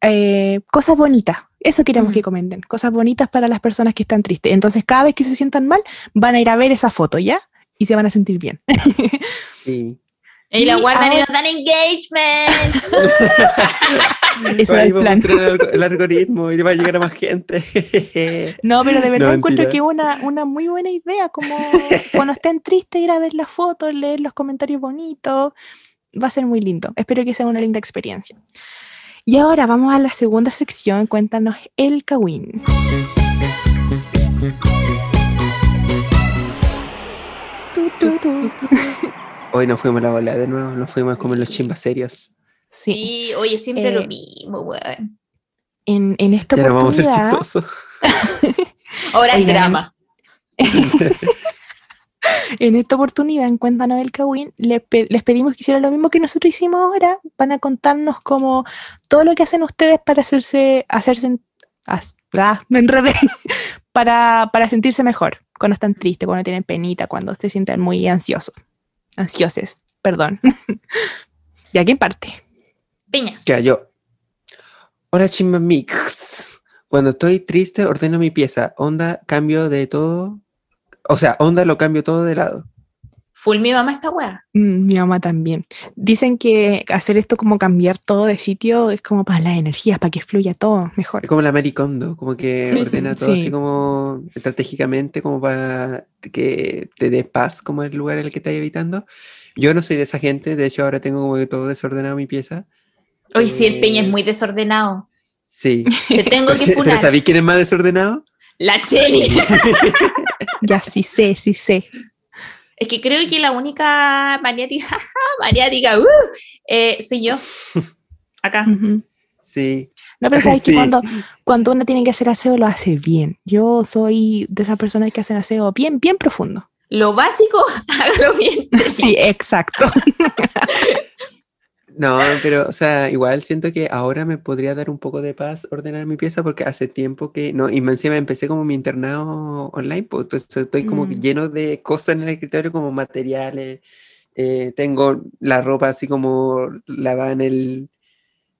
Speaker 3: eh, cosas bonitas. Eso queremos
Speaker 2: Ujú.
Speaker 3: que comenten. Cosas bonitas para las personas que están tristes. Entonces cada vez que se sientan mal, van a ir a ver esa foto, ¿ya? Y se van a sentir bien.
Speaker 1: Sí.
Speaker 2: Y la
Speaker 3: Y
Speaker 2: guardan y nos dan engagement.
Speaker 3: Ese
Speaker 1: Ahí
Speaker 3: el plan.
Speaker 1: el, alg- el algoritmo y va a llegar a más gente.
Speaker 3: No, pero de verdad
Speaker 1: No,
Speaker 3: encuentro que es una, una muy buena idea, como cuando estén tristes ir a ver las fotos, leer los comentarios bonitos, va a ser muy lindo. Espero que sea una linda experiencia. Y ahora vamos a la segunda sección, cuéntanos el Kawin.
Speaker 1: Hoy nos fuimos a la bola de nuevo, nos fuimos como en los chimbas serios.
Speaker 3: Sí,
Speaker 2: Sí, oye, siempre
Speaker 3: Eh,
Speaker 2: lo mismo, weón.
Speaker 3: en, en esta
Speaker 1: Ya no vamos a ser
Speaker 3: oportunidad,
Speaker 1: chistosos.
Speaker 2: Ahora el drama.
Speaker 3: en esta oportunidad, en Cuéntanos el Kawin, pe- les pedimos que hicieran lo mismo que nosotros hicimos ahora. Van a contarnos como todo lo que hacen ustedes para hacerse, hacerse, ah, me enredé. para, para sentirse mejor, cuando están tristes, cuando tienen penita, cuando se sienten muy ansiosos. Ansioses, perdón. ¿Y a quién parte?
Speaker 2: Peña.
Speaker 1: Ya, yo. Hola, chimba mix. Cuando estoy triste, ordeno mi pieza. Onda, cambio de todo. O sea, onda lo cambio todo de lado.
Speaker 2: Full mi mamá esta weá.
Speaker 3: Mm, mi mamá también. Dicen que hacer esto como cambiar todo de sitio es como para las energías, para que fluya todo mejor.
Speaker 1: Es como la Maricondo, como que
Speaker 2: Sí.
Speaker 1: ordena todo
Speaker 3: Sí.
Speaker 1: así como estratégicamente, como para que te dé paz como el lugar en el que estás habitando. Yo no soy de esa gente, de hecho ahora tengo como que todo desordenado mi pieza.
Speaker 2: Oye, sí, el Peña es
Speaker 1: Eh,
Speaker 2: muy desordenado.
Speaker 1: Sí.
Speaker 2: Te tengo que
Speaker 1: ¿Pero
Speaker 2: funar.
Speaker 1: sabéis quién es más desordenado?
Speaker 2: La Cheli.
Speaker 3: Ya sí sé, sí sé.
Speaker 2: Es que creo que la única maniática, maniática, uh, eh, soy yo. Acá.
Speaker 1: Sí.
Speaker 3: No, pero sabes que cuando, cuando uno tiene que hacer aseo, lo hace bien. Yo soy de esas personas que hacen aseo bien, bien profundo.
Speaker 2: Lo básico, hágalo bien.
Speaker 3: Sí, exacto.
Speaker 1: No, pero, o sea, igual siento que ahora me podría dar un poco de paz ordenar mi pieza porque hace tiempo que, no, y encima empecé como mi internado online, pues entonces estoy como
Speaker 3: Mm.
Speaker 1: lleno de cosas en el escritorio como materiales, eh, tengo la ropa así como lavada en el,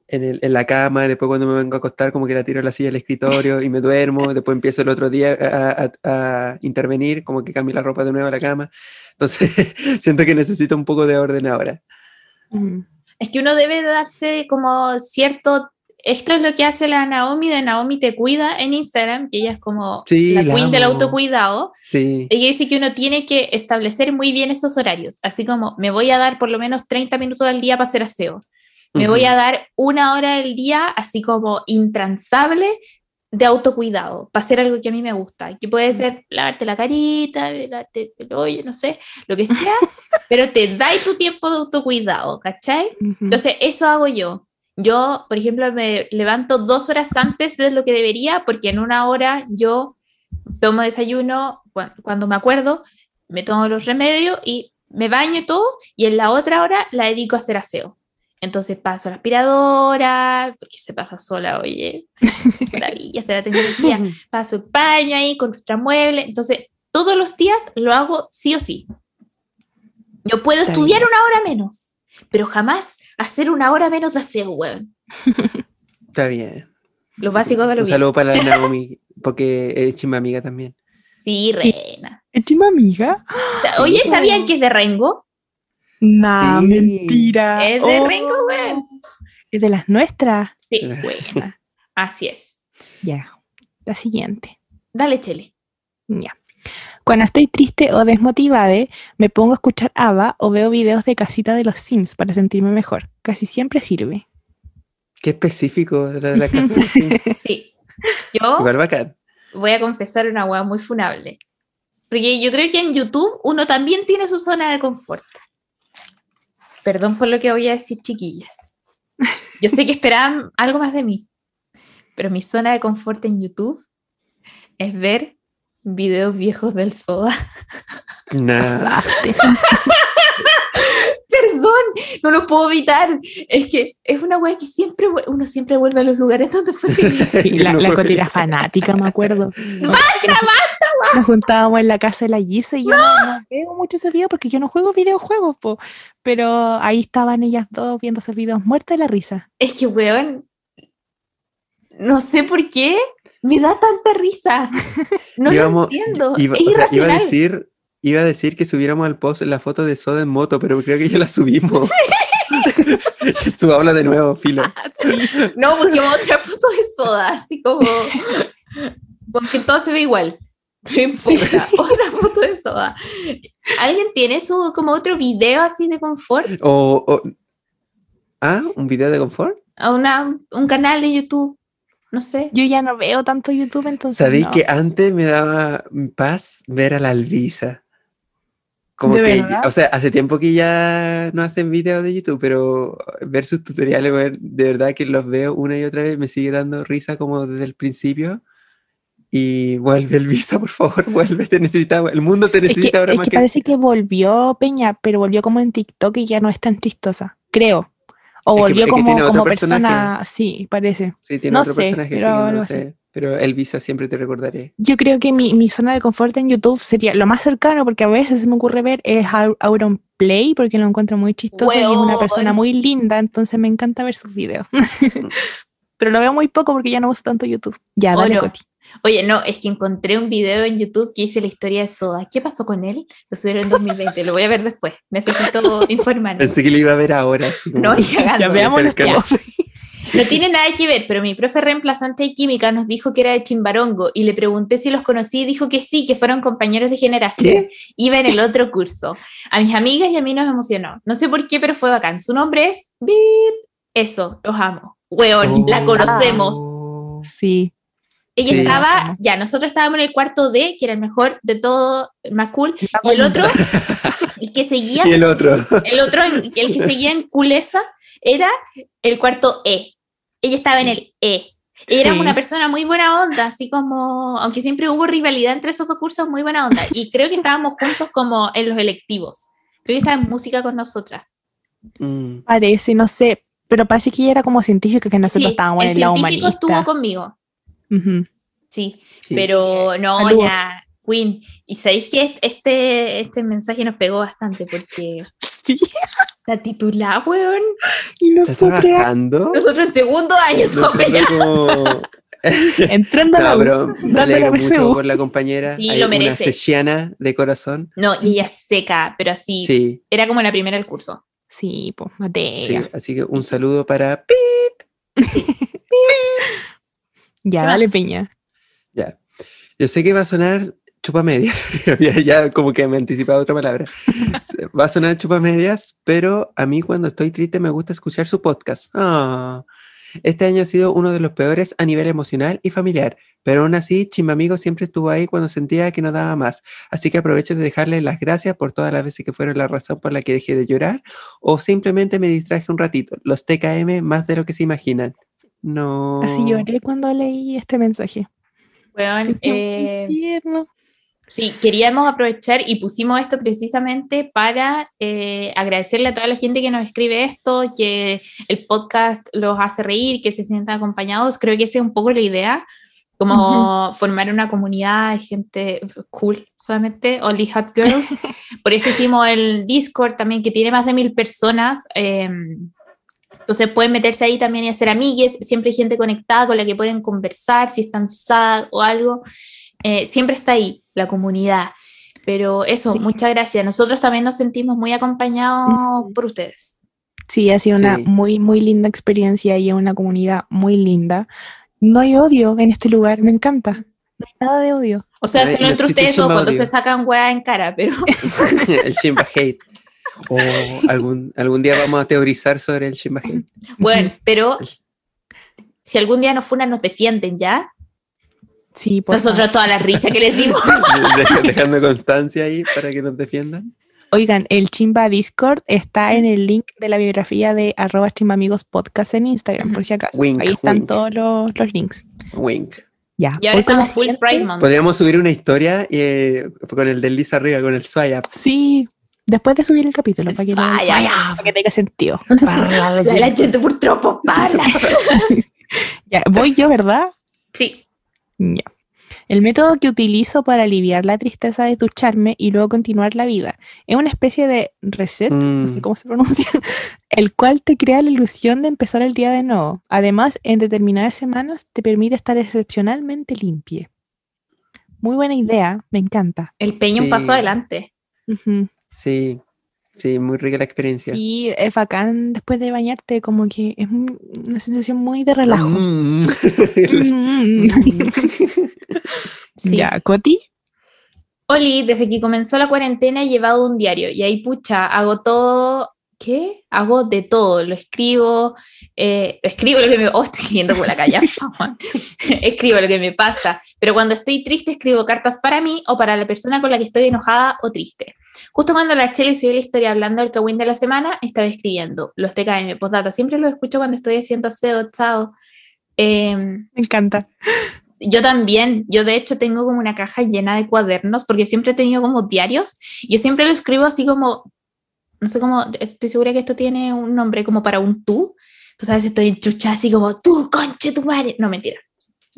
Speaker 1: en el, en la cama, después cuando me vengo a acostar como que la tiro a la silla del escritorio y me duermo, después empiezo el otro día a, a- a intervenir, como que cambio la ropa de nuevo a la cama, entonces siento que necesito un poco de orden ahora.
Speaker 3: Mm.
Speaker 2: Es que uno debe darse como cierto. Esto es lo que hace la Naomi de Naomi Te Cuida en Instagram, que ella es como
Speaker 1: Sí,
Speaker 2: la
Speaker 1: la
Speaker 2: queen del
Speaker 1: amo.
Speaker 2: autocuidado.
Speaker 1: Sí.
Speaker 2: Ella dice que uno tiene que establecer muy bien esos horarios, así como me voy a dar por lo menos 30 minutos al día para hacer aseo. Me voy
Speaker 1: Ujú.
Speaker 2: a dar una hora del día así como intransable de autocuidado, para hacer algo que a mí me gusta, que puede ser lavarte la carita, lavarte el hoyo, no sé, lo que sea, pero te dais tu tiempo de autocuidado, ¿cachai?
Speaker 3: Ujú.
Speaker 2: Entonces, eso hago yo. Yo, por ejemplo, me levanto dos horas antes de lo que debería, porque en una hora yo tomo desayuno, cua- cuando me acuerdo, me tomo los remedios y me baño y todo, y en la otra hora la dedico a hacer aseo. Entonces paso la aspiradora, porque se pasa sola, oye, maravillas de la tecnología. Paso el paño ahí con nuestra mueble. Entonces, todos los días lo hago sí o sí. Yo puedo
Speaker 3: Está
Speaker 2: estudiar
Speaker 3: bien.
Speaker 2: una hora menos, pero jamás hacer una hora menos de aseo, weón.
Speaker 1: Está bien.
Speaker 2: Lo básico que lo
Speaker 1: Un saludo para la Naomi, porque es chimba amiga también.
Speaker 2: Sí, reina.
Speaker 3: ¿Es tu amiga?
Speaker 2: Oye. ¿sabían que es de Rengo?
Speaker 3: Nah,
Speaker 1: Sí.
Speaker 3: mentira.
Speaker 2: Es de
Speaker 3: Oh,
Speaker 2: weón.
Speaker 3: Es de las nuestras.
Speaker 2: Sí, buena. Así es.
Speaker 3: Ya. La siguiente.
Speaker 2: Dale, Chele.
Speaker 3: Ya. Cuando estoy triste o desmotivada, me pongo a escuchar ABBA o veo videos de casita de los Sims para sentirme mejor. Casi siempre sirve.
Speaker 1: Qué específico de la de la casa de Sims.
Speaker 2: Sí. Yo voy a confesar una hueá muy funable. Porque yo creo que en YouTube uno también tiene su zona de confort. Perdón por lo que voy a decir, chiquillas. Yo sé que esperaban algo más de mí, pero mi zona de confort en YouTube es ver videos viejos del soda. Perdón, no lo puedo evitar. Es que es una weá que siempre, uno siempre vuelve a los lugares donde fue feliz.
Speaker 3: Sí, la,
Speaker 1: No
Speaker 3: la fanática, me acuerdo. ¡Basta, Nos juntábamos en la casa de la Gise y yo no, no veo mucho ese video porque yo no juego videojuegos, po. pero ahí estaban ellas dos viendo esos videos muertas de la risa.
Speaker 2: Es que, weón, no sé por qué me da tanta risa. No
Speaker 1: Íbamos-
Speaker 2: lo entiendo.
Speaker 1: Iba,
Speaker 2: es
Speaker 1: o sea, iba a
Speaker 2: irracional.
Speaker 1: decir, iba a decir que subiéramos al post la foto de Soda en moto, pero creo que ya la subimos. Tú habla de nuevo, filo.
Speaker 2: No, busquemos otra foto de soda, así como. Porque todo se ve igual. No importa. Otra foto de soda. ¿Alguien tiene su como otro video así de confort?
Speaker 1: O, o- ¿Ah? ¿Un video de confort?
Speaker 2: a una, un canal de YouTube. No sé.
Speaker 3: Yo ya no veo tanto YouTube, entonces.
Speaker 1: Sabéis
Speaker 3: no.
Speaker 1: que antes me daba paz ver a la Alvisa. Como
Speaker 3: ¿De
Speaker 1: que,
Speaker 3: verdad?
Speaker 1: o sea, hace tiempo que ya no hacen videos de YouTube, pero ver sus tutoriales, de verdad que los veo una y otra vez, me sigue dando risa como desde el principio. Y vuelve Elvisa, por favor, vuelve, te necesitamos, el mundo te
Speaker 3: Es que,
Speaker 1: necesita ahora
Speaker 3: es
Speaker 1: más
Speaker 3: que
Speaker 1: que
Speaker 3: parece que volvió Peña, pero volvió como en TikTok y ya no es tan chistosa, creo. O
Speaker 1: Es
Speaker 3: volvió
Speaker 1: que
Speaker 3: como, como persona, sí, parece.
Speaker 1: Sí, tiene
Speaker 3: no
Speaker 1: otro
Speaker 3: sé,
Speaker 1: personaje,
Speaker 3: pero
Speaker 1: que no lo sé. Pero Elvisa siempre te recordaré.
Speaker 3: Yo creo que mi, mi zona de confort en YouTube sería lo más cercano, porque a veces se me ocurre ver es Au- Auron Play, porque lo encuentro muy chistoso y es una persona muy linda, entonces me encanta ver sus videos. Pero lo veo muy poco porque ya no uso tanto YouTube. Ya, dale. Coti.
Speaker 2: Oye, no, es que encontré un video en YouTube que dice la historia de Soda. ¿Qué pasó con él? Lo subieron en 2020, lo voy a ver después. Necesito informarme.
Speaker 1: Pensé que lo iba a ver ahora.
Speaker 2: No, ni cagando.
Speaker 3: Ya veamos nuestro
Speaker 2: No tiene nada que ver, pero mi profe reemplazante de química nos dijo que era de Chimbarongo y le pregunté si los conocí y dijo que sí, que fueron compañeros de generación.
Speaker 1: ¿Qué?
Speaker 2: Iba en el otro curso. A mis amigas y a mí nos emocionó. No sé por qué, pero fue bacán. Su nombre es Bip. Eso, los amo. Weón, la
Speaker 1: Oh.
Speaker 2: conocemos.
Speaker 3: Sí.
Speaker 2: Ella
Speaker 1: Sí.
Speaker 2: estaba, ya, nosotros estábamos en el cuarto D, que era el mejor de todo, el más cool. Y el otro, el que seguía,
Speaker 1: Y el otro.
Speaker 2: el otro, el que seguía en culesa, era el cuarto E. Ella estaba en el E. Era
Speaker 3: Sí.
Speaker 2: una persona muy buena onda, así como, aunque siempre hubo rivalidad entre esos dos cursos, muy buena onda. Y creo que estábamos juntos como en los electivos. Creo que estaba en música con nosotras.
Speaker 1: Mm.
Speaker 3: Parece, no sé, pero parece que ella era como científica, que nosotros
Speaker 2: Sí,
Speaker 3: estábamos
Speaker 2: el
Speaker 3: en la
Speaker 2: científico
Speaker 3: humanista.
Speaker 2: estuvo conmigo.
Speaker 3: Ujú.
Speaker 2: Sí,
Speaker 1: Sí.
Speaker 2: pero no,
Speaker 3: Saludos.
Speaker 2: ya, Queen. Y sabéis que este, este mensaje nos pegó bastante porque
Speaker 3: Sí.
Speaker 2: está titulada, weón.
Speaker 3: Y
Speaker 1: ¿Estás
Speaker 3: nosotros
Speaker 1: trabajando?
Speaker 2: Nosotros en segundo año somos
Speaker 1: como...
Speaker 3: entrando a la
Speaker 1: No, pero me alegro mucho
Speaker 3: PSU.
Speaker 1: por la compañera.
Speaker 2: Sí,
Speaker 1: Hay
Speaker 2: lo
Speaker 1: Una
Speaker 2: merece.
Speaker 1: sesiana de corazón.
Speaker 2: No, y ella es seca, pero así.
Speaker 1: Sí,
Speaker 2: Era como la primera del curso.
Speaker 3: Sí, pues,
Speaker 1: sí.
Speaker 3: Matea.
Speaker 1: Así que un saludo para...
Speaker 3: Ya,
Speaker 2: ¿Qué
Speaker 3: dale,
Speaker 2: más?
Speaker 3: Peña.
Speaker 1: Ya. Yo sé que va a sonar chupamedias. ya, ya como que me he anticipado otra palabra. va a sonar chupamedias, pero a mí cuando estoy triste me gusta escuchar su podcast. Ah. Este año ha sido uno de los peores a nivel emocional y familiar, pero aún así Chimamigo siempre estuvo ahí cuando sentía que no daba más. Así que aprovecho de dejarle las gracias por todas las veces que fueron la razón por la que dejé de llorar o simplemente me distraje un ratito. Los TKM más de lo que se imaginan. No.
Speaker 3: Así lloré cuando leí este mensaje. Qué
Speaker 2: eh, sí, queríamos aprovechar y pusimos esto precisamente para eh, agradecerle a toda la gente que nos escribe esto, que el podcast los hace reír, que se sientan acompañados. Creo que esa es un poco la idea, como formar una comunidad de gente cool solamente, Only Hot Girls. Por eso hicimos el Discord también, que tiene más de mil personas. eh, entonces pueden meterse ahí también y hacer amigues. Siempre hay gente conectada con la que pueden conversar, si están sad o algo. Eh, siempre está ahí la comunidad. Pero eso,
Speaker 3: Sí.
Speaker 2: muchas gracias. Nosotros también nos sentimos muy acompañados por ustedes.
Speaker 3: Sí, ha sido una
Speaker 1: Sí.
Speaker 3: muy, muy linda experiencia y una comunidad muy linda. No hay odio en este lugar, me encanta. No hay nada de odio.
Speaker 2: O sea,
Speaker 1: No,
Speaker 2: solo
Speaker 1: no
Speaker 2: entre ustedes dos
Speaker 1: chimba
Speaker 2: cuando se sacan weá en cara, pero
Speaker 1: el Shimba Hate. O algún, algún día vamos a teorizar sobre el Shimba Hate.
Speaker 2: bueno, pero si algún día nos funan, nos defienden ya.
Speaker 3: Sí, por
Speaker 2: Nosotros toda la risa que les dimos.
Speaker 1: De- Dejando constancia ahí para que nos defiendan.
Speaker 3: Oigan, el Chimba Discord está en el link de la biografía de arroba chimbamigos podcast en Instagram, por si acaso.
Speaker 1: Wink,
Speaker 3: Ahí están
Speaker 1: wink.
Speaker 3: todos los, los links.
Speaker 1: Wink.
Speaker 3: Ya.
Speaker 2: Y ahora estamos full. Pride Month.
Speaker 1: Podríamos subir una historia eh, con el del Lisa arriba, con el Swayap.
Speaker 3: Sí, después de subir el capítulo, para que, para que tenga sentido.
Speaker 2: La leche de por tropo, para.
Speaker 3: Ya, voy yo, ¿verdad?
Speaker 2: Sí.
Speaker 3: Ya. El método que utilizo para aliviar la tristeza es ducharme y luego continuar la vida. Es una especie de reset, no sé
Speaker 1: Mm.
Speaker 3: cómo se pronuncia, el cual te crea la ilusión de empezar el día de nuevo. Además, en determinadas semanas te permite estar excepcionalmente limpia. Muy buena idea, me encanta.
Speaker 2: El peño un
Speaker 1: Sí.
Speaker 2: paso adelante.
Speaker 3: Ujú.
Speaker 1: Sí, sí, muy rica la experiencia.
Speaker 3: Sí, es bacán después de bañarte, como que es un- una sensación muy de relajo.
Speaker 1: Mm.
Speaker 2: Sí.
Speaker 3: Ya, Coti.
Speaker 2: Oli, desde que comenzó la cuarentena he llevado un diario y ahí pucha, hago todo ¿qué? Hago de todo, lo escribo, eh, escribo lo que me... Oh, estoy yendo con la calle. escribo lo que me pasa, pero cuando estoy triste escribo cartas para mí o para la persona con la que estoy enojada o triste. Justo cuando la Chele subió la historia hablando del Kawin de la semana, estaba escribiendo los TKM, postdata, siempre los escucho cuando estoy haciendo SEO, chao. Em,
Speaker 3: Me encanta.
Speaker 2: yo también, yo de hecho tengo como una caja llena de cuadernos porque siempre he tenido como diarios. Yo siempre lo escribo así como, no sé cómo, estoy segura que esto tiene un nombre como para un tú. Entonces a veces estoy enchuchada así como, tú, conche, tu madre. No, mentira.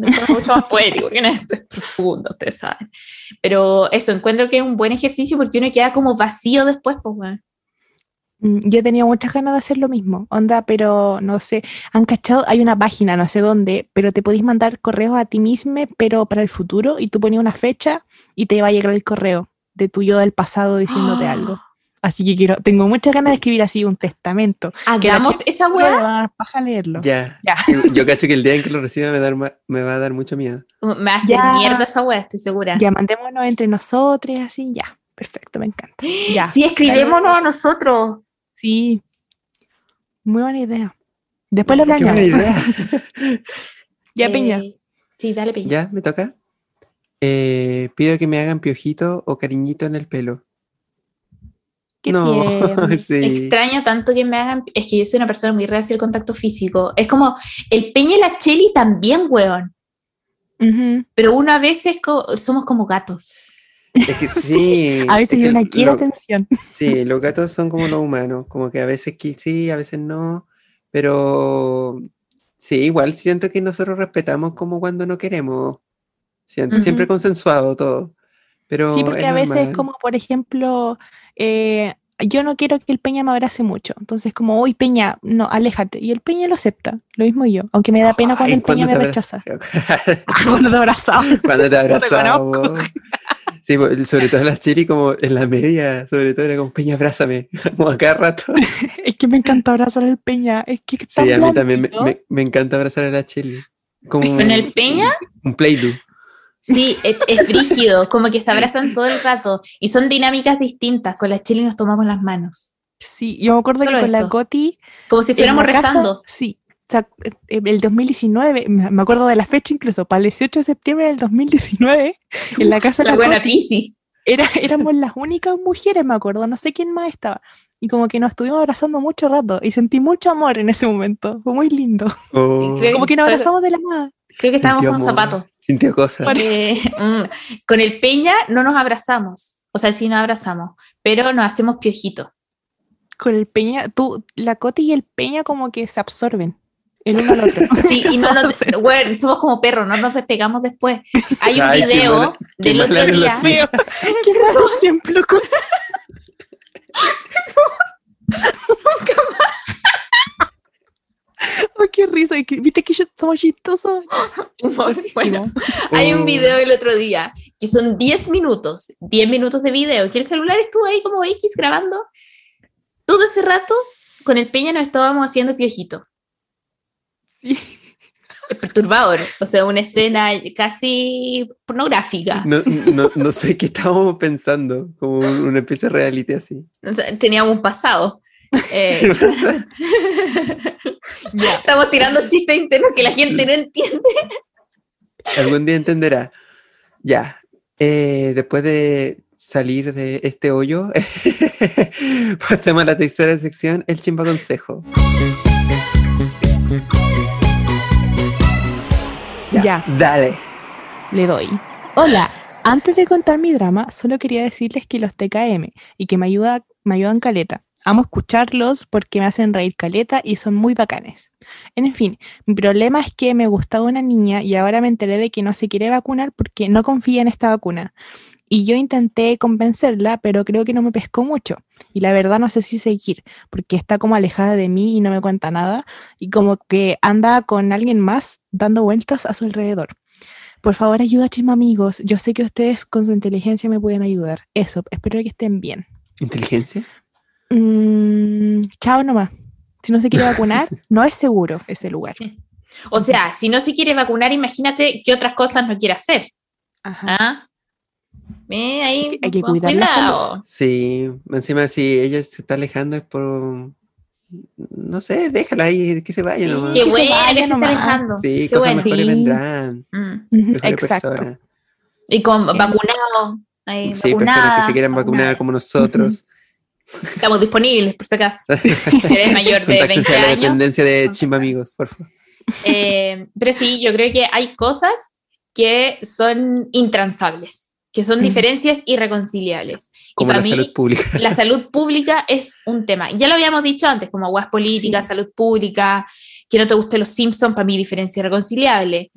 Speaker 2: Es mucho más poético, que no es, es profundo, ustedes saben. Pero eso, encuentro que es un buen ejercicio porque uno queda como vacío después, pues, bueno.
Speaker 3: Mm, Yo tenido muchas ganas de hacer lo mismo, onda, pero no sé, han cachado, hay una página, no sé dónde, pero te podéis mandar correos a ti mismo, pero para el futuro, y tú ponías una fecha y te va a llegar el correo de tu yo del pasado diciéndote algo. Así que quiero, tengo muchas ganas de escribir así un testamento. Que
Speaker 2: Hagamos
Speaker 3: chica
Speaker 2: esa weá.
Speaker 3: paja leerlo.
Speaker 1: Ya.
Speaker 3: Ya.
Speaker 1: Yo cacho que el día en que lo reciba me, dar me va a dar mucho miedo.
Speaker 2: Me hace
Speaker 3: Ya.
Speaker 2: mierda esa weá, estoy segura.
Speaker 3: Ya, mandémonos entre nosotros, así, ya. Perfecto, me encanta. Ya.
Speaker 2: Sí, escribémonos a nosotros.
Speaker 3: Sí. Muy buena idea. Después lo
Speaker 1: Qué buena
Speaker 3: planeamos.
Speaker 1: idea.
Speaker 3: Ya,
Speaker 2: Eh,
Speaker 3: Peña.
Speaker 2: Sí, dale, Peña.
Speaker 1: ¿Ya? ¿Me toca? Eh, pido que me hagan piojito o cariñito en el pelo.
Speaker 3: Qué
Speaker 1: no,
Speaker 3: tierno.
Speaker 1: sí.
Speaker 2: Extraño tanto que me hagan. Es que yo soy una persona muy reacia al contacto físico. Es como el Peña y la Cheli también, weón. Pero uno a veces co- somos como gatos.
Speaker 1: Es que sí.
Speaker 3: A veces
Speaker 1: es que
Speaker 3: yo no quiero
Speaker 1: lo-
Speaker 3: atención.
Speaker 1: Sí, los gatos son como los humanos, como que a veces sí, a veces no, pero sí, igual siento que nosotros respetamos como cuando no queremos, siempre
Speaker 3: Ujú.
Speaker 1: consensuado todo, pero
Speaker 3: Sí, porque a veces es
Speaker 1: normal.
Speaker 3: como, por ejemplo, eh, yo no quiero que el Peña me abrace mucho. Entonces, como, uy, Peña, no, aléjate. Y el Peña lo acepta. Lo mismo yo. Aunque me da pena cuando
Speaker 1: Ay,
Speaker 3: el Peña me
Speaker 1: ¿cuándo te
Speaker 3: rechaza. cuando te abrazaba.
Speaker 1: Cuando te
Speaker 3: conozco.
Speaker 1: Sí, pues, sobre todo las chiri como en la media, sobre todo era como Peña, abrázame, como a cada rato.
Speaker 3: es que me encanta abrazar al Peña. Es que es tan
Speaker 1: Sí, a mí también me,
Speaker 3: blandito.
Speaker 1: me- me encanta abrazar a la chili. Como
Speaker 2: ¿Con el Peña?
Speaker 1: Un play-doh.
Speaker 2: Sí, es, es brígido, como que se abrazan todo el rato. Y son dinámicas distintas. Con la Cheli nos tomamos las manos.
Speaker 3: Sí, yo me acuerdo
Speaker 2: Solo
Speaker 3: que con la. Coti.
Speaker 2: Como si estuviéramos
Speaker 3: casa-
Speaker 2: rezando.
Speaker 3: sí. O sea, el 2019, me acuerdo de la fecha incluso, para el 18 de septiembre del 2019, en la casa de
Speaker 2: La
Speaker 3: la
Speaker 2: buena
Speaker 3: Coti.
Speaker 2: Pisi.
Speaker 3: era, éramos las únicas mujeres, me acuerdo, no sé quién más estaba. Y como que nos estuvimos abrazando mucho rato y sentí mucho amor en ese momento. Fue muy lindo.
Speaker 1: Oh,
Speaker 3: Como que nos abrazamos de la nada.
Speaker 2: Creo que estábamos
Speaker 1: sintió
Speaker 2: con un
Speaker 1: amor,
Speaker 2: zapato.
Speaker 1: Sintió cosas.
Speaker 2: Mm, con el Peña no nos abrazamos. O sea, sí nos abrazamos, pero nos hacemos piojito.
Speaker 3: Con el Peña, tú, la Coti y el Peña como que se absorben el uno al otro.
Speaker 2: Sí, y no nos, bueno, somos como perros, no nos despegamos después. Hay un
Speaker 1: Ay,
Speaker 2: video
Speaker 1: mala-
Speaker 2: del otro día.
Speaker 3: Qué mal ejemplo. con- Oh, qué risa. ¿Viste que yo somos chistosos?
Speaker 2: Bueno, hay un video del otro día que son 10 minutos, 10 minutos de video, que el celular estuvo ahí como X grabando. Todo ese rato con el Peña nos estábamos haciendo piojito.
Speaker 3: Sí.
Speaker 2: Es perturbador, o sea, una escena casi pornográfica.
Speaker 1: No, no, no sé qué estábamos pensando, como un- una especie de reality así.
Speaker 2: O sea, teníamos un pasado. Eh.
Speaker 3: Ya.
Speaker 2: estamos tirando chistes internos que la gente no entiende.
Speaker 1: Algún día entenderá. Ya, eh, después de salir de este hoyo, pasemos a la tercera sección, el chimba consejo.
Speaker 3: Ya.
Speaker 1: Dale.
Speaker 3: Le doy. Hola. Antes de contar mi drama, solo quería decirles que los TKM y que me, ayuda, me ayudan caleta. Amo escucharlos porque me hacen reír caleta y son muy bacanes. En fin, mi problema es que me gustaba una niña y ahora me enteré de que no se quiere vacunar porque no confía en esta vacuna. Y yo intenté convencerla, pero creo que no me pescó mucho. Y la verdad no sé si seguir, porque está como alejada de mí y no me cuenta nada. Y como que anda con alguien más dando vueltas a su alrededor. Por favor, ayuda, amigos. Yo sé que ustedes con su inteligencia me pueden ayudar. Eso, espero que estén bien.
Speaker 1: ¿Inteligencia?
Speaker 3: Mm, chao nomás. Si no se quiere vacunar, no es seguro ese lugar.
Speaker 2: O sea, si no se quiere vacunar, imagínate qué otras cosas no quiere hacer.
Speaker 3: Ajá.
Speaker 2: ¿ah? Eh, ahí,
Speaker 3: Hay que cuidar la.
Speaker 1: Sí, encima si ella se está alejando es por... No sé, déjala ahí, que se vaya
Speaker 3: Sí.
Speaker 1: nomás.
Speaker 2: Qué
Speaker 3: Que se
Speaker 2: bueno que se está alejando.
Speaker 1: Sí,
Speaker 2: Qué
Speaker 1: cosas
Speaker 2: bueno.
Speaker 1: mejores
Speaker 3: Sí.
Speaker 1: vendrán.
Speaker 2: Mm.
Speaker 3: Exacto.
Speaker 1: personas.
Speaker 2: Y con
Speaker 3: Sí.
Speaker 2: vacunado. ahí,
Speaker 1: Sí, personas que se quieren vacunar como nosotros.
Speaker 2: Estamos disponibles, por si acaso. Si eres mayor de 20
Speaker 1: Contáctense a la
Speaker 2: años.
Speaker 1: dependencia de chimba amigos, por favor.
Speaker 2: Eh, pero sí, yo creo que hay cosas que son intransables, que son diferencias irreconciliables. Y
Speaker 1: Como
Speaker 2: para
Speaker 1: la
Speaker 2: mí,
Speaker 1: salud pública.
Speaker 2: la salud pública es un tema. Ya lo habíamos dicho antes, como aguas políticas, salud pública, que no te guste los Simpsons, para mí diferencia irreconciliable.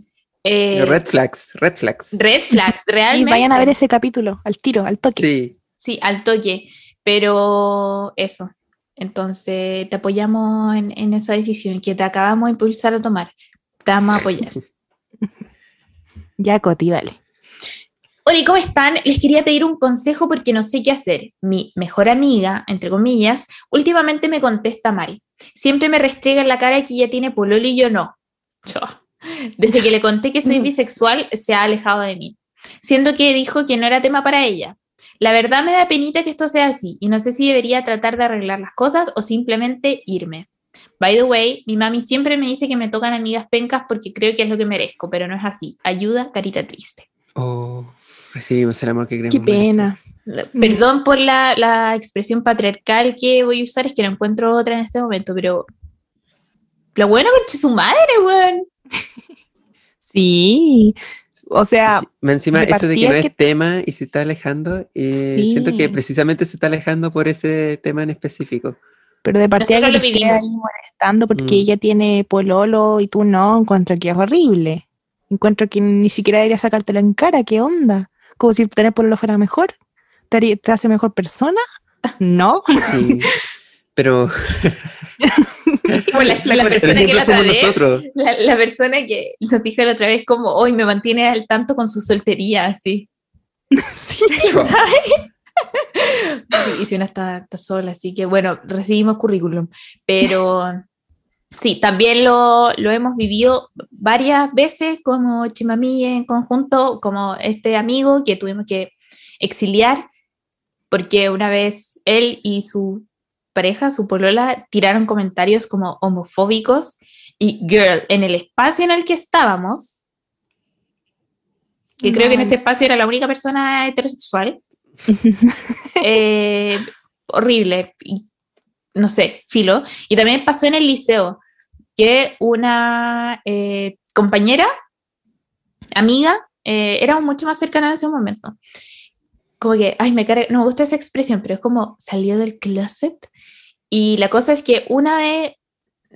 Speaker 2: Eh,
Speaker 1: Red flags, red flags.
Speaker 2: red flags,
Speaker 3: Y
Speaker 2: realmente.
Speaker 3: vayan a ver ese capítulo, al tiro, al toque.
Speaker 1: Sí,
Speaker 2: Sí, al toque, pero eso. Entonces, te apoyamos en, en esa decisión que te acabamos de impulsar a tomar. Te vamos a apoyar.
Speaker 3: Ya, Coti, dale.
Speaker 2: Hola, ¿cómo están? Les quería pedir un consejo porque no sé qué hacer. Mi mejor amiga, entre comillas, últimamente me contesta mal. Siempre me restriega en la cara que ella tiene pololo y yo no. Yo. Desde que le conté que soy bisexual, se ha alejado de mí. Siendo que dijo que no era tema para ella. La verdad me da penita que esto sea así y no sé si debería tratar de arreglar las cosas o simplemente irme. By the way, mi mami siempre me dice que me tocan amigas pencas porque creo que es lo que merezco, pero no es así. Ayuda, carita triste.
Speaker 1: oh, recibimos el amor que queremos.
Speaker 3: Qué pena.
Speaker 2: La- Perdón por la, la expresión patriarcal que voy a usar, es que no encuentro otra en este momento, pero. Lo bueno con su madre, weón.
Speaker 3: Sí. O sea,
Speaker 1: Sí, más encima,
Speaker 3: de
Speaker 1: eso de que no es
Speaker 3: que-
Speaker 1: tema y se está alejando, eh, siento que
Speaker 3: Sí.
Speaker 1: precisamente se está alejando por ese tema en específico.
Speaker 3: pero de partida que
Speaker 2: Nosotros
Speaker 3: te
Speaker 2: lo
Speaker 3: esté
Speaker 2: vivimos.
Speaker 3: ahí molestando porque
Speaker 1: Mm.
Speaker 3: ella tiene pololo y tú no, encuentro que es horrible. Encuentro que ni siquiera debería sacártelo en cara, ¿qué onda? Como si tener pololo fuera mejor. ¿Te, haría- te hace mejor persona? No.
Speaker 1: Sí. Pero
Speaker 2: Como la, la
Speaker 1: el
Speaker 2: persona que la otra vez, la, la persona que nos dijo la otra vez, como hoy me mantiene al tanto con su soltería, así.
Speaker 3: Sí.
Speaker 2: Sí, y si una está, está sola, así que bueno, recibimos currículum. Pero sí, también lo, lo hemos vivido varias veces como Chimamí en conjunto, como este amigo que tuvimos que exiliar, porque una vez él y su pareja, su polola, tiraron comentarios como homofóbicos y girl, en el espacio en el que estábamos, que creo que en
Speaker 3: No.
Speaker 2: ese espacio era la única persona heterosexual, eh, horrible, y, no sé, filo. Y también pasó en el liceo, que una eh, compañera, amiga, eh, éramos mucho más cercanas en ese momento. Como que, ay, me carga- no me gusta esa expresión, pero es como salió del closet. Y la cosa es que una de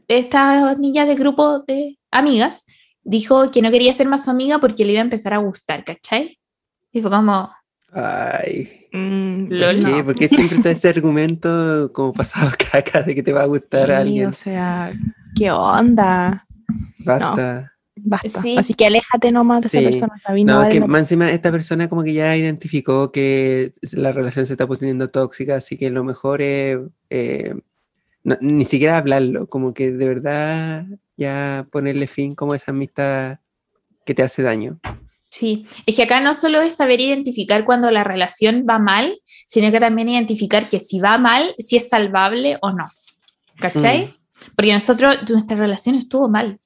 Speaker 2: estas niñas del grupo de amigas dijo que no quería ser más su amiga porque le iba a empezar a gustar, ¿cachai? Y fue como,
Speaker 1: Ay,
Speaker 3: Mm,
Speaker 2: Lol.
Speaker 1: ¿por qué?
Speaker 3: no.
Speaker 1: ¿Por qué siempre está ese argumento como pasado caca de que te va a gustar a
Speaker 3: Sí,
Speaker 1: alguien?
Speaker 3: O sea, ¿qué onda?
Speaker 1: Basta.
Speaker 3: Basta.
Speaker 2: Sí.
Speaker 3: Así que aléjate nomás de
Speaker 1: Sí.
Speaker 3: esa persona, Sabi, no
Speaker 1: No,
Speaker 3: vale
Speaker 1: que más encima esta persona como que ya identificó que la relación se está poniendo tóxica, así que lo mejor es eh, no- ni siquiera hablarlo, como que de verdad ya ponerle fin como a esa amistad que te hace daño.
Speaker 2: Sí, es que acá no solo es saber identificar cuando la relación va mal, sino que también identificar que si va mal, si es salvable o no. ¿Cachai? Porque nosotros, nuestra relación estuvo mal,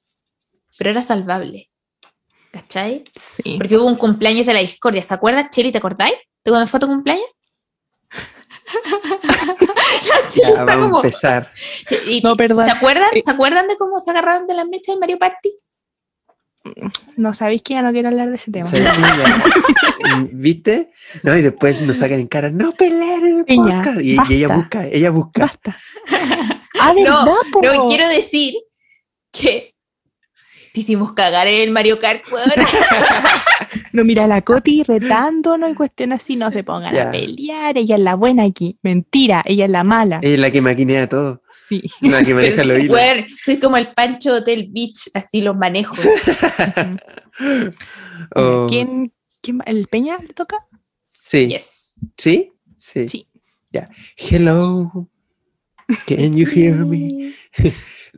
Speaker 2: pero era salvable. ¿Cachai?
Speaker 3: Sí.
Speaker 2: Porque hubo un cumpleaños de la discordia. ¿Se acuerdas, Cheli? ¿Te acordáis? ¿De cuando fue tu cumpleaños? La Cheli
Speaker 1: Ya
Speaker 2: está como.
Speaker 1: a empezar.
Speaker 2: y-
Speaker 3: No, perdón.
Speaker 2: ¿Se acuerdan?
Speaker 3: Eh.
Speaker 2: ¿Se acuerdan de cómo se agarraron de las mechas en Mario Party?
Speaker 3: No sabéis que ya no quiero hablar de ese tema.
Speaker 1: ¿Viste? No, y después nos sacan en cara, no el podcast. Y, y ella busca, ella busca.
Speaker 3: Basta. Ah, ¿verdad, po?
Speaker 2: No, quiero decir que te hicimos cagar en el Mario Kart.
Speaker 3: No, mira, la Coti retándonos y cuestiones así, no se pongan
Speaker 1: Ya.
Speaker 3: a pelear. Ella es la buena aquí. Mentira, ella es la mala.
Speaker 1: Ella es la que maquinea todo,
Speaker 3: Sí.
Speaker 1: la que maneja los hilos.
Speaker 2: Weón, soy como el Pancho Hotel Beach, así los manejo.
Speaker 1: Oh,
Speaker 3: ¿Quién, quién? ¿El Peña le toca?
Speaker 1: Sí.
Speaker 2: Yes.
Speaker 1: ¿Sí? Sí.
Speaker 3: Sí.
Speaker 1: Ya. Hello. Can you hear me?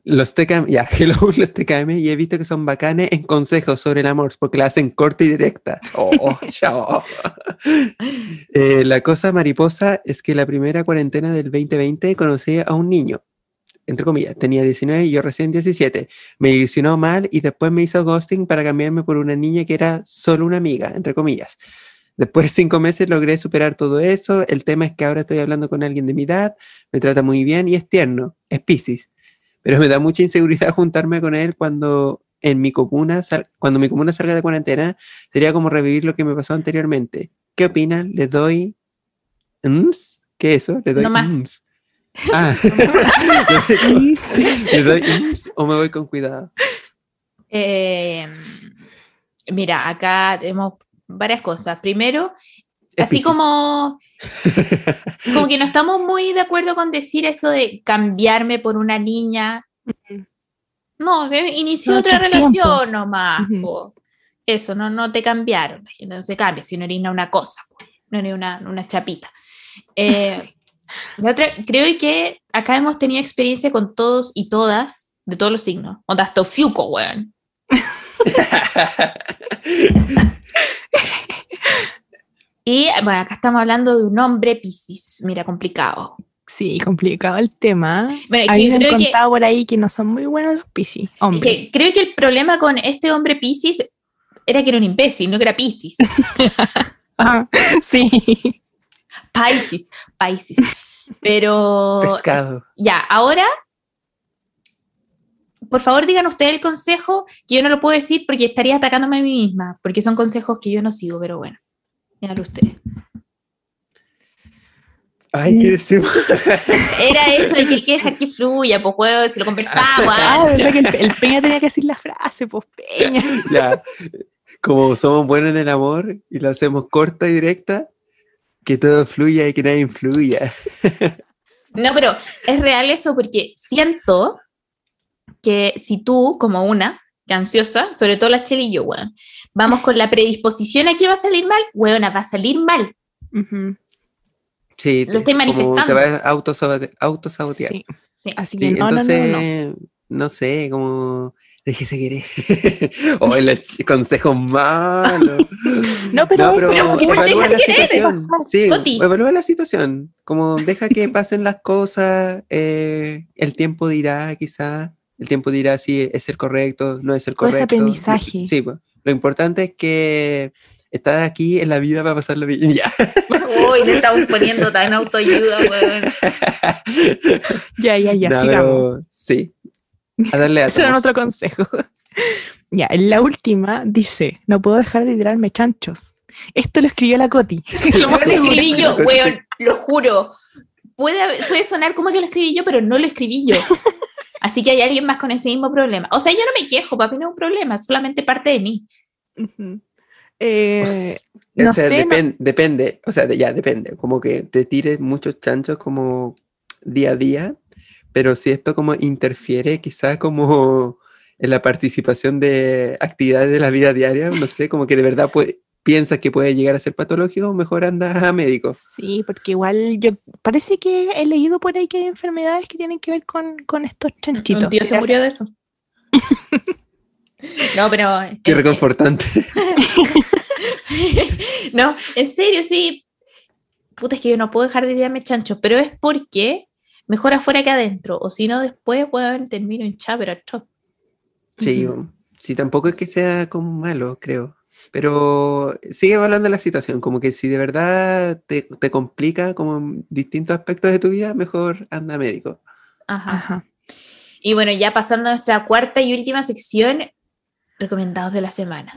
Speaker 1: Los TKM, ya, hello, los TKM, y he visto que son bacanes en consejos sobre el amor, porque la hacen corta y directa. Oh, chao. Eh, la cosa mariposa es que la primera cuarentena del 2020 conocí a un niño, entre comillas, tenía 19 y yo recién 17. Me ilusionó mal y después me hizo ghosting para cambiarme por una niña que era solo una amiga, entre comillas. Después de cinco meses logré superar todo eso. El tema es que ahora estoy hablando con alguien de mi edad, me trata muy bien y es tierno, es Pisces. Pero me da mucha inseguridad juntarme con él cuando en mi comuna, sal- cuando mi comuna salga de cuarentena, sería como revivir lo que me pasó anteriormente. ¿Qué opinan? ¿Les doy... ¿Ms? ¿Qué es eso? ¿Le doy
Speaker 2: No más.
Speaker 1: ms? Ah, ¿le doy ms o me voy con cuidado?
Speaker 2: Eh, mira, acá tenemos varias cosas. Primero, así como, como que no estamos muy de acuerdo con decir eso de cambiarme por una niña. No, eh, inició
Speaker 3: No,
Speaker 2: otra relación nomás. Po. Eso, no, no te cambiaron. la gente No se cambia, si no eres una cosa, po, no eres una, una chapita. Eh, la otra, creo que acá hemos tenido experiencia con todos y todas, de todos los signos. Onda hasta Fiuco, weón. Y bueno, acá estamos hablando de un hombre Piscis, mira, complicado.
Speaker 3: Sí, complicado el tema.
Speaker 2: Bueno,
Speaker 3: A
Speaker 2: que
Speaker 3: mí me han
Speaker 2: que-
Speaker 3: contado por ahí que no son muy buenos los piscis.
Speaker 2: Es
Speaker 3: Hombre.
Speaker 2: que creo que el problema con este hombre Piscis era que era un imbécil, no que era Piscis.
Speaker 3: Ah, sí.
Speaker 2: Piscis, Piscis. Pero
Speaker 1: Pescado.
Speaker 2: ya, ahora, por favor digan ustedes el consejo, que yo no lo puedo decir porque estaría atacándome a mí misma, porque son consejos que yo no sigo, pero bueno, ustedes.
Speaker 1: Ay, ¿qué decimos?
Speaker 2: Era eso de que hay que dejar que fluya, pues juego, si lo conversamos
Speaker 3: Ah, verdad que el, el Peña tenía que decir la frase, pues Peña.
Speaker 1: ya, como somos buenos en el amor y lo hacemos corta y directa, que todo fluya y que nadie influya.
Speaker 2: No, pero es real eso porque siento que si tú, como una, que ansiosa, sobre todo la Cheli y yo, weón, vamos con la predisposición a que va a salir mal, weona, va a salir mal.
Speaker 3: Ujú,
Speaker 1: Sí,
Speaker 2: Lo estoy
Speaker 1: como
Speaker 2: manifestando.
Speaker 1: Te vas a autosabote- autosabotear.
Speaker 3: sí.
Speaker 2: Sí.
Speaker 3: Así
Speaker 1: Sí,
Speaker 3: que no, no, no,
Speaker 1: entonces,
Speaker 3: no.
Speaker 1: no, sé, como déjese querer. o el consejo malo.
Speaker 3: No, pero,
Speaker 1: No, pero
Speaker 3: eso-
Speaker 1: evalúa
Speaker 2: deja
Speaker 1: la
Speaker 2: de querer,
Speaker 1: situación. Sí,
Speaker 2: Cotis.
Speaker 1: evalúa la situación. Como deja que pasen las cosas. eh, el tiempo dirá, quizá. El tiempo dirá si es el correcto, no es el
Speaker 3: Todo ese
Speaker 1: correcto.
Speaker 3: aprendizaje.
Speaker 1: Sí, pues. Lo importante es que estás aquí en la vida para pasarlo bien. Ya.
Speaker 2: Uy, te estamos poniendo tan autoayuda, weón.
Speaker 3: Ya, ya, ya,
Speaker 1: No,
Speaker 3: sigamos.
Speaker 1: pero sí. A darle a
Speaker 3: Ese era otro consejo. Ya, en la última dice, no puedo dejar de tirarme chanchos. Esto lo escribió la Coti. Lo más
Speaker 2: escribí yo, weón, lo juro. Puede, puede sonar como que lo escribí yo, pero no lo escribí yo. Así que hay alguien más con ese mismo problema. O sea, yo no me quejo, papi, no es un problema, es solamente parte de mí.
Speaker 3: Eh,
Speaker 1: O
Speaker 3: no
Speaker 1: sea,
Speaker 3: sé, no-
Speaker 1: depen- depende, o sea, de- ya depende, como que te tires muchos chanchos como día a día, pero si esto como interfiere quizás como en la participación de actividades de la vida diaria, no sé, como que de verdad puede, piensas que puede llegar a ser patológico, mejor anda a médico.
Speaker 3: Sí, porque igual yo parece que he leído por ahí que hay enfermedades que tienen que ver con, con estos chanchitos.
Speaker 2: Un tío se murió de eso. No, pero.
Speaker 1: Qué
Speaker 2: eh,
Speaker 1: reconfortante.
Speaker 2: no, en serio, sí. Puta, es que yo no puedo dejar de tirarme chanchos, pero es porque mejor afuera que adentro. O si no, después, weón, termino hinchada, pero chop.
Speaker 1: Sí, sí, tampoco es que sea como malo, creo. Pero sigue evaluando la situación, como que si de verdad te, te complica como en distintos aspectos de tu vida, mejor anda médico.
Speaker 2: Ajá.
Speaker 3: Ajá.
Speaker 2: Y bueno, ya pasando a nuestra cuarta y última sección, recomendados de la semana.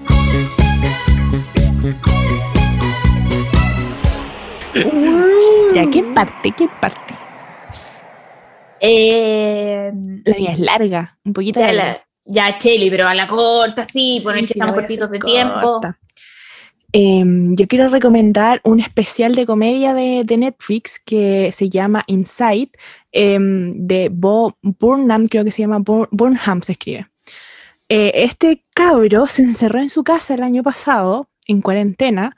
Speaker 3: Ya, ¿qué parte? ¿Qué parte?
Speaker 2: Eh,
Speaker 3: La mía es larga, un poquito larga.
Speaker 2: Ya, Cheli, pero a la corta, sí, por
Speaker 3: Sí,
Speaker 2: que
Speaker 3: sí,
Speaker 2: estamos cortitos de tiempo.
Speaker 3: Em, yo quiero recomendar un especial de comedia de, de Netflix que se llama Inside, em, de Bo Burnham, creo que se llama Bur- Burnham, se escribe. Eh, este cabro se encerró en su casa el año pasado, en cuarentena,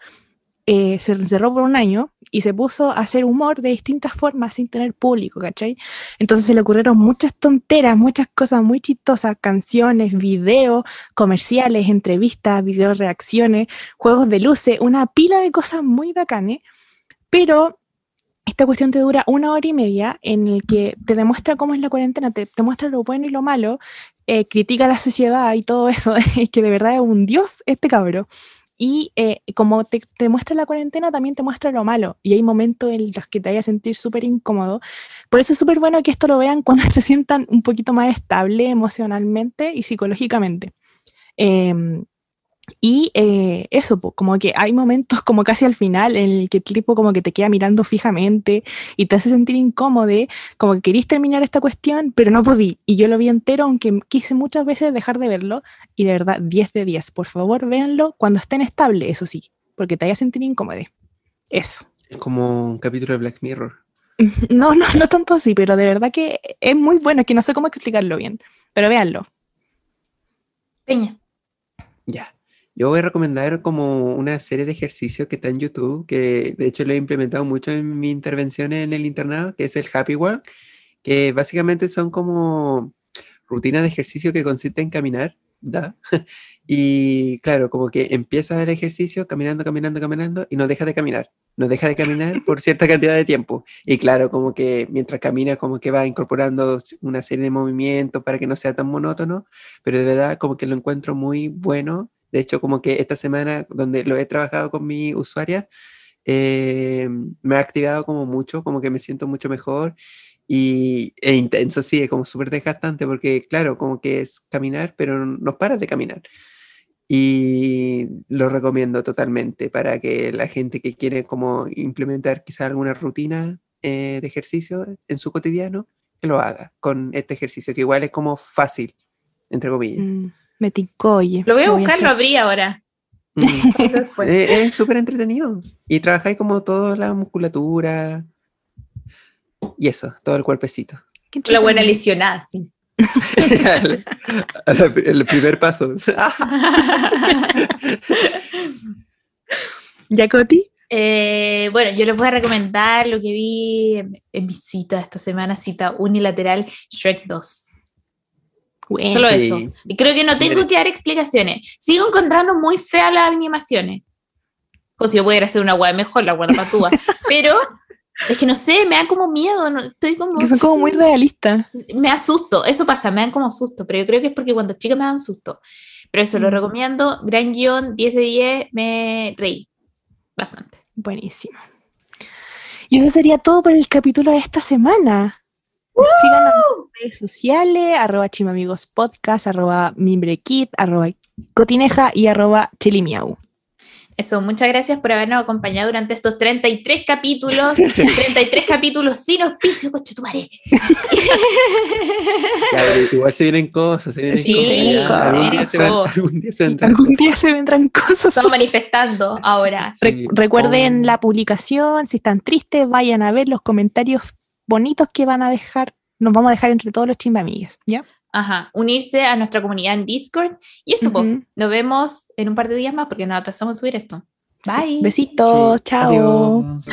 Speaker 3: eh, se encerró por un año y se puso a hacer humor de distintas formas sin tener público, ¿cachai? Entonces se le ocurrieron muchas tonteras, muchas cosas muy chistosas, canciones, videos, comerciales, entrevistas, video reacciones, juegos de luces, una pila de cosas muy bacanes, pero esta cuestión te dura una hora y media en el que te demuestra cómo es la cuarentena, te, te muestra lo bueno y lo malo, eh, critica la sociedad y todo eso, es que de verdad es un dios este cabro. Y eh, como te, muestra la cuarentena, también te muestra lo malo. Y hay momentos en los que te vayas a sentir súper incómodo. Por eso es súper bueno que esto lo vean cuando se sientan un poquito más estable emocionalmente y psicológicamente. Eh, y eh, eso, como que hay momentos como casi al final en el que el tipo como que te queda mirando fijamente y te hace sentir incómodo, como que querís terminar esta cuestión, pero no podí. Y yo lo vi entero, aunque quise muchas veces dejar de verlo. Y de verdad, 10 de 10. Por favor, véanlo cuando estén estable, eso sí, porque te vaya a sentir incómodo. Eso.
Speaker 1: Es como un capítulo de Black Mirror.
Speaker 3: No, no, no tanto así, pero de verdad que es muy bueno, que no sé cómo explicarlo bien, pero véanlo.
Speaker 2: Peña.
Speaker 1: Ya. Yo voy a recomendar como una serie de ejercicios que está en YouTube, que de hecho lo he implementado mucho en mi intervención en el internado, que es el Happy Walk, que básicamente son como rutinas de ejercicio que consisten en caminar, ¿da? y claro, como que empiezas el ejercicio caminando, caminando, caminando y no deja de caminar, no deja de caminar por cierta cantidad de tiempo. Y claro, como que mientras caminas, como que va incorporando una serie de movimientos para que no sea tan monótono, pero de verdad como que lo encuentro muy bueno de hecho, como que esta semana donde lo he trabajado con mi usuaria, eh, me ha activado como mucho, como que me siento mucho mejor y, e intenso, sí, es como súper desgastante porque, claro, como que es caminar, pero no paras de caminar. Y lo recomiendo totalmente para que la gente que quiere como implementar quizá alguna rutina eh, de ejercicio en su cotidiano, que lo haga con este ejercicio, que igual es como fácil, entre comillas.
Speaker 3: Mm. Me tincó, oye.
Speaker 2: Lo voy a buscar, lo abrí ahora.
Speaker 1: Mm. es súper entretenido. Y trabajáis como toda la musculatura. Y eso, todo el cuerpecito.
Speaker 2: La buena lesionada, sí.
Speaker 1: el, primer paso.
Speaker 3: ¿Ya, Coti?
Speaker 2: Eh, bueno, yo les voy a recomendar lo que vi en, en mi cita esta semana, cita unilateral Shrek 2. Bueno, Solo eso. Y creo que no tengo que dar explicaciones. Sigo encontrando muy feas las animaciones. O si yo pudiera hacer una web mejor, la web patúa. Pero es que no sé, me da como miedo. No, estoy como.
Speaker 3: Que son como muy realistas.
Speaker 2: Me asusto. Eso pasa, me dan como susto. Pero yo creo que es porque cuando chicas me dan susto. Pero eso lo mm. recomiendo. Gran guion, 10 de 10. Me reí bastante.
Speaker 3: Buenísimo. Y eso sería todo por el capítulo de esta semana. Síganos en redes sociales, arroba chimamigospodcast, arroba mimbrekit, arroba cotineja y arroba chelimiau.
Speaker 2: Eso, muchas gracias por habernos acompañado durante estos 33 capítulos, 33 capítulos sin auspicio, coche tu madre.
Speaker 1: igual se vienen cosas, se vienen
Speaker 2: sí,
Speaker 1: cosas.
Speaker 2: Algún, día
Speaker 1: se algún, día se
Speaker 3: vendrán, algún día se vendrán cosas.
Speaker 2: Estamos manifestando ahora.
Speaker 3: Sí. recuerden oh. la publicación, si están tristes, vayan a ver los comentarios bonitos que van a dejar, nos vamos a dejar entre todos los chimbamigues, ¿ya?
Speaker 2: Ajá, unirse a nuestra comunidad en Discord. Y eso, uh -huh. nos vemos en un par de días más porque nos atrasamos a subir esto. Bye.
Speaker 3: Sí. Besitos, sí. chao.
Speaker 1: Adiós.